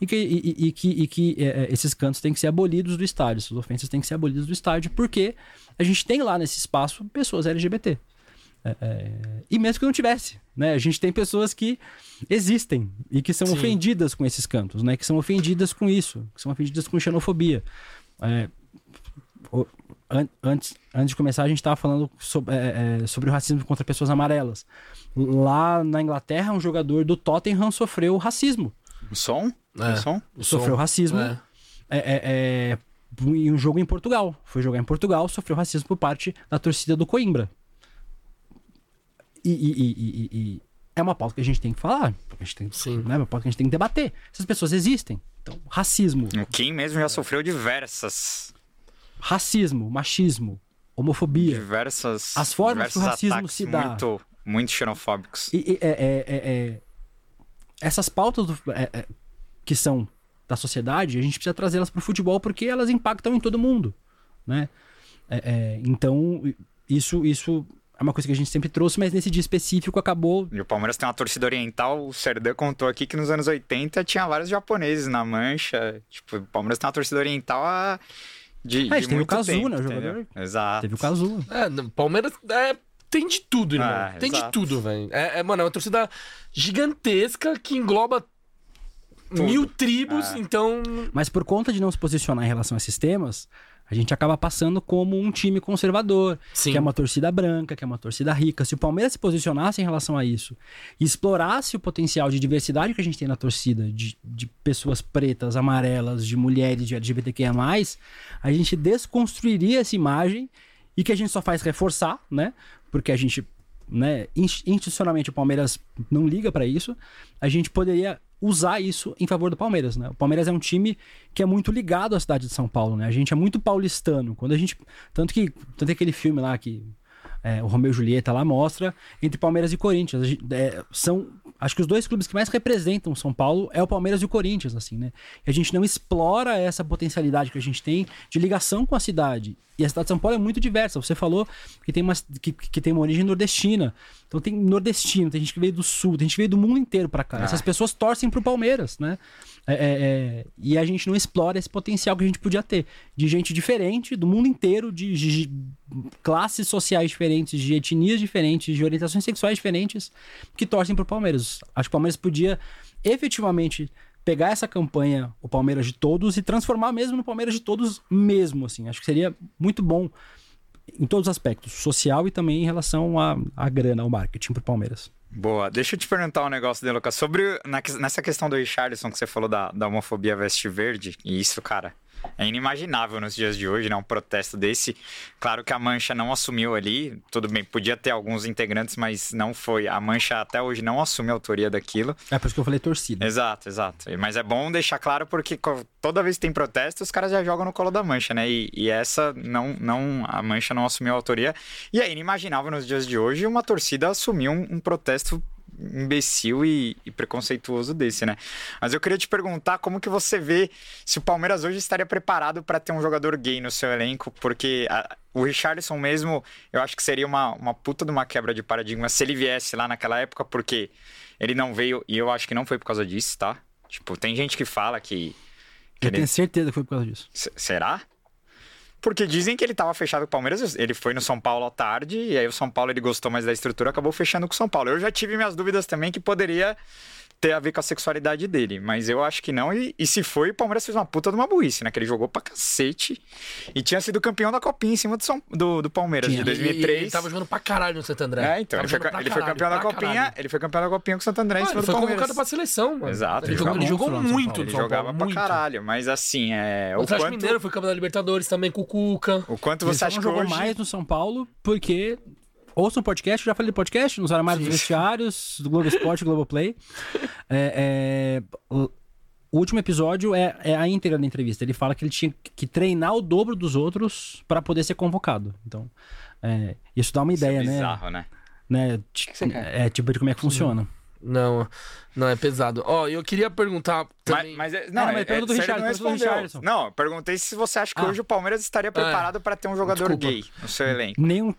e que, e, e- que, e que é, é, esses cantos têm que ser abolidos do estádio, essas ofensas têm que ser abolidas do estádio, porque a gente tem lá nesse espaço pessoas LGBT. É, é, e mesmo que não tivesse, né? A gente tem pessoas que existem e que são Sim. ofendidas com esses cantos, né? Que são ofendidas com isso, que são ofendidas com xenofobia. É, o- an- antes, antes de começar, a gente estava falando sobre, é, é, sobre o racismo contra pessoas amarelas. Lá na Inglaterra, um jogador do Tottenham sofreu racismo. O som? É. O som? O sofreu racismo É. é, é, é, em um jogo em Portugal. Foi jogar em Portugal, sofreu racismo por parte da torcida do Coimbra. E, e- e- e- e- é uma pauta que a gente tem que falar. A gente tem, Sim. Né, uma pauta que a gente tem que debater. Essas pessoas existem. Então, racismo, O Kim mesmo já sofreu diversas. racismo, machismo, homofobia. Diversas. As formas que o racismo se dá. Muito, muito xenofóbicos. E, e- é- é- é- é- essas pautas do- é- é, que são da sociedade, a gente precisa trazê-las para o futebol porque elas impactam em todo mundo, né? Então, isso, isso é uma coisa que a gente sempre trouxe, mas nesse dia específico acabou... E o Palmeiras tem uma torcida oriental. O Serdã contou aqui que nos anos 80 tinha vários japoneses na mancha. Tipo, o Palmeiras tem uma torcida oriental há- de, É, de teve o muito Kazu, tempo, né, o jogador. Exato. Teve o caso... É, Palmeiras é, tem de tudo, irmão. Ah, tem de exato. tudo, velho. É, é, mano, é uma torcida gigantesca que engloba mil tribos, Ah. então. Mas por conta de não se posicionar em relação a esses temas, a gente acaba passando como um time conservador, Sim. que é uma torcida branca, que é uma torcida rica. Se o Palmeiras se posicionasse em relação a isso e explorasse o potencial de diversidade que a gente tem na torcida, de, de pessoas pretas, amarelas, de mulheres, de LGBTQIA+, a gente desconstruiria essa imagem e que a gente só faz reforçar, né? Porque a gente, né, ins- institucionalmente o Palmeiras não liga pra isso. A gente poderia usar isso em favor do Palmeiras, né? O Palmeiras é um time que é muito ligado à cidade de São Paulo, né? A gente é muito paulistano. Quando a gente, tanto que, tanto que aquele filme lá que é, o Romeu e Julieta lá mostra, entre Palmeiras e Corinthians. Gente- é, são, acho que os dois clubes que mais representam São Paulo é o Palmeiras e o Corinthians, assim, né? E a gente não explora essa potencialidade que a gente tem de ligação com a cidade. E a cidade de São Paulo é muito diversa. Você falou que tem uma, que, que tem uma origem nordestina. Então tem nordestino, tem gente que veio do sul, tem gente que veio do mundo inteiro pra cá. Ah. Essas pessoas torcem pro Palmeiras, né? É, é, é, e a gente não explora esse potencial que a gente podia ter. De gente diferente, do mundo inteiro, de, de- classes sociais diferentes, de etnias diferentes, de orientações sexuais diferentes, que torcem pro Palmeiras. Acho que o Palmeiras podia efetivamente pegar essa campanha, o Palmeiras de todos, e transformar mesmo no Palmeiras de todos mesmo, assim. Acho que seria muito bom em todos os aspectos, social e também em relação à grana, ao marketing pro Palmeiras. Boa. Deixa eu te perguntar um negócio, De Lucas. Sobre na- nessa questão do Richardson que você falou da, da homofobia veste verde. E isso, cara, é inimaginável nos dias de hoje, né? Um protesto desse. Claro que a Mancha não assumiu ali. Tudo bem, podia ter alguns integrantes, mas não foi. A Mancha até hoje não assume a autoria daquilo. É por isso que eu falei torcida. Exato, exato. Mas é bom deixar claro porque toda vez que tem protesto, os caras já jogam no colo da mancha, né? E, e essa não, não, a mancha não assumiu a autoria. E é inimaginável nos dias de hoje uma torcida assumir um, um protesto imbecil e, e preconceituoso desse, né? Mas eu queria te perguntar como que você vê se o Palmeiras hoje estaria preparado para ter um jogador gay no seu elenco, porque a- o Richarlison mesmo, eu acho que seria uma, uma puta de uma quebra de paradigma se ele viesse lá naquela época, porque ele não veio, e eu acho que não foi por causa disso, tá? Tipo, tem gente que fala que. que Eu ele- tenho certeza que foi por causa disso. S- Será? Porque dizem que ele tava fechado com o Palmeiras, ele foi no São Paulo à tarde, e aí o São Paulo ele gostou mais da estrutura, acabou fechando com o São Paulo. Eu já tive minhas dúvidas também que poderia ter a ver com a sexualidade dele, mas eu acho que não. E, e se foi, o Palmeiras fez uma puta de uma burrice, né? Que ele jogou pra cacete e tinha sido campeão da Copinha em cima do, São- do, do Palmeiras Tinha. de E- e 2003. Ele tava jogando pra caralho no Santo André. É, então, ele foi, ele foi caralho, campeão da Copinha, caralho. ele foi campeão da Copinha com o Santo André em Ah, cima ele do foi Palmeiras. convocado pra seleção, mano. Exato, Ele ele jogou, foi jogou São muito Paulo. Ele jogava Paulo, pra muito. caralho, mas assim, é, O o quanto, Mineiro foi campeão da Libertadores também com o Cuca. o quanto Ele você acha não que jogou hoje... mais no São Paulo porque. Ouça um podcast, já falei de podcast, nos armários dos vestiários, do Globo Esporte e Globo Play. *laughs* É, é, o o último episódio é, é a íntegra da entrevista. Ele fala que ele tinha que treinar o dobro dos outros para poder ser convocado. Então, é, isso dá uma Isso é ideia, né? bizarro, né? né? Ti- que você quer? É tipo de como é que funciona. Não, não, é pesado. Ó, eu queria perguntar Mas, também... mas é- não, não, mas é, pergunta do você Richard, não pergunta do. Richardson. Não, eu perguntei se você acha que Ah. hoje o Palmeiras estaria preparado para ter um jogador Desculpa. gay no seu elenco. Nenhum.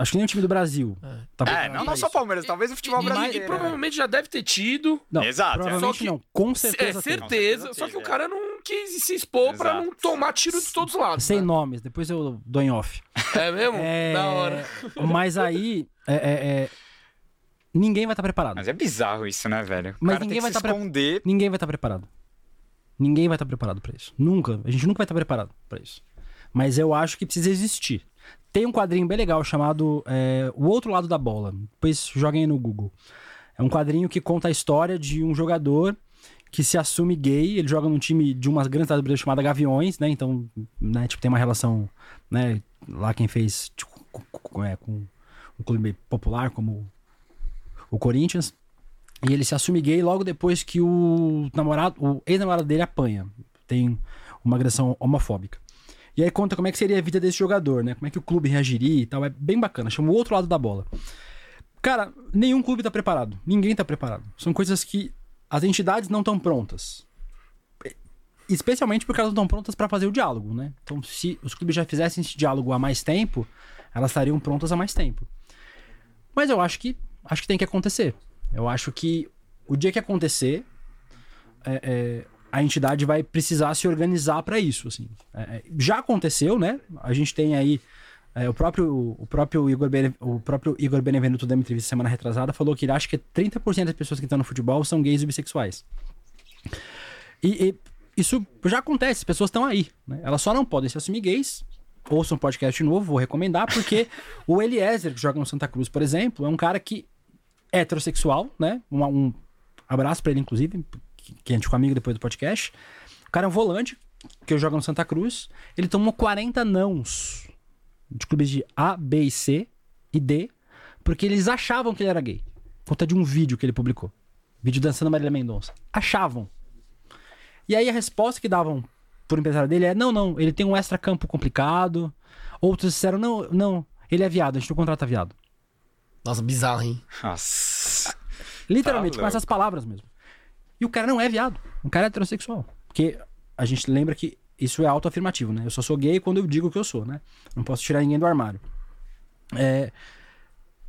Acho que nenhum time do Brasil. Tá É, não, pra não só isso. Palmeiras, talvez o futebol E- e, brasileiro. provavelmente já deve ter tido. Não, Exato, é. Provavelmente Só que- não. Com É certeza. tem. certeza, certeza só que o é. cara não quis se expor pra Exato. não tomar tiro de todos os lados. Sem né? nomes, depois eu dou em off. É mesmo? É, Da hora. Mas aí. é, é, é, ninguém vai estar preparado. Mas é bizarro isso, né, velho? O Mas cara ninguém tem vai tá pre- esconder. Ninguém vai estar preparado. Ninguém vai estar preparado pra isso. Nunca. A gente nunca vai estar preparado pra isso. Mas eu acho que precisa existir. Tem um quadrinho bem legal chamado é, O Outro Lado da Bola. Depois joguem aí no Google. É um quadrinho que conta a história de um jogador que se assume gay. Ele joga num time de uma grande cidade chamada Gaviões, né? Então, né, tipo, tem uma relação, né? Lá quem fez tipo, com, com- é, com um clube popular como o Corinthians. E ele se assume gay logo depois que o namorado, o ex-namorado dele apanha. Tem uma agressão homofóbica. E aí conta como é que seria a vida desse jogador, né? Como é que o clube reagiria e tal. É bem bacana. Chama o outro lado da bola. Cara, nenhum clube tá preparado. Ninguém tá preparado. São coisas que as entidades não estão prontas. Especialmente porque elas não estão prontas para fazer o diálogo, né? Então, se os clubes já fizessem esse diálogo há mais tempo, elas estariam prontas há mais tempo. Mas eu acho que acho que tem que acontecer. Eu acho que o dia que acontecer, é, é, a entidade vai precisar se organizar para isso. Assim. É, é, já aconteceu, né? A gente tem aí é, o próprio o próprio Igor Bene, o próprio Igor Benevenuto da entrevista semana retrasada falou que ele acha que 30% das pessoas que estão no futebol são gays e bissexuais. E, e isso já acontece, as pessoas estão aí. Né? Elas só não podem se assumir gays. Ouçam um podcast novo, vou recomendar, porque o Eliezer, que joga no Santa Cruz, por exemplo, é um cara que é heterossexual, né? Um, um abraço pra ele, inclusive, que, a gente ficou amigo depois do podcast. O cara é um volante, que joga no Santa Cruz. Ele tomou 40 nãos de clubes de A, B e C e D, porque eles achavam que ele era gay. Por conta de um vídeo que ele publicou. Vídeo dançando Marília Mendonça. Achavam. E aí a resposta que davam por empresário dele é: não, não, ele tem um extra-campo complicado. Outros disseram: não, não, Ele é viado, a gente não contrata viado. Nossa, bizarro, hein? Nossa. Literalmente, Tá com essas palavras mesmo. E o cara não é viado. O cara é heterossexual. Porque a gente lembra que isso é autoafirmativo, né? Eu só sou gay quando eu digo que eu sou, né? Não posso tirar ninguém do armário. É...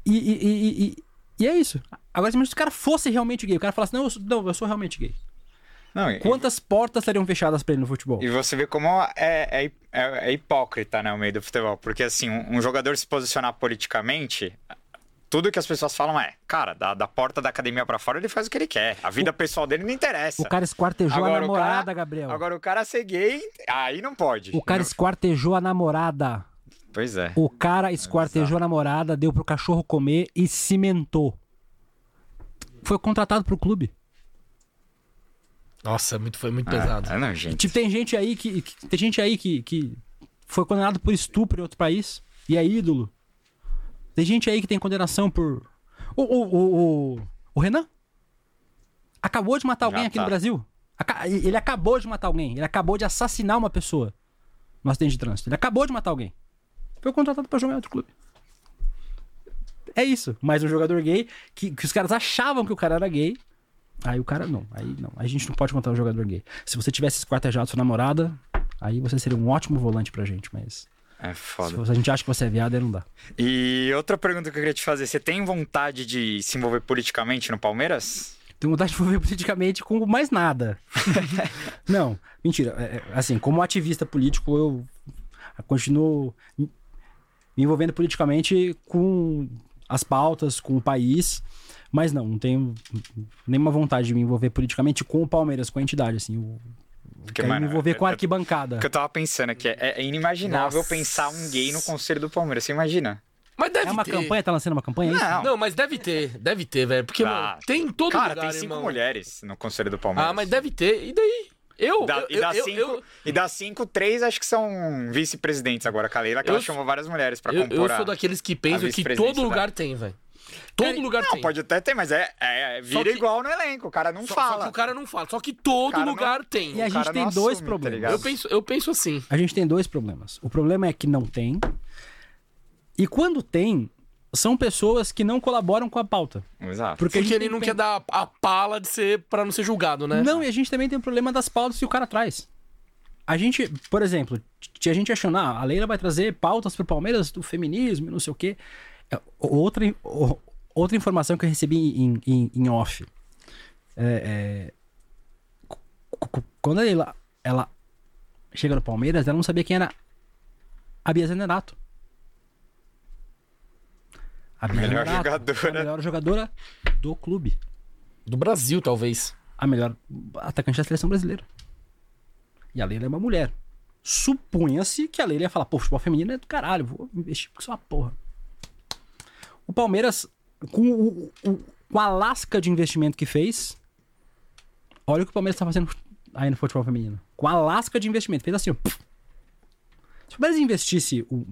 E, e, e, e, é isso. Agora, se o cara fosse realmente gay, o cara falasse, não, eu sou, não, eu sou realmente gay. Não, Quantas portas estariam fechadas pra ele no futebol? e você vê como é, é, é- é hipócrita, né, o meio do futebol. Porque, assim, um, um jogador se posicionar politicamente, tudo que as pessoas falam é, cara, da, da porta da academia pra fora ele faz o que ele quer. A vida pessoal dele não interessa. O cara esquartejou Agora, a o namorada, cara- Gabriel. Agora, o cara ser gay, aí não pode. O cara esquartejou a namorada. Pois é. O cara esquartejou a namorada, deu pro cachorro comer e cimentou. Foi contratado pro clube. Nossa, muito, foi muito pesado. Ah, não, gente. Tipo, tem gente aí que. que- tem gente aí que, que foi condenado por estupro em outro país e é ídolo. Tem gente aí que tem condenação por. O, o, o, o, Renan acabou de matar alguém Já aqui tá. no Brasil. Ele acabou de matar alguém. Ele acabou de assassinar uma pessoa no acidente de trânsito. Ele acabou de matar alguém. Foi contratado pra jogar em outro clube. É isso. Mas um jogador gay, que, que os caras achavam que o cara era gay. Aí o cara não. Aí não. Aí a gente não pode contar um jogador gay. Se você tivesse esquartejado sua namorada, aí você seria um ótimo volante pra gente. Mas É se foda. você- a gente acha que você é viado, aí não dá. E outra pergunta que eu queria te fazer: você tem vontade de se envolver politicamente no Palmeiras? Tenho vontade de envolver politicamente com mais nada. *laughs* não, mentira. É, é, assim, como ativista político, eu continuo me envolvendo politicamente com as pautas, com o país. Mas não, não tenho nenhuma vontade de me envolver politicamente com o Palmeiras, com a entidade, assim. Eu Porque, mano, me envolver com a arquibancada. O que eu tava pensando aqui é, é inimaginável Nossa. pensar um gay no conselho do Palmeiras. Você imagina? Mas deve É uma ter. campanha? Tá lançando uma campanha? é isso? Não. Não, mas deve ter, deve ter, velho. Porque, Ah. mano, tem em todo Cara, lugar, tem cinco irmão. mulheres no conselho do Palmeiras. Ah, mas deve ter. E daí? Eu, Da- eu, e, das eu, cinco, eu, e das cinco, três acho que são vice-presidentes agora. A Leila, que Eu ela chamou várias mulheres pra eu, compor eu a- sou daqueles que pensam que todo da- lugar tem, velho. Todo Cara, lugar Não, tem. pode até ter, mas é, é Só vira que- igual no elenco. O cara não Só, fala. só que o cara não fala. Só que todo cara não- lugar tem. E a gente tem dois assume, tá problemas. ligado? Eu penso, eu penso assim. A gente tem dois problemas. O problema é que não tem. E quando tem, são pessoas que não colaboram com a pauta. Exato. Porque, a Porque ele tem não que quer dar a pala de ser pra não ser julgado, né? Não, e a gente também tem o problema das pautas que o cara traz. A gente, por exemplo, tinha gente achando, ah, a Leila vai trazer pautas pro Palmeiras do feminismo e não sei o quê. É, Outra, outra informação que eu recebi em, em, em off. É, é, quando a Leila ela chega no Palmeiras, ela não sabia quem era a Bia Zenerato. A Bia Melhor Zenerato, jogadora. A melhor jogadora do clube Do Brasil, talvez. a melhor atacante da seleção brasileira. E a Leila é uma mulher. Supunha-se que a Leila ia falar, pô, futebol feminino é do caralho, vou investir com isso é uma porra. O Palmeiras, com, o, o- com a lasca de investimento que fez, olha o que o Palmeiras tá fazendo aí no futebol feminino. Com a lasca de investimento. Fez assim, ó. Se o Palmeiras investisse o-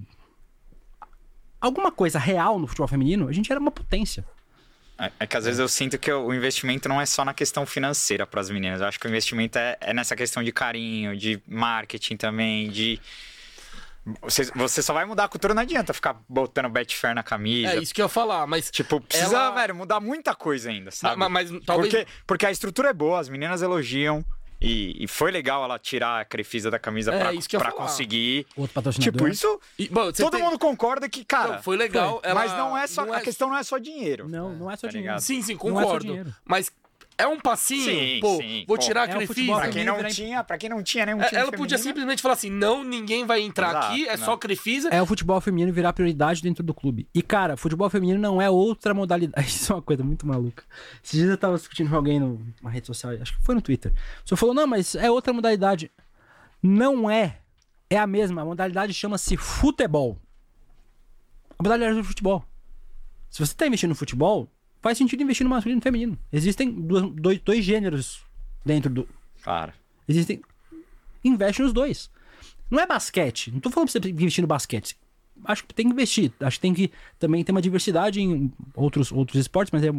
alguma coisa real no futebol feminino, a gente era uma potência. É, é que às vezes eu sinto que o investimento não é só na questão financeira para as meninas. Eu acho que o investimento é, é nessa questão de carinho, de marketing também, de. Você, você só vai mudar a cultura, não adianta ficar botando Betfair na camisa. É isso que eu ia falar, mas. Tipo, precisa, Ela- velho, mudar muita coisa ainda, sabe? Ma- mas, talvez. Porque, porque a estrutura é boa, as meninas elogiam. E, e foi legal ela tirar a Crefisa da camisa É, pra, isso que eu ia pra conseguir. Outro patrocinador. Tipo, isso. E, bom, você Todo tem- mundo concorda que, cara. Não, foi legal. ela- Mas não é só. não A questão não é só dinheiro. Não, não é só Tá dinheiro. ligado? Sim, sim, Não é só concordo. dinheiro. mas é um passinho. Sim, pô, sim, vou pô. tirar a É o Crefisa. futebol Pra quem não tinha, pra quem não tinha nenhum É, time Ela podia feminino. simplesmente falar assim: não, ninguém vai entrar Exato, aqui, é não. só Crefisa. É o futebol feminino virar prioridade dentro do clube. E, cara, futebol feminino não é outra modalidade. *laughs* Isso é uma coisa muito maluca. Esses dias eu tava discutindo com alguém numa rede social, acho que foi no Twitter. Você falou, não, mas é outra modalidade. Não é. É a mesma. A modalidade chama-se futebol. A modalidade do futebol. Se você tá investindo no futebol, faz sentido investir no masculino e no feminino. Existem duas- dois, dois gêneros dentro do, Claro. Existem. Investe nos dois. Não é basquete. Não tô falando pra você investir no basquete. Acho que tem que investir. Acho que tem que também ter uma diversidade em outros, outros esportes, mas é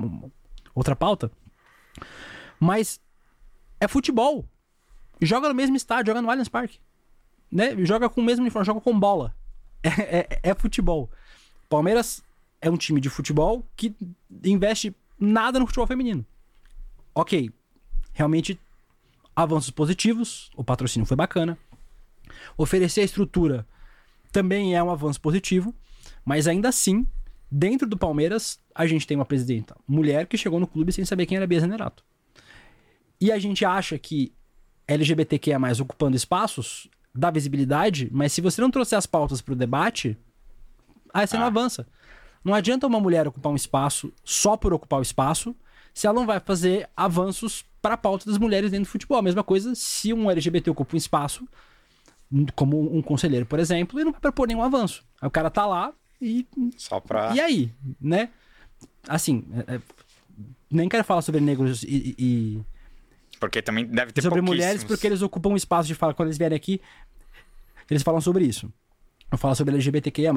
outra pauta. Mas é futebol. Joga no mesmo estádio, joga no Allianz Parque. Né? Joga com o mesmo uniforme, joga com bola. É, é- é futebol. Palmeiras é um time de futebol que investe nada no futebol feminino. Ok, realmente avanços positivos, o patrocínio foi bacana. Oferecer a estrutura também é um avanço positivo, mas ainda assim, dentro do Palmeiras, a gente tem uma presidenta mulher que chegou no clube sem saber quem era Bia Zanerato. E a gente acha que LGBTQ é mais ocupando espaços, dá visibilidade, mas se você não trouxer as pautas para o debate, aí você ah. não avança. Não adianta uma mulher ocupar um espaço só por ocupar o espaço, se ela não vai fazer avanços para a pauta das mulheres dentro do futebol. A mesma coisa se um LGBT ocupa um espaço, como um conselheiro, por exemplo, e não vai propor nenhum avanço. Aí o cara tá lá e. Só pra. E aí? Né? Assim, é, é, nem quero falar sobre negros e, e. porque também deve ter Sobre mulheres, porque eles ocupam um espaço de fala. Quando eles vierem aqui, eles falam sobre isso. Eu falo sobre LGBTQIA.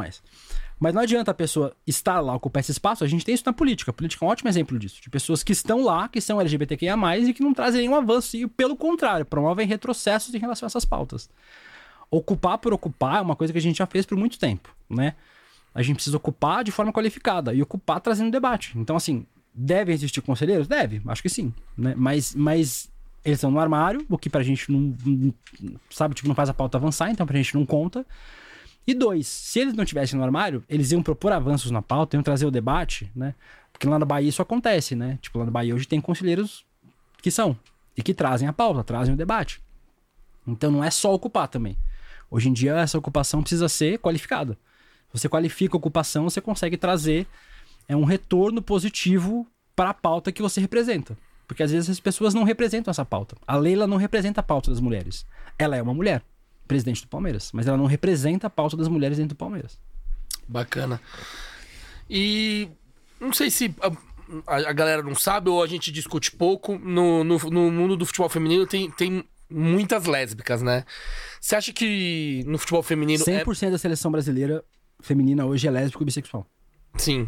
Mas não adianta a pessoa estar lá, ocupar esse espaço. A gente tem isso na política. A política é um ótimo exemplo disso. De pessoas que estão lá, que são LGBTQIA, e que não trazem nenhum avanço. E, pelo contrário, promovem retrocessos em relação a essas pautas. Ocupar por ocupar é uma coisa que a gente já fez por muito tempo, né? A gente precisa ocupar de forma qualificada e ocupar trazendo debate. Então, assim, devem existir conselheiros? Deve, acho que sim. Né? Mas, mas eles estão no armário, o que pra gente não, sabe, tipo, não faz a pauta avançar, então pra gente não conta. E dois, se eles não tivessem no armário, eles iam propor avanços na pauta, iam trazer o debate, né? Porque lá na Bahia isso acontece, né? Tipo, lá na Bahia hoje tem conselheiros que são e que trazem a pauta, trazem o debate. Então não é só ocupar também. Hoje em dia essa ocupação precisa ser qualificada. Você qualifica a ocupação, você consegue trazer é um retorno positivo para a pauta que você representa. Porque às vezes as pessoas não representam essa pauta. A Leila não representa a pauta das mulheres. Ela é uma mulher presidente do Palmeiras, mas ela não representa a pauta das mulheres dentro do Palmeiras. Bacana. E não sei se a, a galera não sabe ou a gente discute pouco. No, no, no, mundo do futebol feminino tem, tem muitas lésbicas, né? Você acha que no futebol feminino. 100% é... da seleção brasileira feminina hoje é lésbico e bissexual. Sim.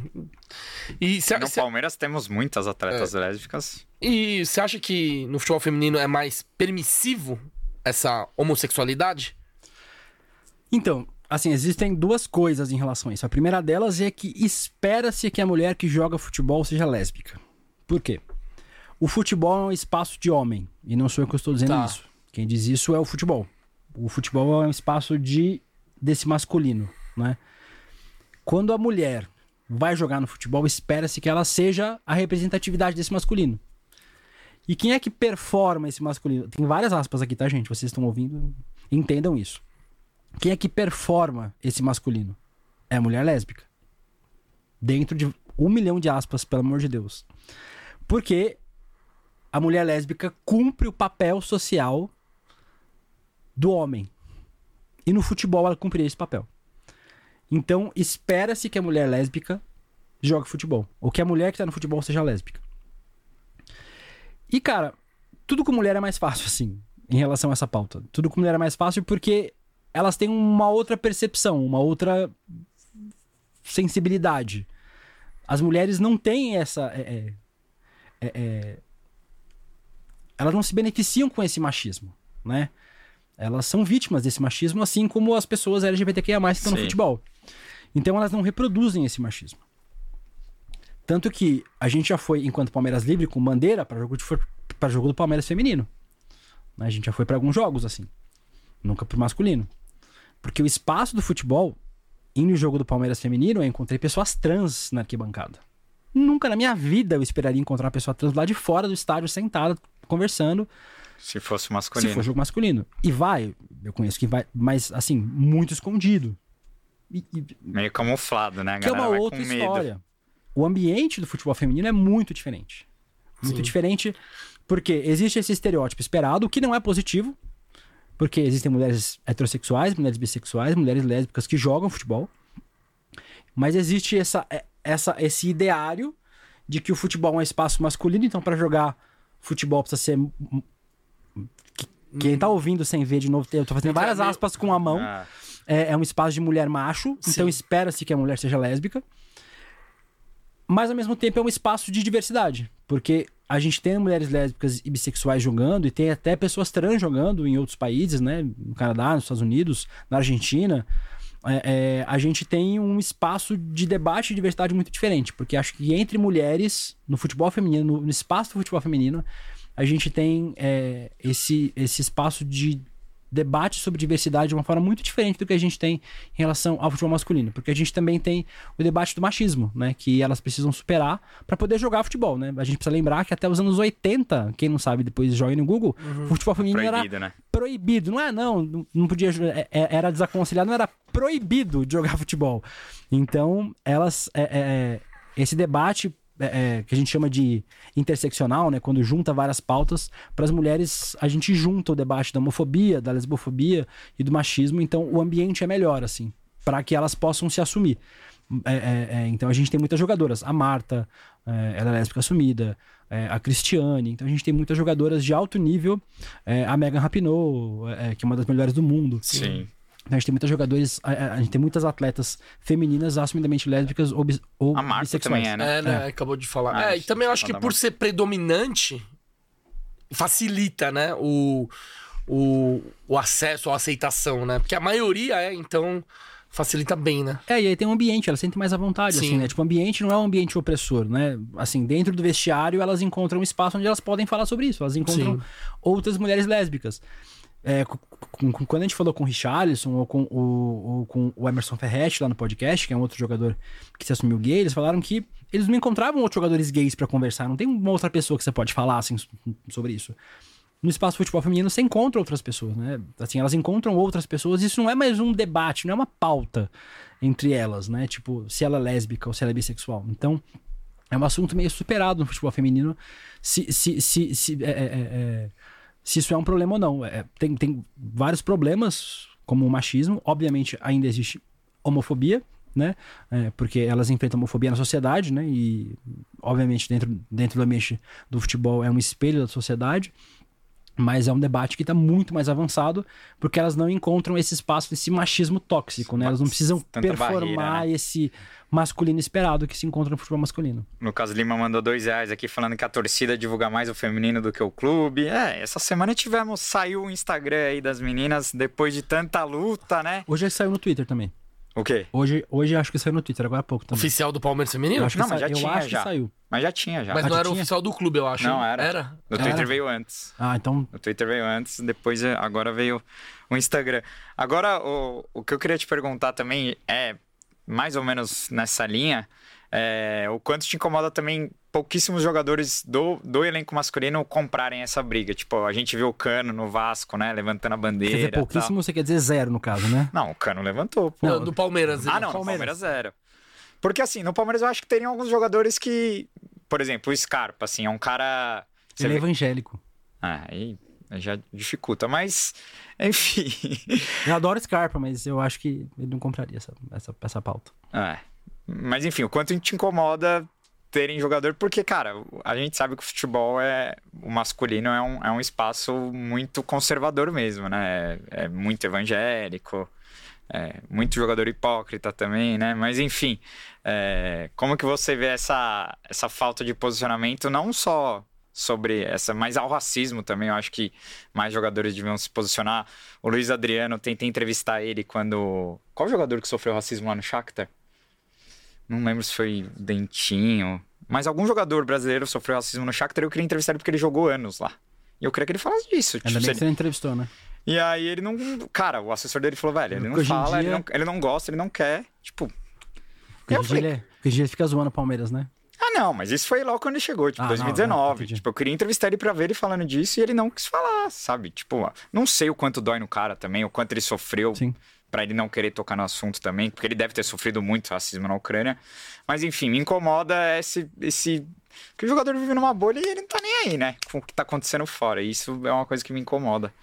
E cê, no cê... Palmeiras temos muitas atletas é. lésbicas. E você acha que no futebol feminino é mais permissivo essa homossexualidade? Então, assim, existem duas coisas em relação a isso. A primeira delas é que espera-se que a mulher que joga futebol seja lésbica. Por quê? O futebol é um espaço de homem, e não sou eu que estou dizendo tá. isso. Quem diz isso é o futebol. O futebol é um espaço de desse masculino, né? Quando a mulher vai jogar no futebol, espera-se que ela seja a representatividade desse masculino. E quem é que performa esse masculino? Tem várias aspas aqui, tá, gente? Vocês estão ouvindo, entendam isso. Quem é que performa esse masculino? É a mulher lésbica. Dentro de um milhão de aspas, pelo amor de Deus. Porque a mulher lésbica cumpre o papel social do homem. E no futebol ela cumpre esse papel. Então, espera-se que a mulher lésbica jogue futebol. Ou que a mulher que tá no futebol seja lésbica. E, cara, tudo com mulher é mais fácil, assim, em relação a essa pauta. Tudo com mulher é mais fácil porque elas têm uma outra percepção, uma outra sensibilidade. As mulheres não têm essa. É, é, é, é elas não se beneficiam com esse machismo, né? Elas são vítimas desse machismo, assim como as pessoas LGBTQIA que estão Sim. no futebol. Então elas não reproduzem esse machismo. Tanto que a gente já foi, enquanto Palmeiras Livre, com bandeira para jogo, de, pra jogo do Palmeiras feminino. A gente já foi para alguns jogos assim. Nunca pro masculino. Porque o espaço do futebol, indo no jogo do Palmeiras feminino, eu encontrei pessoas trans na arquibancada. Nunca na minha vida eu esperaria encontrar uma pessoa trans lá de fora do estádio, sentada, conversando. Se fosse masculino. Se for jogo masculino. E vai, eu conheço que vai, mas assim, muito escondido. E, e... Meio camuflado, né? que é uma outra história o ambiente do futebol feminino é muito diferente. Muito Sim. diferente porque existe esse estereótipo esperado, o que não é positivo, porque existem mulheres heterossexuais, mulheres bissexuais, mulheres lésbicas que jogam futebol. Mas existe essa, é, essa, esse ideário de que o futebol é um espaço masculino, então para jogar futebol precisa ser. Quem tá ouvindo sem ver de novo, eu tô fazendo várias aspas com a mão. Ah. É, é, um espaço de mulher macho, então espera-se que a mulher seja lésbica mas ao mesmo tempo é um espaço de diversidade, porque a gente tem mulheres lésbicas e bissexuais jogando e tem até pessoas trans jogando em outros países, né? No Canadá, nos Estados Unidos, na Argentina. é, é, a gente tem um espaço de debate e diversidade muito diferente. Porque acho que entre mulheres, no futebol feminino, no, espaço do futebol feminino, a gente tem é, esse, esse espaço de debate sobre diversidade de uma forma muito diferente do que a gente tem em relação ao futebol masculino, porque a gente também tem o debate do machismo, né, que elas precisam superar para poder jogar futebol, né? A gente precisa lembrar que até os anos 80, quem não sabe depois joga no Google, uhum. futebol feminino proibido, era né? proibido, não é não, não podia é, é, era desaconselhado, não era proibido de jogar futebol. Então, elas é, é, é esse debate é, é, que a gente chama de interseccional, né? Quando junta várias pautas, para as mulheres a gente junta o debate da homofobia, da lesbofobia e do machismo, então o ambiente é melhor, assim, para que elas possam se assumir. É, é, é então a gente tem muitas jogadoras, a Marta, é, ela é lésbica assumida, a Cristiane, então a gente tem muitas jogadoras de alto nível, a Megan Rapinoe, que é uma das melhores do mundo. Sim. A gente tem muitos jogadores, a, a, gente tem muitas atletas femininas assumidamente lésbicas ou, ou a Marta bissexuais. também é, né? É, né? É. Acabou de falar. Ah, é, e também eu acho que por ser predominante, facilita, né? O, o, o acesso, a aceitação, né? Porque a maioria é, então facilita bem, né? É, e aí tem um ambiente, elas sentem mais à vontade, Sim. assim, né? Tipo, o ambiente não é um ambiente opressor, né? Assim, dentro do vestiário, elas encontram um espaço onde elas podem falar sobre isso. Elas encontram Sim. outras mulheres lésbicas. É, quando a gente falou com o Richarlison ou com o, ou com o Emerson Ferretti lá no podcast, que é um outro jogador que se assumiu gay, eles falaram que eles não encontravam outros jogadores gays para conversar. Não tem uma outra pessoa que você pode falar assim, sobre isso. No espaço futebol feminino você encontra outras pessoas, né? Assim, elas encontram outras pessoas. Isso não é mais um debate, não é uma pauta entre elas, né? Tipo, se ela é lésbica ou se ela é bissexual. Então, é um assunto meio superado no futebol feminino. Se, se, se, se é, é, é, é se isso é um problema ou não. É, tem, tem vários problemas, como o machismo. Obviamente, ainda existe homofobia, né? É, porque elas enfrentam homofobia na sociedade, né? E, obviamente, dentro, dentro do ambiente do futebol é um espelho da sociedade. Mas é um debate que está muito mais avançado, porque elas não encontram esse espaço desse machismo tóxico, né? Elas não precisam Tanta performar barreira, né? esse masculino esperado que se encontra no futebol masculino. No caso, Lima mandou dois reais aqui falando que a torcida divulga mais o feminino do que o clube. É, essa semana tivemos, saiu o Instagram aí das meninas depois de tanta luta, né? Hoje saiu no Twitter também. O quê? Hoje, hoje acho que saiu no Twitter, agora há pouco também. Oficial do Palmeiras Feminino? Eu acho não, mas já tinha acho já. que saiu. Mas já tinha já. Mas ah, não era tinha? oficial do clube, eu acho. Não, era. Era? No Twitter Era? veio antes. Ah, então. O Twitter veio antes, depois eh, agora veio o Instagram. Agora, o, o que eu queria te perguntar também é, mais ou menos nessa linha, é, o quanto te incomoda também pouquíssimos jogadores do, do elenco masculino comprarem essa briga. Tipo, a gente viu o Cano no Vasco, né? Levantando a bandeira. Quer dizer, pouquíssimo você quer dizer zero, no caso, né? Não, o Cano levantou. Pô. Não, do Palmeiras. Ah, não, Palmeiras. Palmeiras zero. Porque assim, no Palmeiras eu acho que teriam alguns jogadores que. Por exemplo, o Scarpa, assim, é um cara. Ele é evangélico. Ah, aí já dificulta, mas. Enfim. Eu adoro Scarpa, mas eu acho que ele não compraria essa, essa, essa pauta. É. Mas enfim, o quanto te incomoda terem jogador, porque, cara, a gente sabe que o futebol é. O masculino é um, é um espaço muito conservador mesmo, né? É, é muito evangélico. É, muito jogador hipócrita também, né? Mas enfim, é, como que você vê essa, essa falta de posicionamento, não só sobre essa, mas ao racismo também, eu acho que mais jogadores deviam se posicionar. O Luiz Adriano, tentei entrevistar ele quando... Qual jogador que sofreu racismo lá no Shakhtar? Não lembro se foi Dentinho. Mas algum jogador brasileiro sofreu racismo no Shakhtar e eu queria entrevistar ele porque ele jogou anos lá. E eu queria que ele falasse disso. Ainda tipo, bem que você entrevistou, né? E aí ele não. Cara, o assessor dele falou, velho, ele não fala, dia... ele, não, ele não gosta, ele não quer. Tipo. Porque hoje, falei... ele, é, ele fica zoando o Palmeiras, né? Ah, não, mas isso foi logo quando ele chegou, tipo, ah, 2019. Não, não, tipo, eu queria entrevistar ele pra ver ele falando disso e ele não quis falar, sabe? Tipo, não sei o quanto dói no cara também, o quanto ele sofreu Sim para ele não querer tocar no assunto também, porque ele deve ter sofrido muito racismo na Ucrânia. Mas enfim, me incomoda esse. esse... Que o jogador vive numa bolha e ele não tá nem aí, né? Com o que tá acontecendo fora. Isso é uma coisa que me incomoda.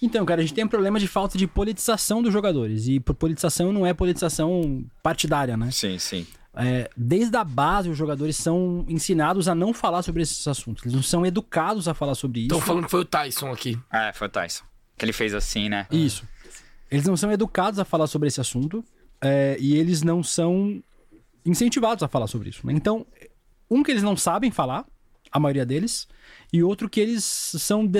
Então, cara, a gente tem um problema de falta de politização dos jogadores. E politização não é politização partidária, né? Sim, sim. É, desde a base, os jogadores são ensinados a não falar sobre esses assuntos. Eles não são educados a falar sobre isso. Estão falando que foi o Tyson aqui. É, foi o Tyson. Que ele fez assim, né? Isso. Eles não são educados a falar sobre esse assunto é, e eles não são incentivados a falar sobre isso. Né? Então, um que eles não sabem falar, a maioria deles, e outro que eles são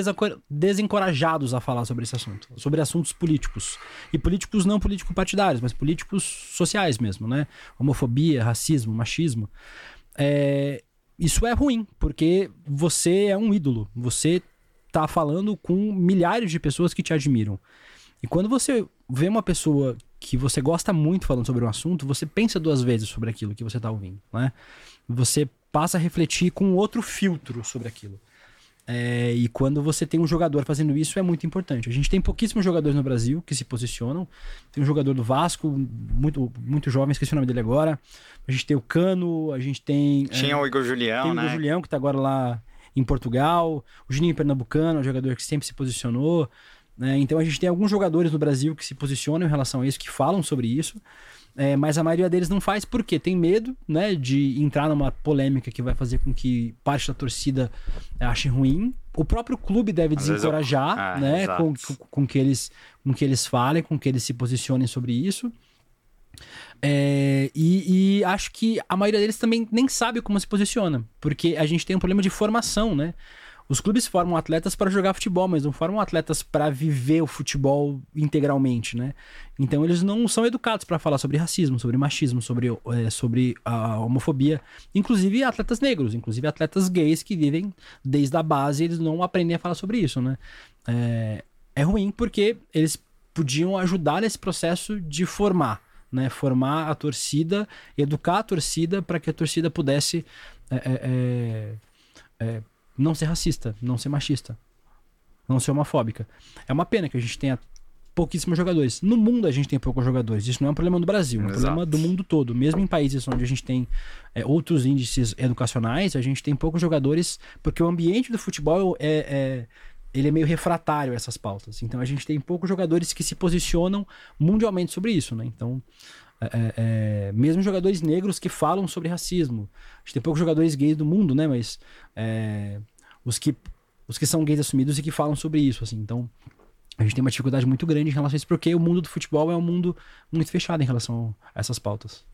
desencorajados a falar sobre esse assunto, sobre assuntos políticos. E políticos não político-partidários, mas políticos sociais mesmo, né? Homofobia, racismo, machismo. É, isso é ruim, porque você é um ídolo, você tá falando com milhares de pessoas que te admiram. E quando você vê uma pessoa que você gosta muito falando sobre um assunto, você pensa duas vezes sobre aquilo que você tá ouvindo, né? Você passa a refletir com outro filtro sobre aquilo. É, e quando você tem um jogador fazendo isso, é muito importante. A gente tem pouquíssimos jogadores no Brasil que se posicionam. Tem um jogador do Vasco, muito, muito jovem, esqueci o nome dele agora. A gente tem o Cano, a gente tem. É, Tinha é, o Igor Julião, tem né? o Igor Julião, que tá agora lá em Portugal. O Juninho Pernambucano, um jogador que sempre se posicionou. Né? Então a gente tem alguns jogadores no Brasil que se posicionam em relação a isso, que falam sobre isso. É, mas a maioria deles não faz porque tem medo né, de entrar numa polêmica que vai fazer com que parte da torcida ache ruim. O próprio clube deve desencorajar eu... ah, né, com, com, com, que eles, com que eles falem, com que eles se posicionem sobre isso. É, e, e, acho que a maioria deles também nem sabe como se posiciona, porque a gente tem um problema de formação, né? Os clubes formam atletas para jogar futebol, mas não formam atletas para viver o futebol integralmente, né? Então eles não são educados para falar sobre racismo, sobre machismo, sobre, é, sobre a homofobia. Inclusive atletas negros, inclusive atletas gays que vivem desde a base, eles não aprendem a falar sobre isso, né? É, é ruim porque eles podiam ajudar nesse processo de formar. Né, formar a torcida, educar a torcida para que a torcida pudesse é, é, é, não ser racista, não ser machista, não ser homofóbica. É uma pena que a gente tenha pouquíssimos jogadores. No mundo a gente tem poucos jogadores. Isso não é um problema do Brasil, é um Exato. problema do mundo todo. Mesmo em países onde a gente tem é, outros índices educacionais, a gente tem poucos jogadores, porque o ambiente do futebol é, é, ele é meio refratário a essas pautas. Então a gente tem poucos jogadores que se posicionam mundialmente sobre isso, né? Então é, é, é, mesmo jogadores negros que falam sobre racismo. A gente tem poucos jogadores gays do mundo, né? Mas é, os, que, os que são gays assumidos e que falam sobre isso, assim. Então, a gente tem uma dificuldade muito grande em relação a isso, porque o mundo do futebol é um mundo muito fechado em relação a essas pautas.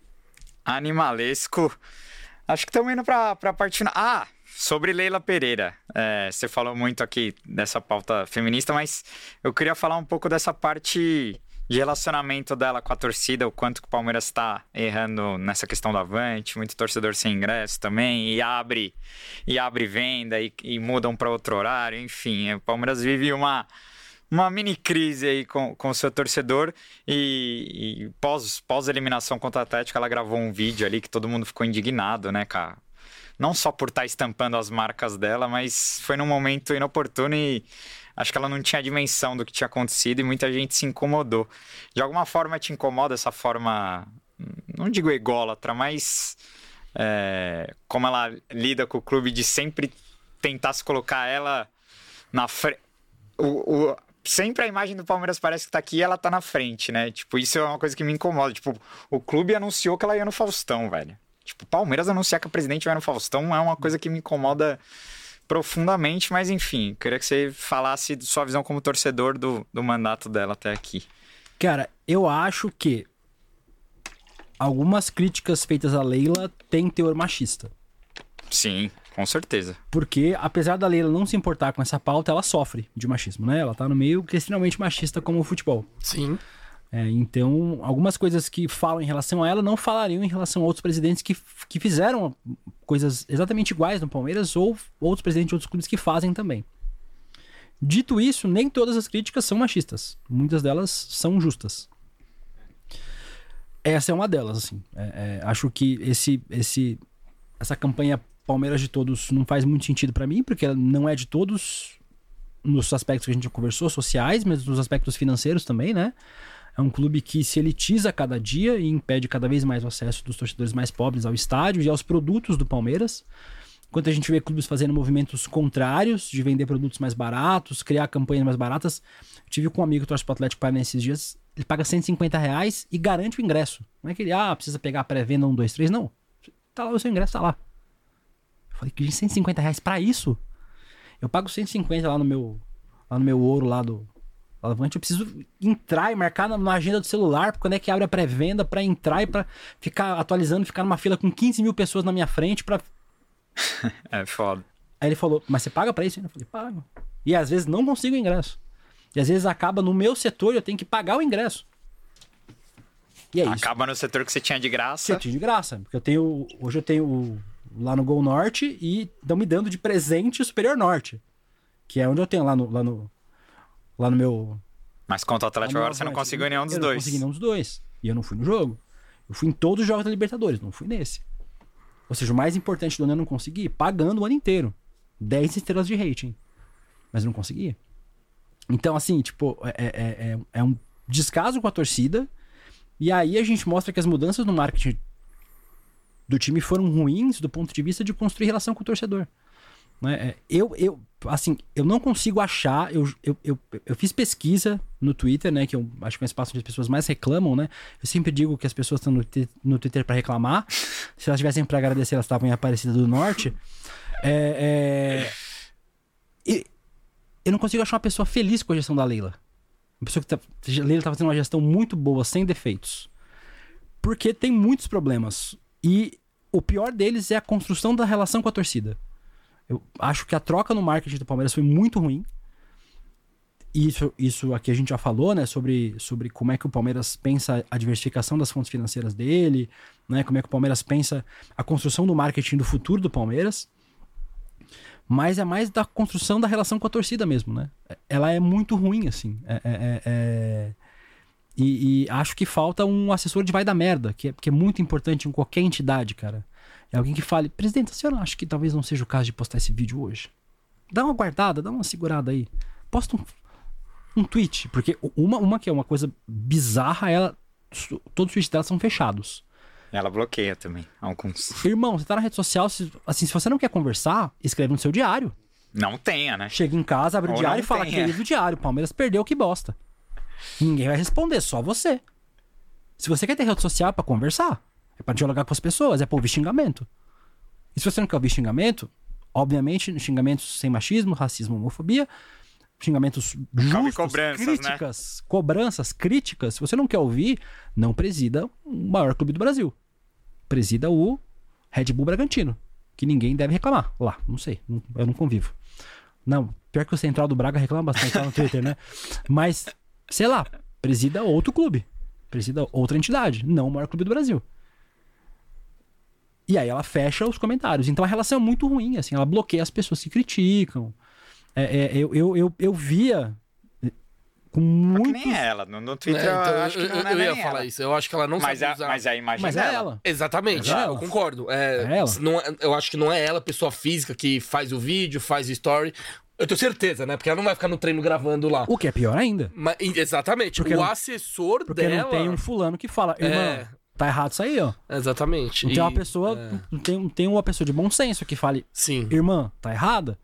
Animalesco. Acho que estamos indo para a parte final. Ah, sobre Leila Pereira. É, você falou muito aqui dessa pauta feminista, mas eu queria falar um pouco dessa parte de relacionamento dela com a torcida, o quanto que o Palmeiras está errando nessa questão do Avante, muito torcedor sem ingresso também, e abre e abre venda e, e mudam para outro horário, enfim, o Palmeiras vive uma uma mini crise aí com, com o seu torcedor e, e pós, pós eliminação contra a Atlético ela gravou um vídeo ali que todo mundo ficou indignado, né, cara? Não só por estar tá estampando as marcas dela, mas foi num momento inoportuno e acho que ela não tinha dimensão do que tinha acontecido e muita gente se incomodou. De alguma forma te incomoda essa forma, não digo ególatra, mas é, como ela lida com o clube de sempre tentar se colocar ela na frente. O, o, sempre a imagem do Palmeiras parece que tá aqui e ela tá na frente, né? Tipo, isso é uma coisa que me incomoda. Tipo, o clube anunciou que ela ia no Faustão, velho. Tipo, Palmeiras anunciar que a presidente vai no Faustão é uma coisa que me incomoda profundamente, mas enfim, queria que você falasse de sua visão como torcedor do, do mandato dela até aqui. Cara, eu acho que algumas críticas feitas a Leila têm teor machista. Sim, com certeza. Porque, apesar da Leila não se importar com essa pauta, ela sofre de machismo, né? Ela tá no meio que é extremamente machista como o futebol. Sim. É, então, algumas coisas que falam em relação a ela não falariam em relação a outros presidentes que, que fizeram coisas exatamente iguais no Palmeiras ou outros presidentes de outros clubes que fazem também. Dito isso, nem todas as críticas são machistas. Muitas delas são justas. Essa é uma delas, assim. É, é, acho que esse, esse, essa campanha Palmeiras de todos não faz muito sentido para mim, porque ela não é de todos nos aspectos que a gente conversou, sociais, mas nos aspectos financeiros também, né? É um clube que se elitiza cada dia e impede cada vez mais o acesso dos torcedores mais pobres ao estádio e aos produtos do Palmeiras. Enquanto a gente vê clubes fazendo movimentos contrários, de vender produtos mais baratos, criar campanhas mais baratas. Eu tive com um amigo que torce pro Atlético Paranaense esses dias, ele paga 150 reais e garante o ingresso. Não é que ele, ah, precisa pegar pré-venda 1, 2, 3, não. Tá lá o seu ingresso, tá lá. Eu falei, que 150 reais pra isso? Eu pago 150 lá no meu, lá no meu ouro lá do, Alavante, eu preciso entrar e marcar na, na agenda do celular, quando é que abre a pré-venda para entrar e para ficar atualizando, ficar numa fila com 15 mil pessoas na minha frente para *laughs* É foda. Aí ele falou, mas você paga pra isso? Eu falei, pago. E às vezes não consigo ingresso. E às vezes acaba no meu setor e eu tenho que pagar o ingresso. E é isso. Acaba no setor que você tinha de graça. Você tinha de graça. Porque eu tenho. Hoje eu tenho lá no Gol Norte e estão me dando de presente o Superior Norte. Que é onde eu tenho lá no. Lá no, lá no meu. Mas contra o Atlético agora você não conseguiu nenhum dos eu Não dois. consegui nenhum dos dois. E eu não fui no jogo. Eu fui em todos os jogos da Libertadores, não fui nesse. Ou seja, o mais importante do ano eu não consegui, pagando o ano inteiro. 10 estrelas de rating. Mas eu não consegui. Então, assim, tipo, é, é, é, é um descaso com a torcida. E aí a gente mostra que as mudanças no marketing do time foram ruins do ponto de vista de construir relação com o torcedor. Né? É, Eu, eu, assim, eu não consigo achar. Eu, eu, eu, eu fiz pesquisa no Twitter, né? Que eu acho que é um espaço onde as pessoas mais reclamam, né? Eu sempre digo que as pessoas estão no, no Twitter para reclamar. Se elas tivessem para agradecer, elas estavam em Aparecida do Norte. É, é, e eu não consigo achar uma pessoa feliz com a gestão da Leila. Uma pessoa que tá, a Leila tá fazendo uma gestão muito boa, sem defeitos. Porque tem muitos problemas. E o pior deles é a construção da relação com a torcida. Eu acho que a troca no marketing do Palmeiras foi muito ruim. Isso, isso aqui a gente já falou, né? Sobre, sobre como é que o Palmeiras pensa a diversificação das fontes financeiras dele, né? Como é que o Palmeiras pensa a construção do marketing do futuro do Palmeiras. Mas é mais da construção da relação com a torcida mesmo, né? Ela é muito ruim, assim. É, é- é- é- E, e acho que falta um assessor de vai da merda, que é, que é muito importante em qualquer entidade, cara. É alguém que fale, presidente, a senhora acha que talvez não seja o caso de postar esse vídeo hoje? Dá uma guardada, dá uma segurada aí. Posta um, um tweet, porque uma, uma que é uma coisa bizarra, ela, todos os tweets dela são fechados. Ela bloqueia também alguns. Irmão, você tá na rede social, se, assim, se você não quer conversar, escreve no seu diário. Não tenha, né? Chega em casa, abre o Ou diário não e fala, tenha. querido diário, Palmeiras perdeu, que bosta. Ninguém vai responder, só você. Se você quer ter rede social é pra conversar, é pra dialogar com as pessoas, é pra ouvir xingamento. E se você não quer ouvir xingamento, obviamente, xingamentos sem machismo, racismo, homofobia, xingamentos justos, cobranças, né? críticas, cobranças, críticas. Se você não quer ouvir, não presida o maior clube do Brasil. Presida o Red Bull Bragantino, que ninguém deve reclamar lá. Não sei, não- eu não convivo. Não, pior que o Central do Braga reclama bastante lá no Twitter, né? *laughs* Mas, sei lá, presida outro clube. Presida outra entidade, não o maior clube do Brasil. E aí ela fecha os comentários. Então a relação é muito ruim, assim, ela bloqueia as pessoas que criticam. É, é, eu, eu, eu, eu via com Só que muitos... nem ela. No, no É, Twitter então, eu acho que eu, não é eu ia nem falar ela. isso. Eu acho que ela não Mas, sabe a, usar. mas a imagem Mas é dela. ela. Exatamente, É eu ela. concordo. É, É ela. não é- eu acho que não é ela a pessoa física que faz o vídeo, faz o story. Eu tenho certeza, né? Porque ela não vai ficar no treino gravando lá. O que é pior ainda. Mas, exatamente. Porque o não- assessor Porque dela. não tem um fulano que fala, irmão, É. tá errado isso aí, ó. Exatamente. Não tem uma E- pessoa, é. não tem, tem uma pessoa de bom senso que fale, Sim. irmã, tá errada?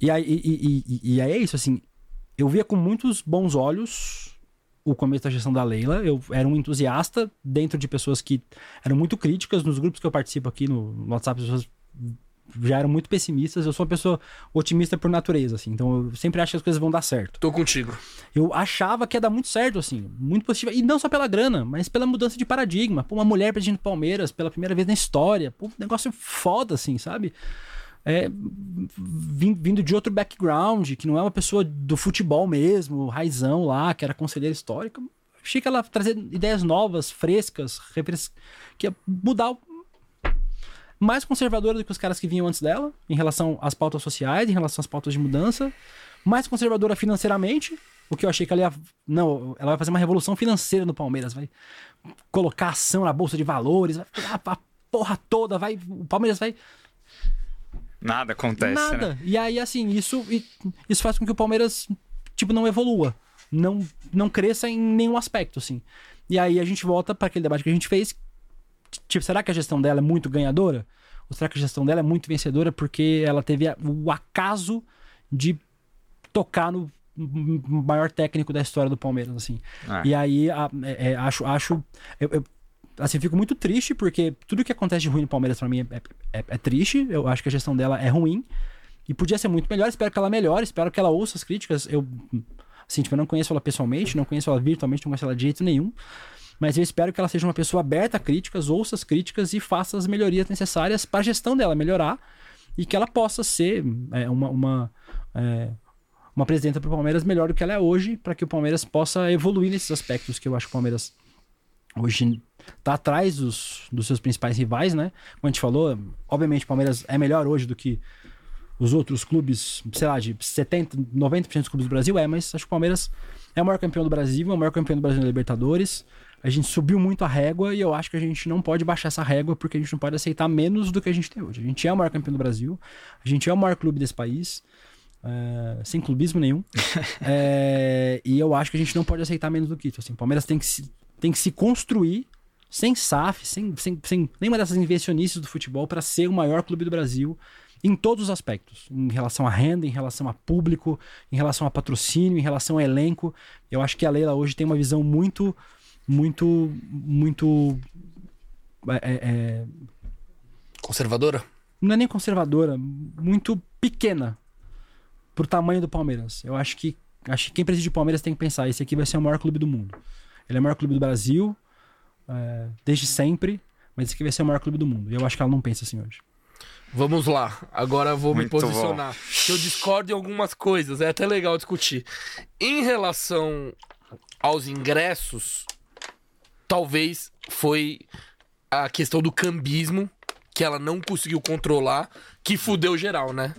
E aí, e, e- e- e aí é isso, assim, eu via com muitos bons olhos o começo da gestão da Leila, eu era um entusiasta dentro de pessoas que eram muito críticas, nos grupos que eu participo aqui no, no WhatsApp, as pessoas já eram muito pessimistas, eu sou uma pessoa otimista por natureza, assim, então eu sempre acho que as coisas vão dar certo. Tô contigo. Eu achava que ia dar muito certo, assim, muito positivo. E não só pela grana, mas pela mudança de paradigma. Pô, uma mulher presidente do Palmeiras pela primeira vez na história. Pô, um negócio foda, assim, sabe? É, vin- vindo de outro background, que não é uma pessoa do futebol mesmo, raizão lá, que era conselheira histórica. Achei que ela trazer ideias novas, frescas, refres... que ia mudar o- mais conservadora do que os caras que vinham antes dela, em relação às pautas sociais, em relação às pautas de mudança, mais conservadora financeiramente, o que eu achei que ela ia. Não, ela vai fazer uma revolução financeira no Palmeiras, vai colocar ação na bolsa de valores, vai pegar a porra toda, vai. O Palmeiras vai. Nada acontece, nada. né? E aí, assim, isso, isso faz com que o Palmeiras, tipo, não evolua. Não, não cresça em nenhum aspecto, assim. E aí a gente volta para aquele debate que a gente fez. Tipo, será que a gestão dela é muito ganhadora? Ou será que a gestão dela é muito vencedora porque ela teve o acaso de tocar no maior técnico da história do Palmeiras, assim. É. E aí, a- é- é, acho, acho eu, eu, assim, fico muito triste porque tudo que acontece de ruim no Palmeiras pra mim é, é- é triste. Eu acho que a gestão dela é ruim e podia ser muito melhor. Espero que ela melhore, espero que ela ouça as críticas. Eu, assim, tipo, eu não conheço ela pessoalmente, não conheço ela virtualmente, não conheço ela de jeito nenhum. Mas eu espero que ela seja uma pessoa aberta a críticas, ouça as críticas e faça as melhorias necessárias para a gestão dela melhorar e que ela possa ser é, uma, uma, é, uma presidenta para o Palmeiras melhor do que ela é hoje, para que o Palmeiras possa evoluir nesses aspectos que eu acho que o Palmeiras hoje está atrás dos, dos seus principais rivais, né? Como a gente falou, obviamente o Palmeiras é melhor hoje do que os outros clubes, sei lá, de 70, 90% dos clubes do Brasil é, mas acho que o Palmeiras é o maior campeão do Brasil, é o maior campeão do Brasil na Libertadores. A gente subiu muito a régua e eu acho que a gente não pode baixar essa régua porque a gente não pode aceitar menos do que a gente tem hoje. A gente é o maior campeão do Brasil, a gente é o maior clube desse país, é, sem clubismo nenhum. é, *laughs* e eu acho que a gente não pode aceitar menos do que isso. Assim, o Palmeiras tem que se, tem que se construir sem SAF, sem, sem, sem nenhuma dessas invencionistas do futebol para ser o maior clube do Brasil em todos os aspectos, em relação à renda, em relação a público, em relação a patrocínio, em relação a elenco. Eu acho que a Leila hoje tem uma visão muito, muito, muito é, é, é conservadora. Não é nem conservadora, muito pequena pro tamanho do Palmeiras. Eu acho que acho que quem preside o Palmeiras tem que pensar, esse aqui vai ser o maior clube do mundo. Ele é o maior clube do Brasil, é, desde sempre, mas esse aqui vai ser o maior clube do mundo. E eu acho que ela não pensa assim hoje. Vamos lá, agora eu vou Muito me posicionar. Eu discordo em algumas coisas, é até legal discutir. Em relação aos ingressos, talvez foi a questão do cambismo que ela não conseguiu controlar, que fudeu geral, né?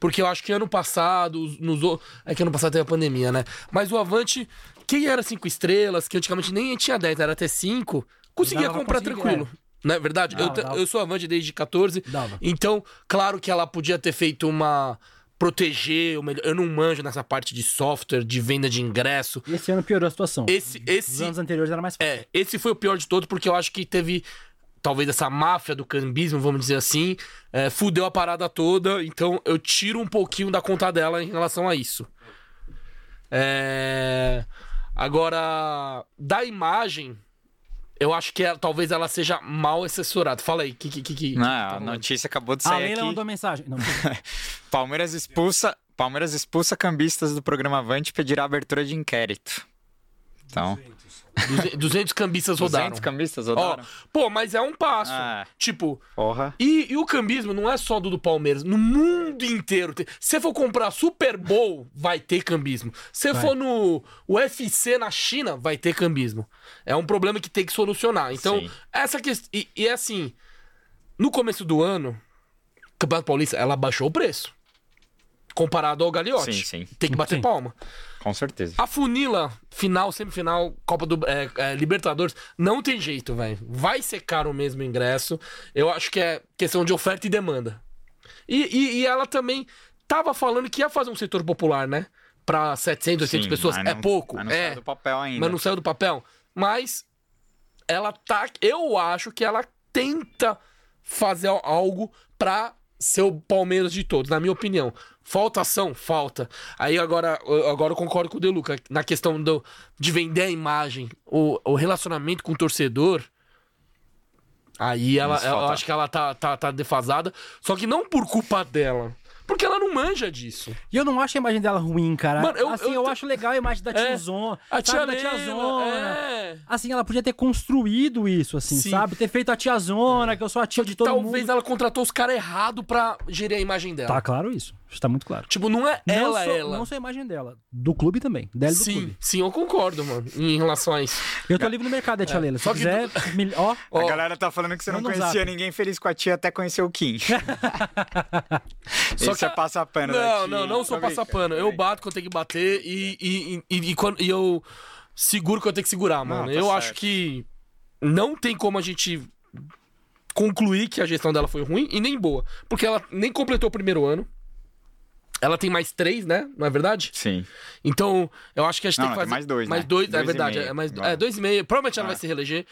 Porque eu acho que ano passado, nos, é que ano passado teve a pandemia, né? Mas o Avante, quem era cinco estrelas, que antigamente nem tinha 10, era até 5, conseguia Dava comprar tranquilo. é. Não é verdade? Dava, eu, dava. eu sou Avante desde 14. Dava. Então, claro que ela podia ter feito uma. Proteger, o melhor. Eu não manjo nessa parte de software, de venda de ingresso. E esse ano piorou a situação. Esse, Os esse, anos anteriores era mais fácil. é, esse foi o pior de todos, porque eu acho que teve. Talvez essa máfia do cambismo, vamos dizer assim, é, fudeu a parada toda. Então eu tiro um pouquinho da conta dela em relação a isso. É, Agora, da imagem, eu acho que ela- talvez ela seja mal assessorada. Fala aí, que, que, que, que- Não, tá a notícia acabou de a sair Leila aqui. mandou mensagem. Não, *laughs* Palmeiras expulsa, Palmeiras expulsa cambistas do programa Avante e pedirá abertura de inquérito. Então, Duze- 200 cambistas rodaram. 200 cambistas Ó, rodaram. pô, mas é um passo. Ah. Tipo, Porra. e, e o cambismo não é só do do Palmeiras. No mundo inteiro. tem- Se você for comprar Super Bowl, vai ter cambismo. Se você Vai. for no UFC na China, vai ter cambismo. É um problema que tem que solucionar. Então, Sim. essa questão. E, e é assim, no começo do ano, o Campeonato Paulista, ela baixou o preço. Comparado ao Gagliotti. Sim, sim. Tem que bater Sim. palma. Com certeza. A funila, final, semifinal, Copa do é, é, Libertadores, não tem jeito, velho. Vai ser caro mesmo o ingresso. Eu acho que é questão de oferta e demanda. E, e- e ela também tava falando que ia fazer um setor popular, né? Pra 700, 800 Sim, pessoas. É não- pouco. mas não é. saiu do papel ainda. Mas não saiu do papel. Mas ela tá. Eu acho que ela tenta fazer algo pra ser o Palmeiras de todos, na minha opinião. Falta ação? Falta. Aí agora, eu- agora eu concordo com o Deluca na questão do, de vender a imagem, o, o relacionamento com o torcedor. Aí ela, eu acho que ela tá, tá, tá defasada. Só que não por culpa dela. Porque ela não manja disso. E eu não acho a imagem dela ruim, cara. Mano, eu- assim, eu eu, te- acho legal a imagem da É, tiazona. A sabe, tia da Lena, tiazona. é. Assim, ela podia ter construído isso, assim, Sim. sabe? Ter feito a tiazona, que eu sou a tia de todo Talvez mundo. ela contratou os caras errados pra gerir a imagem dela. Tá claro isso. Isso tá muito claro. Tipo, não é não ela, só, ela. Não só a imagem dela. Do clube também. Dela e do sim, clube. sim, eu concordo, mano, em relação a isso. Eu tô livre no mercado, é, tia Leila. Se Só que quiser, me- ó, Ó, A galera tá falando que você não um conhecia zap. ninguém feliz com a tia até conhecer o Kim. *laughs* Só que é a- passar pano da Não, não, não sou Tô passar brincando, pano. tô Eu bato quando tem que bater e, e, e, e quando- e eu seguro que eu tenho que segurar, mano. tá eu certo. acho que não tem como a gente concluir que a gestão dela foi ruim e nem boa. Porque ela nem completou o primeiro ano. Ela tem mais três, né? Não é verdade? Sim. Então, eu acho que a gente Não, tem que fazer. tem mais dois, Mais né? dois, é Dois e verdade. É, mais, é, dois e meio. Provavelmente ela Ah. vai se reeleger.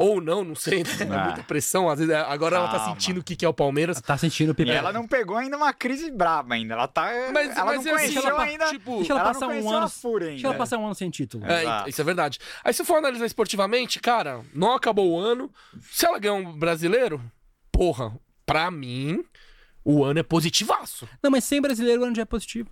Ou não, não sei, né? É Ah. muita pressão. Às vezes, é- agora ela tá Calma. sentindo o que que é o Palmeiras. tá sentindo o ela não pegou ainda uma crise braba ainda. Ela tá. Mas- ela mas não é assim, conheceu ela- ainda. tipo, Deixa ela, ela passar um ano. Deixa ela passar um ano sem título. É, Exato. isso é verdade. Aí se for analisar esportivamente, cara, não acabou o ano. Se ela ganhar um brasileiro, porra, pra mim, o ano é positivaço. Não, mas sem brasileiro o ano já é positivo.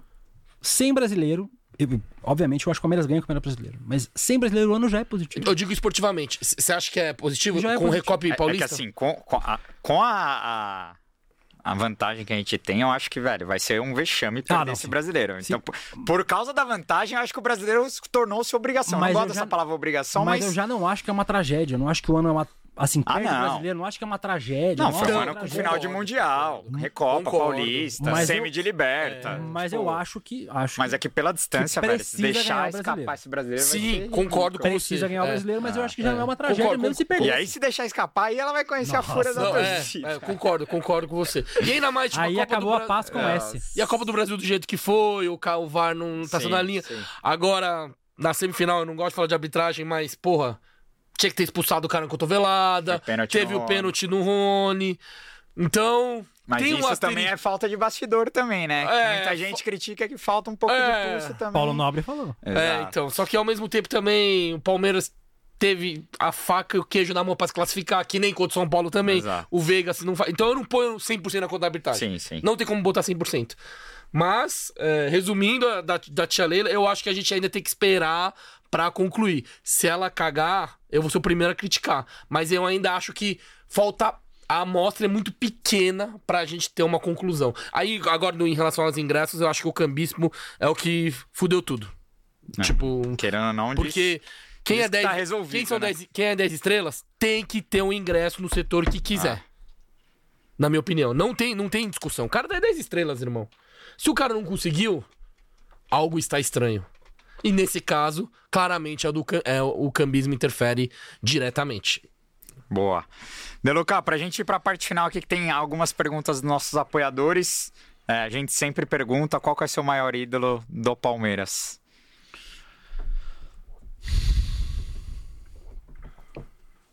Sem brasileiro, eu- obviamente eu acho que o Palmeiras ganha com o Campeonato Brasileiro. Mas sem brasileiro o ano já é positivo. Eu digo esportivamente. Você acha que é positivo Já é com o positivo. Recope É- É, que Paulista? assim, com, com a, com a, a, a vantagem que a gente tem, eu acho que, velho, vai ser um vexame perder Ah, esse brasileiro. Sim. Então, por, por causa da vantagem, eu acho que o brasileiro tornou-se obrigação. Mas não eu gosto já- dessa palavra obrigação, mas, mas. eu já não acho que é uma tragédia. Eu não acho que o ano é uma. Assim, Ah, perde o não. brasileiro, não acho que é uma tragédia. Não, foi um acho ano é com final de Mundial. Recopa, Concordo. Paulista, Mas semi eu- de liberta. tragédia. Mas Pô, eu acho que. Acho Mas é que pela distância, que velho, se precisa deixar escapar esse brasileiro. vai Sim, ser concordo com precisa você. ganhar o É. brasileiro, mas eu Ah, acho que já é. não é uma tragédia Concordo, mesmo se perder. E aí, se deixar escapar, aí ela vai conhecer a Nossa. fúria da é, torcida. é, concordo, concordo com você. E ainda mais, tipo, Aí a Copa acabou do a paz com É. S. E a Copa do Brasil do jeito que foi, o, ca- o VAR não tá Sim, na linha. Agora, na semifinal, eu não gosto de falar de arbitragem, mas, porra, tinha que ter expulsado o cara na cotovelada. Teve no o pênalti no Rony. Então, Mas tem isso asterisco. também é falta de bastidor também, né? É, Muita gente critica que falta um pouco É. de pulso também. Paulo Nobre falou. É, Exato. então. Só que ao mesmo tempo também o Palmeiras teve a faca e o queijo na mão pra se classificar, que nem contra o São Paulo também. Exato. O Veiga, se não faz. Então eu não ponho 100% na conta da arbitragem. Sim, sim. Não tem como botar 100%. Mas, é, resumindo a da, da tia Leila, eu acho que a gente ainda tem que esperar pra concluir. Se ela cagar, eu vou ser o primeiro a criticar. Mas eu ainda acho que falta. A amostra é muito pequena pra gente ter uma conclusão. Aí, agora, em relação aos ingressos, eu acho que o cambismo é o que fudeu tudo. É. Tipo, Querendo ou não, porque quem diz é, que 10, tá resolvido, quem, são né? 10, quem é 10 estrelas tem que ter um ingresso no setor que quiser. Ah. Na minha opinião. Não tem, não tem discussão. O cara dá 10 estrelas, irmão. Se o cara não conseguiu, algo está estranho. E nesse caso, claramente a do, é, o cambismo interfere diretamente. Boa. Deluca, pra gente ir pra parte final aqui, que tem algumas perguntas dos nossos apoiadores. É, a gente sempre pergunta qual que é o seu maior ídolo do Palmeiras.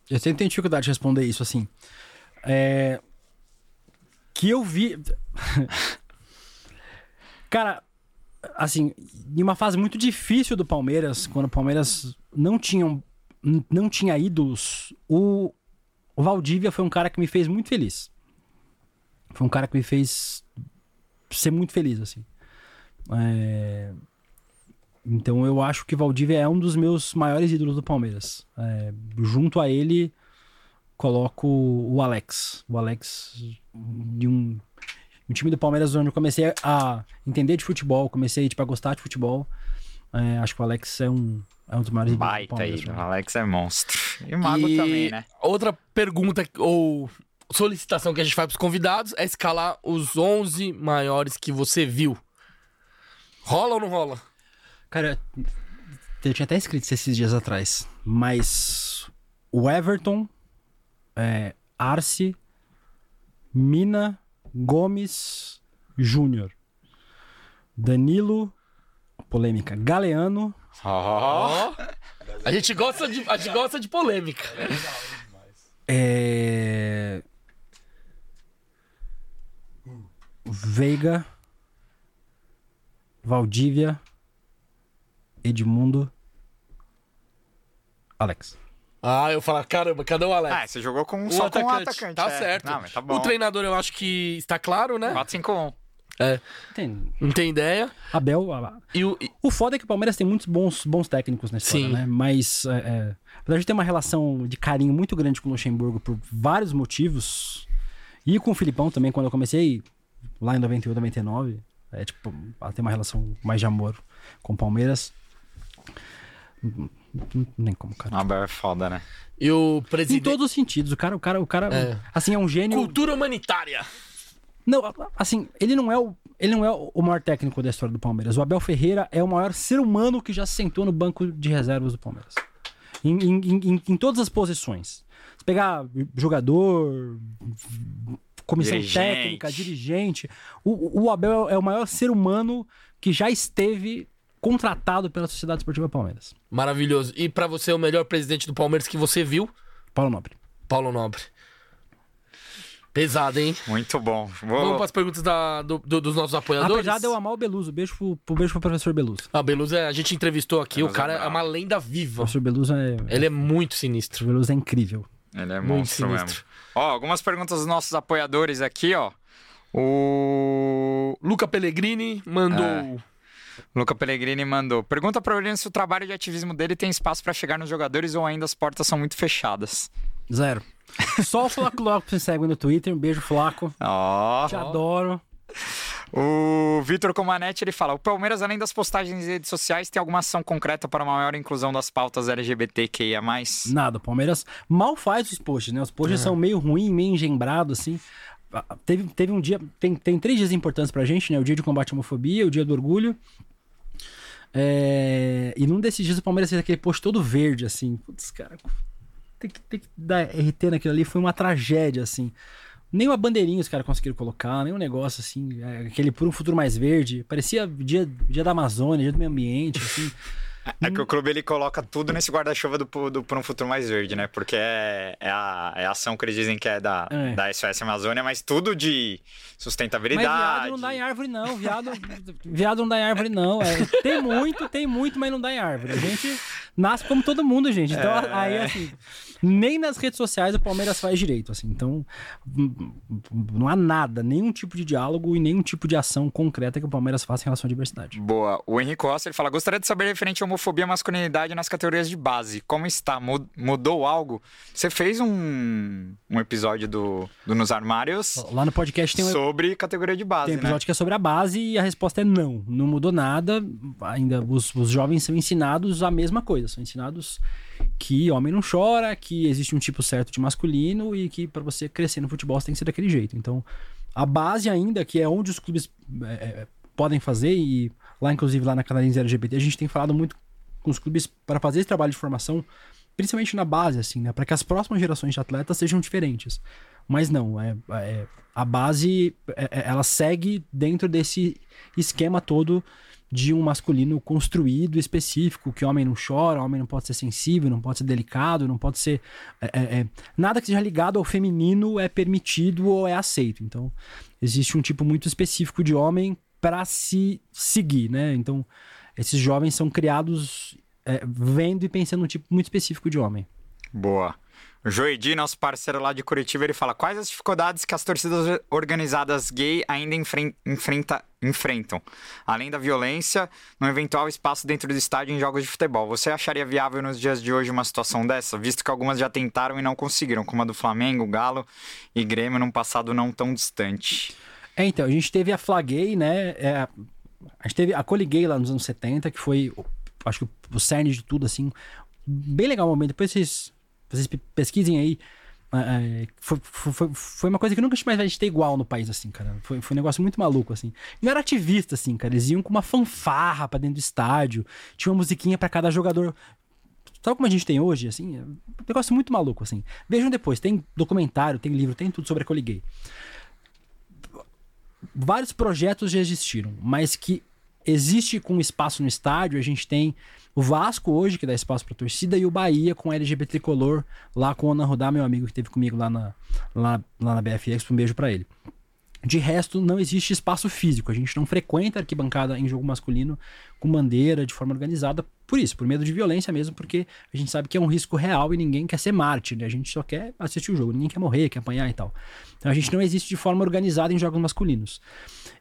Eu sempre tenho dificuldade de responder isso, assim. É... Que eu vi. *laughs* Cara, assim, em uma fase muito difícil do Palmeiras, quando o Palmeiras não tinha, não tinha ídolos, o, o Valdívia foi um cara que me fez muito feliz. Foi um cara que me fez ser muito feliz, assim. É, Então eu acho que Valdívia é um dos meus maiores ídolos do Palmeiras. É, junto a ele, coloco o Alex. O Alex de um, um time do Palmeiras onde eu comecei a entender de futebol, comecei tipo, a gostar de futebol. É, acho que o Alex é um, é um dos maiores Baita Palmeiras. ídolo. né? Alex é monstro. E o Mago E também, né? Outra pergunta ou solicitação que a gente faz pros convidados é escalar os 11 maiores que você viu. Rola ou não rola? Cara, eu tinha até escrito isso esses dias atrás, mas o Everton, é, Arce, Mina, Gomes, Júnior, Danilo, polêmica, Galeano, Ó. A gente gosta de, a gente gosta de polêmica. é, Veiga, Valdívia, Edmundo, Alex. Ah, eu falo, caramba, cadê o Alex? Ah, você jogou com, o só atacante. com um atacante. Tá é. certo. Não, mas tá bom. o treinador eu acho que está claro, né? 4-5-1. É, Tem não tem ideia. Abel, a- E o, e- O foda é que o Palmeiras tem muitos bons, bons técnicos na história, Sim. né? Mas, é, é, apesar de ter uma relação de carinho muito grande com o Luxemburgo por vários motivos, e com o Filipão também, quando eu comecei lá em 98, 99, é tipo, ela tem uma relação mais de amor com o Palmeiras. Nem como, cara. Abel é foda, né? e o Em presidente. todos os sentidos, o cara, o cara, o cara, É. assim, é um gênio. Cultura humanitária. Não, assim, ele não é o, ele não é o maior técnico da história do Palmeiras. O Abel Ferreira é o maior ser humano que já se sentou no banco de reservas do Palmeiras. Em, em, em, em todas as posições. Se pegar jogador, comissão Dirigente. técnica, dirigente, o, o Abel é o maior ser humano que já esteve contratado pela Sociedade Esportiva Palmeiras. Maravilhoso. E pra você, o melhor presidente do Palmeiras que você viu? Paulo Nobre. Paulo Nobre. Pesado, hein? Muito bom. Vou... Vamos para as perguntas da- do- do- dos nossos apoiadores? Apesar de eu amar o Beluso, beijo pro, pro- beijo pro professor Beluso. Ah, Beluso, é- a gente entrevistou aqui, Beluso o cara é é, brabo. uma lenda O viva. professor Beluso é, Ele é muito o sinistro. professor Beluso é incrível. Ele é Muito monstro sinistro. mesmo. Ó, algumas perguntas dos nossos apoiadores aqui, ó. O Luca Pellegrini mandou. É. Luca Pellegrini mandou. Pergunta para Aureliano se o trabalho de ativismo dele tem espaço para chegar nos jogadores ou ainda as portas são muito fechadas. Zero. Só o Flaco Lopes me segue no Twitter. Um beijo, Flaco. Ó. Te adoro. O Vitor Comanetti ele fala: o Palmeiras, além das postagens em redes sociais, tem alguma ação concreta para uma maior inclusão das pautas LGBTQIA? Nada, o Palmeiras mal faz os posts, né? Os posts são meio ruins, meio engembrados, assim. Teve, teve um dia. Tem, tem três dias importantes pra gente, né? O dia de combate à homofobia, o dia do orgulho. É, E num desses dias o Palmeiras fez aquele post todo verde, assim. Putz, cara. Tem que, tem que dar RT naquilo ali. Foi uma tragédia, assim. Nem uma bandeirinha os caras conseguiram colocar, nem um negócio assim, é, aquele por um futuro mais verde. Parecia dia, dia da Amazônia, dia do meio ambiente, assim. É que o clube ele coloca tudo nesse guarda-chuva do, do Por um Futuro Mais Verde, né? Porque é, é, a, é a ação que eles dizem que é da, É. da SOS Amazônia, mas tudo de Mas sustentabilidade. viado não dá em árvore, não. Viado, viado não dá em árvore, não. É, tem muito, tem muito, mas não dá em árvore. A gente nasce como todo mundo, gente. Então, É. aí, assim, nem nas redes sociais o Palmeiras faz direito, assim. Então, hum, não há nada, nenhum tipo de diálogo e nenhum tipo de ação concreta que o Palmeiras faça em relação à diversidade. Boa. O Henrique Costa ele fala: gostaria de saber referente à homofobia e masculinidade nas categorias de base. Como está? Mu- Mudou algo? Você fez um, um episódio do, do Nos Armários Lá no podcast tem um, sobre categoria de base, Tem um né? episódio que é sobre a base e a resposta é não. Não mudou nada. Ainda os, os jovens são ensinados a mesma coisa. São ensinados que homem não chora, que existe um tipo certo de masculino e que para você crescer no futebol você tem que ser daquele jeito. Então, a base ainda, que é onde os clubes é, é, podem fazer, e lá, inclusive, lá na Canarinhos LGBT, a gente tem falado muito com os clubes para fazer esse trabalho de formação, principalmente na base, assim, né? Para que as próximas gerações de atletas sejam diferentes. Mas não, é, é- a base é- é- ela segue dentro desse esquema todo de um masculino construído específico, que homem não chora, homem não pode ser sensível, não pode ser delicado, não pode ser. é- é- é- nada que seja ligado ao feminino é permitido ou é aceito. Então, existe um tipo muito específico de homem para se seguir, né? Então, esses jovens são criados é, vendo e pensando num tipo muito específico de homem. Boa. Joedi, nosso parceiro lá de Curitiba, ele fala: quais as dificuldades que as torcidas organizadas gay ainda enfren- enfrenta- enfrentam? Além da violência, no eventual espaço dentro do estádio em jogos de futebol. Você acharia viável nos dias de hoje uma situação dessa? Visto que algumas já tentaram e não conseguiram, como a do Flamengo, Galo e Grêmio num passado não tão distante. É, então, a gente teve a Flaguei, né? é, a gente teve a Coliguei lá nos anos 70, que foi, acho que o cerne de tudo, assim. Bem legal o momento. Depois vocês, vocês pe- pesquisem aí. é, foi, foi, foi uma coisa que nunca mais a gente ter igual no país, assim, cara. Foi, foi um negócio muito maluco, assim. Não era ativista, assim, cara. Eles iam com uma fanfarra pra dentro do estádio. Tinha uma musiquinha pra cada jogador. Sabe como a gente tem hoje, assim? É um negócio muito maluco, assim. Vejam depois, tem documentário, tem livro, tem tudo sobre a Coliguei vários projetos já existiram, mas que existe com espaço no estádio, a gente tem o Vasco hoje, que dá espaço pra torcida, e o Bahia com LGBT Tricolor, lá com o Ana Rudá, meu amigo que esteve comigo lá na, lá, lá na BFX, um beijo pra ele. De resto, não existe espaço físico. A gente não frequenta arquibancada em jogo masculino com bandeira, de forma organizada, por isso, por medo de violência mesmo, porque a gente sabe que é um risco real e ninguém quer ser mártir, né? A gente só quer assistir o jogo, ninguém quer morrer, quer apanhar e tal. Então a gente não existe de forma organizada em jogos masculinos.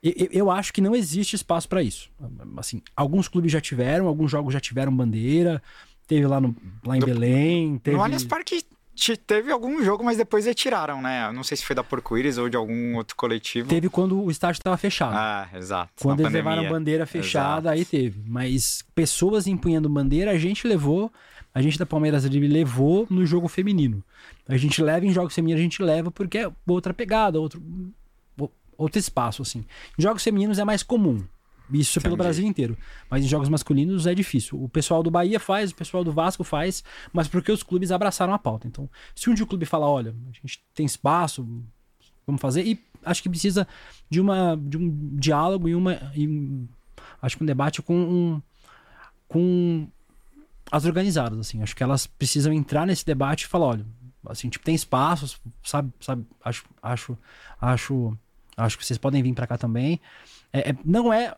E- e- Eu acho que não existe espaço para isso. Assim, alguns clubes já tiveram, alguns jogos já tiveram bandeira, teve lá, no, lá em Do- Belém, teve... No Allianz Parque teve algum jogo, mas depois retiraram, né? Eu Não sei se foi da Porco-Íris ou de algum outro coletivo. Teve quando o estádio estava fechado. Ah, exato. Quando eles levaram pandemia. bandeira fechada, Exato. aí teve. Mas pessoas empunhando bandeira, a gente levou, a gente da Palmeiras Drible levou no jogo feminino. A gente leva em jogos femininos, a gente leva porque é outra pegada, outro, outro espaço, assim. Em jogos femininos é mais comum. Isso pelo Entendi. Brasil inteiro. Mas em jogos masculinos é difícil. O pessoal do Bahia faz, o pessoal do Vasco faz, mas porque os clubes abraçaram a pauta. Então, se um dia o clube falar, olha, a gente tem espaço, vamos fazer, e acho que precisa de, uma, de um diálogo e uma. e um- acho que um debate com um, com as organizadas, assim. Acho que elas precisam entrar nesse debate e falar, olha, assim, tipo, tem espaços, sabe, sabe, acho, acho, acho, acho que vocês podem vir pra cá também. É, é- não é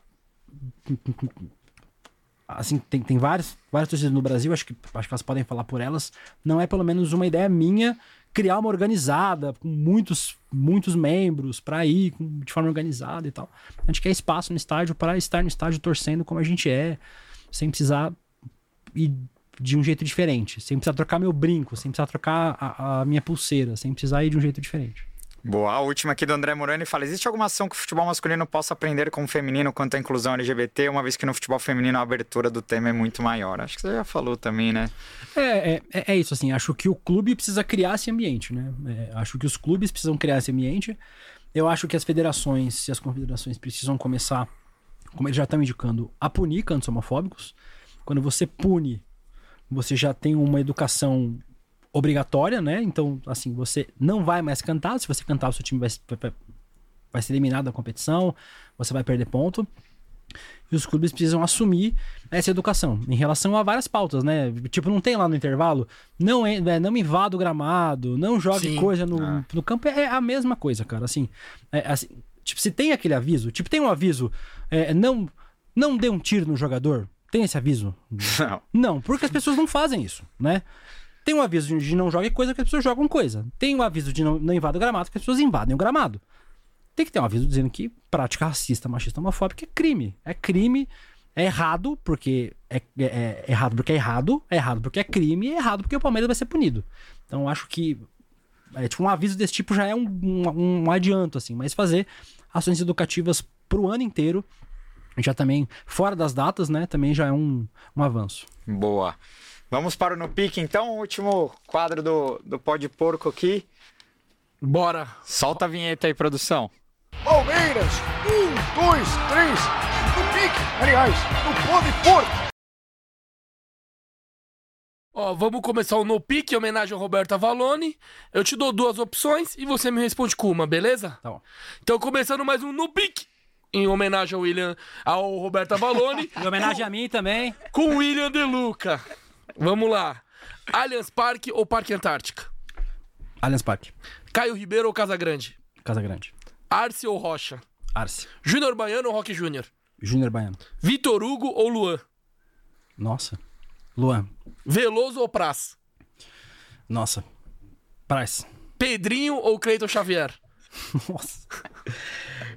assim, tem, tem várias, várias torcidas no Brasil, acho que, acho que elas podem falar por elas. Não é pelo menos uma ideia minha criar uma organizada com muitos, muitos membros para ir com- de forma organizada e tal. A gente quer espaço no estádio para estar no estádio torcendo como a gente é, sem precisar ir de um jeito diferente, sem precisar trocar meu brinco, sem precisar trocar a, a minha pulseira, sem precisar ir de um jeito diferente. Boa. A última aqui do André Morani fala: existe alguma ação que o futebol masculino possa aprender com o feminino quanto à inclusão LGBT, uma vez que no futebol feminino a abertura do tema é muito maior? Acho que você já falou também, né? É, é, é isso, assim. Acho que o clube precisa criar esse ambiente, né? É, acho que os clubes precisam criar esse ambiente. Eu acho que as federações e as confederações precisam começar, como eles já estão indicando, a punir cantos homofóbicos. Quando você pune, você já tem uma educação obrigatória, né? Então, assim, você não vai mais cantar. Se você cantar, o seu time vai, vai, vai ser eliminado da competição, você vai perder ponto. E os clubes precisam assumir essa educação em relação a várias pautas, né? Tipo, não tem lá no intervalo, não, é, não invada o gramado, não jogue Sim. coisa no, ah. no campo. É a mesma coisa, cara. Assim, é, assim, tipo, se tem aquele aviso, tipo, tem um aviso, é, não, não dê um tiro no jogador. Tem esse aviso? *laughs* Não. Não, porque as pessoas não fazem isso, né? Tem um aviso de não jogue coisa que as pessoas jogam coisa. Tem um aviso de não, não invada o gramado que as pessoas invadem o gramado. Tem que ter um aviso dizendo que prática racista, machista, homofóbica é crime. É crime, é errado porque é, é, é errado porque é errado, é errado porque é crime, é errado porque o Palmeiras vai ser punido. Então acho que é, tipo, um aviso desse tipo já é um, um, um adianto, assim, mas fazer ações educativas pro ano inteiro, já também, fora das datas, né, também já é um, um avanço. Boa. Vamos para o No Pique, então, o último quadro do, do Pó de Porco aqui. Bora. Solta a vinheta aí, produção. Palmeiras, um, dois, três, no pique, aliás, no pó de porco. Ó, vamos começar o No Pique, em homenagem ao Roberto Avalone. Eu te dou duas opções e você me responde com uma, beleza? Tá bom. Então, começando mais um No Pique, em homenagem ao William, ao Roberto Avalone. *laughs* em homenagem a mim também. Com o William De Luca. Vamos lá. Allianz Parque ou Parque Antártica? Allianz Parque. Caio Ribeiro ou Casa Grande? Casa Grande. Arce ou Rocha? Arce. Júnior Baiano ou Roque Júnior? Júnior Baiano. Vitor Hugo ou Luan? Nossa. Luan. Veloso ou Praz? Nossa. Praz. Pedrinho ou Cleiton Xavier? *laughs* Nossa.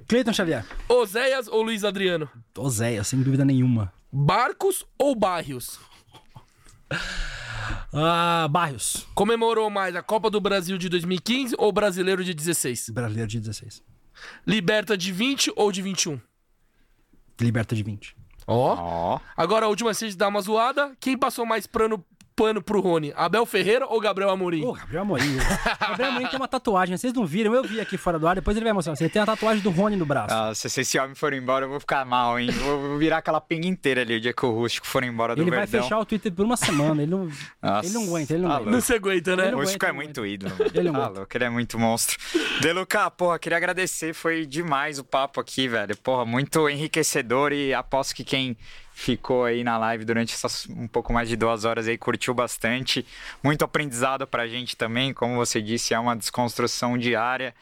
Cleiton Xavier. Oséias ou Luiz Adriano? Oséias, sem dúvida nenhuma. Barcos ou Barrios? *laughs* Ah, Barrios. Comemorou mais a Copa do Brasil de 2015 ou Brasileiro de 16? Brasileiro de 16. Liberta de 20 ou de 21? Liberta de 20. Ó. Oh. Agora a última, se dá uma zoada. Quem passou mais pano, pano pro Rony? Abel Ferreira ou Gabriel Amorim? Ô, Gabriel Amorim. *laughs* Gabriel Amorim tem uma tatuagem, vocês não viram? Eu vi aqui fora do ar, depois ele vai mostrar. Você tem a tatuagem do Rony no braço. Nossa, se esse homem for embora, eu vou ficar mal, hein? Vou virar aquela pinga inteira ali o dia que o Rústico for embora do Ele vai fechar o Twitter por uma semana, ele não, ele não aguenta, ele não aguenta. Não se aguenta, né? O Rústico é muito ídolo. Ele não aguenta. ele é muito monstro. Deluca, porra, queria agradecer, foi demais o papo aqui, velho. Porra, muito enriquecedor e aposto que quem ficou aí na live durante essas um pouco mais de duas horas aí, curtiu bastante. Muito aprendizado pra gente também, como você disse, é uma desconstrução diária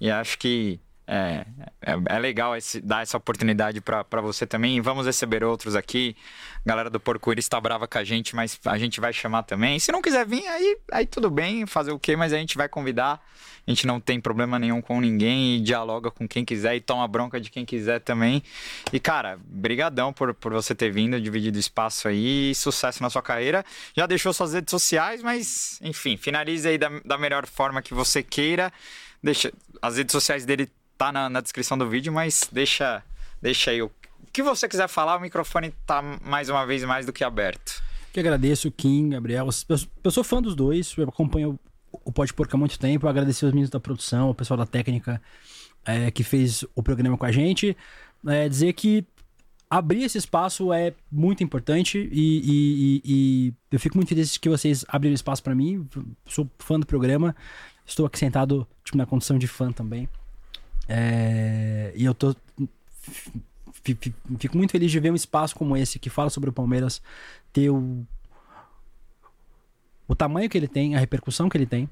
e acho que é, é, é legal esse, dar essa oportunidade para você também. E vamos receber outros aqui. A galera do Porco está brava com a gente, mas a gente vai chamar também. Se não quiser vir, aí, aí tudo bem, fazer o quê? Mas a gente vai convidar a gente não tem problema nenhum com ninguém e dialoga com quem quiser e toma bronca de quem quiser também. E, cara, brigadão por, por você ter vindo, dividido espaço aí, sucesso na sua carreira. Já deixou suas redes sociais, mas, enfim, finalize aí da, da melhor forma que você queira. Deixa, as redes sociais dele tá na, na descrição do vídeo, mas deixa, deixa aí o que você quiser falar, o microfone tá mais uma vez mais do que aberto. Que agradeço, Kim, Gabriel. Eu, eu sou fã dos dois, eu acompanho o Pode Porco há muito tempo. Agradecer os meninos da produção, o pessoal da técnica é, que fez o programa com a gente. É, dizer que abrir esse espaço é muito importante e, e, e, eu fico muito feliz que vocês abriram espaço para mim. Sou fã do programa, estou aqui sentado tipo, na condição de fã também. É, e eu tô. Fico muito feliz de ver um espaço como esse que fala sobre o Palmeiras ter o o tamanho que ele tem, a repercussão que ele tem,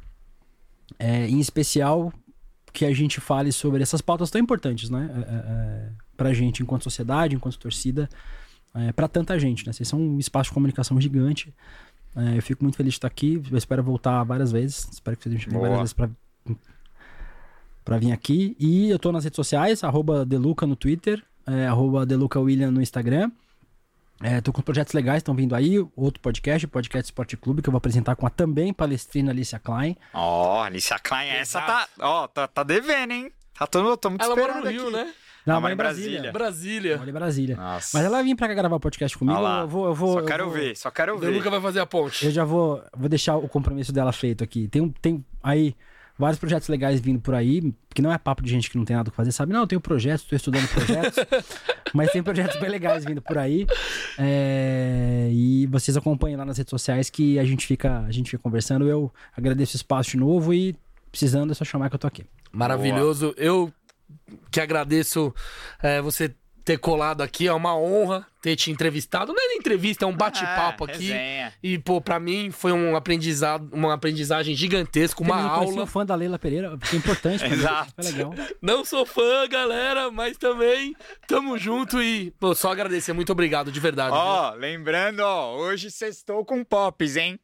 é, em especial que a gente fale sobre essas pautas tão importantes, né? É, é, é pra gente enquanto sociedade, enquanto torcida, é, para tanta gente, né? Vocês são um espaço de comunicação gigante. É, eu fico muito feliz de estar aqui. Eu espero voltar várias vezes. Espero que vocês me chamem várias vezes pra, pra vir aqui. E eu tô nas redes sociais, arroba Deluca no Twitter, é, arroba Deluca William no Instagram. É, tô com projetos legais, estão vindo aí. Outro podcast, o Podcast Esporte Clube, que eu vou apresentar com a também palestrina Alicia Klein. Ó, oh, Alicia Klein, essa tá, ó, tá, tá devendo, hein? Tá todo, tô muito Ela mora no Rio, aqui. né? Não, mora em Brasília. Brasília. Mora em Brasília. Nossa. Mas ela vai vir pra cá gravar podcast comigo. Eu vou, eu vou. Só eu quero vou- ver, só quero O ver. Luca vai fazer a ponte. Eu já vou, vou deixar o compromisso dela feito aqui. Tem, um- tem aí vários projetos legais vindo por aí, que não é papo de gente que não tem nada o que fazer, sabe? Não, eu tenho projetos, estou estudando projetos, *laughs* mas tem projetos bem legais vindo por aí. É, e vocês acompanhem lá nas redes sociais que a gente fica, a gente fica conversando. Eu agradeço o espaço de novo e precisando é só chamar que eu tô aqui. Maravilhoso. Eu que agradeço é, você ter colado aqui. É uma honra ter te entrevistado. Não é nem entrevista, é um bate-papo É, aqui. resenha. E, pô, pra mim foi um aprendizado, uma aprendizagem gigantesca, uma aula. um fã da Leila Pereira, foi importante. pra mim, *laughs* Exato. Foi legal. Não sou fã, galera, mas também tamo junto e, pô, só agradecer. Muito obrigado, de verdade. Ó, lembrando, ó, hoje sextou com Pops, hein?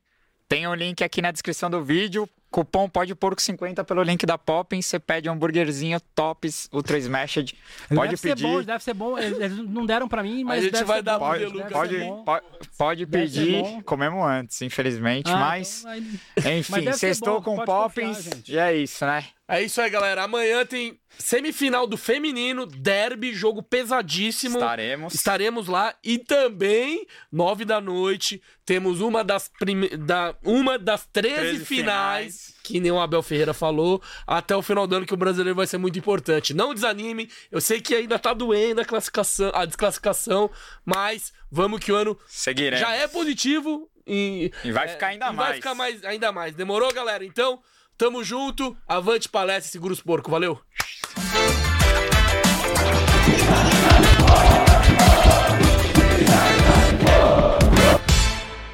Tem o link aqui na descrição do vídeo. Cupom pode porco 50 pelo link da Poppin. Você pede um hambúrguerzinho Tops Ultra Smashed. Pode deve pedir. Ser bom, deve ser bom. Eles não deram pra mim, mas gente deve vai ser dar Pode, pode, pode, pode pedir. Comemos antes, infelizmente. Ah, mas, então, aí- enfim, Mas sextou com Poppins. gente. E é isso, né? É isso aí, galera. Amanhã tem semifinal do feminino, derby, jogo pesadíssimo. Estaremos. Estaremos lá e também, nove da noite, temos uma das, prime... da... uma das 13, 13 finais, finais. que nem o Abel Ferreira falou, até o final do ano que o brasileiro vai ser muito importante. Não desanime, eu sei que ainda tá doendo a classificação, a desclassificação, mas vamos que o ano Seguiremos. já é positivo e, E vai ficar ainda e vai mais. ficar mais ainda mais. Demorou, galera? Então, tamo junto. Avante palestra e segura os porcos. Valeu.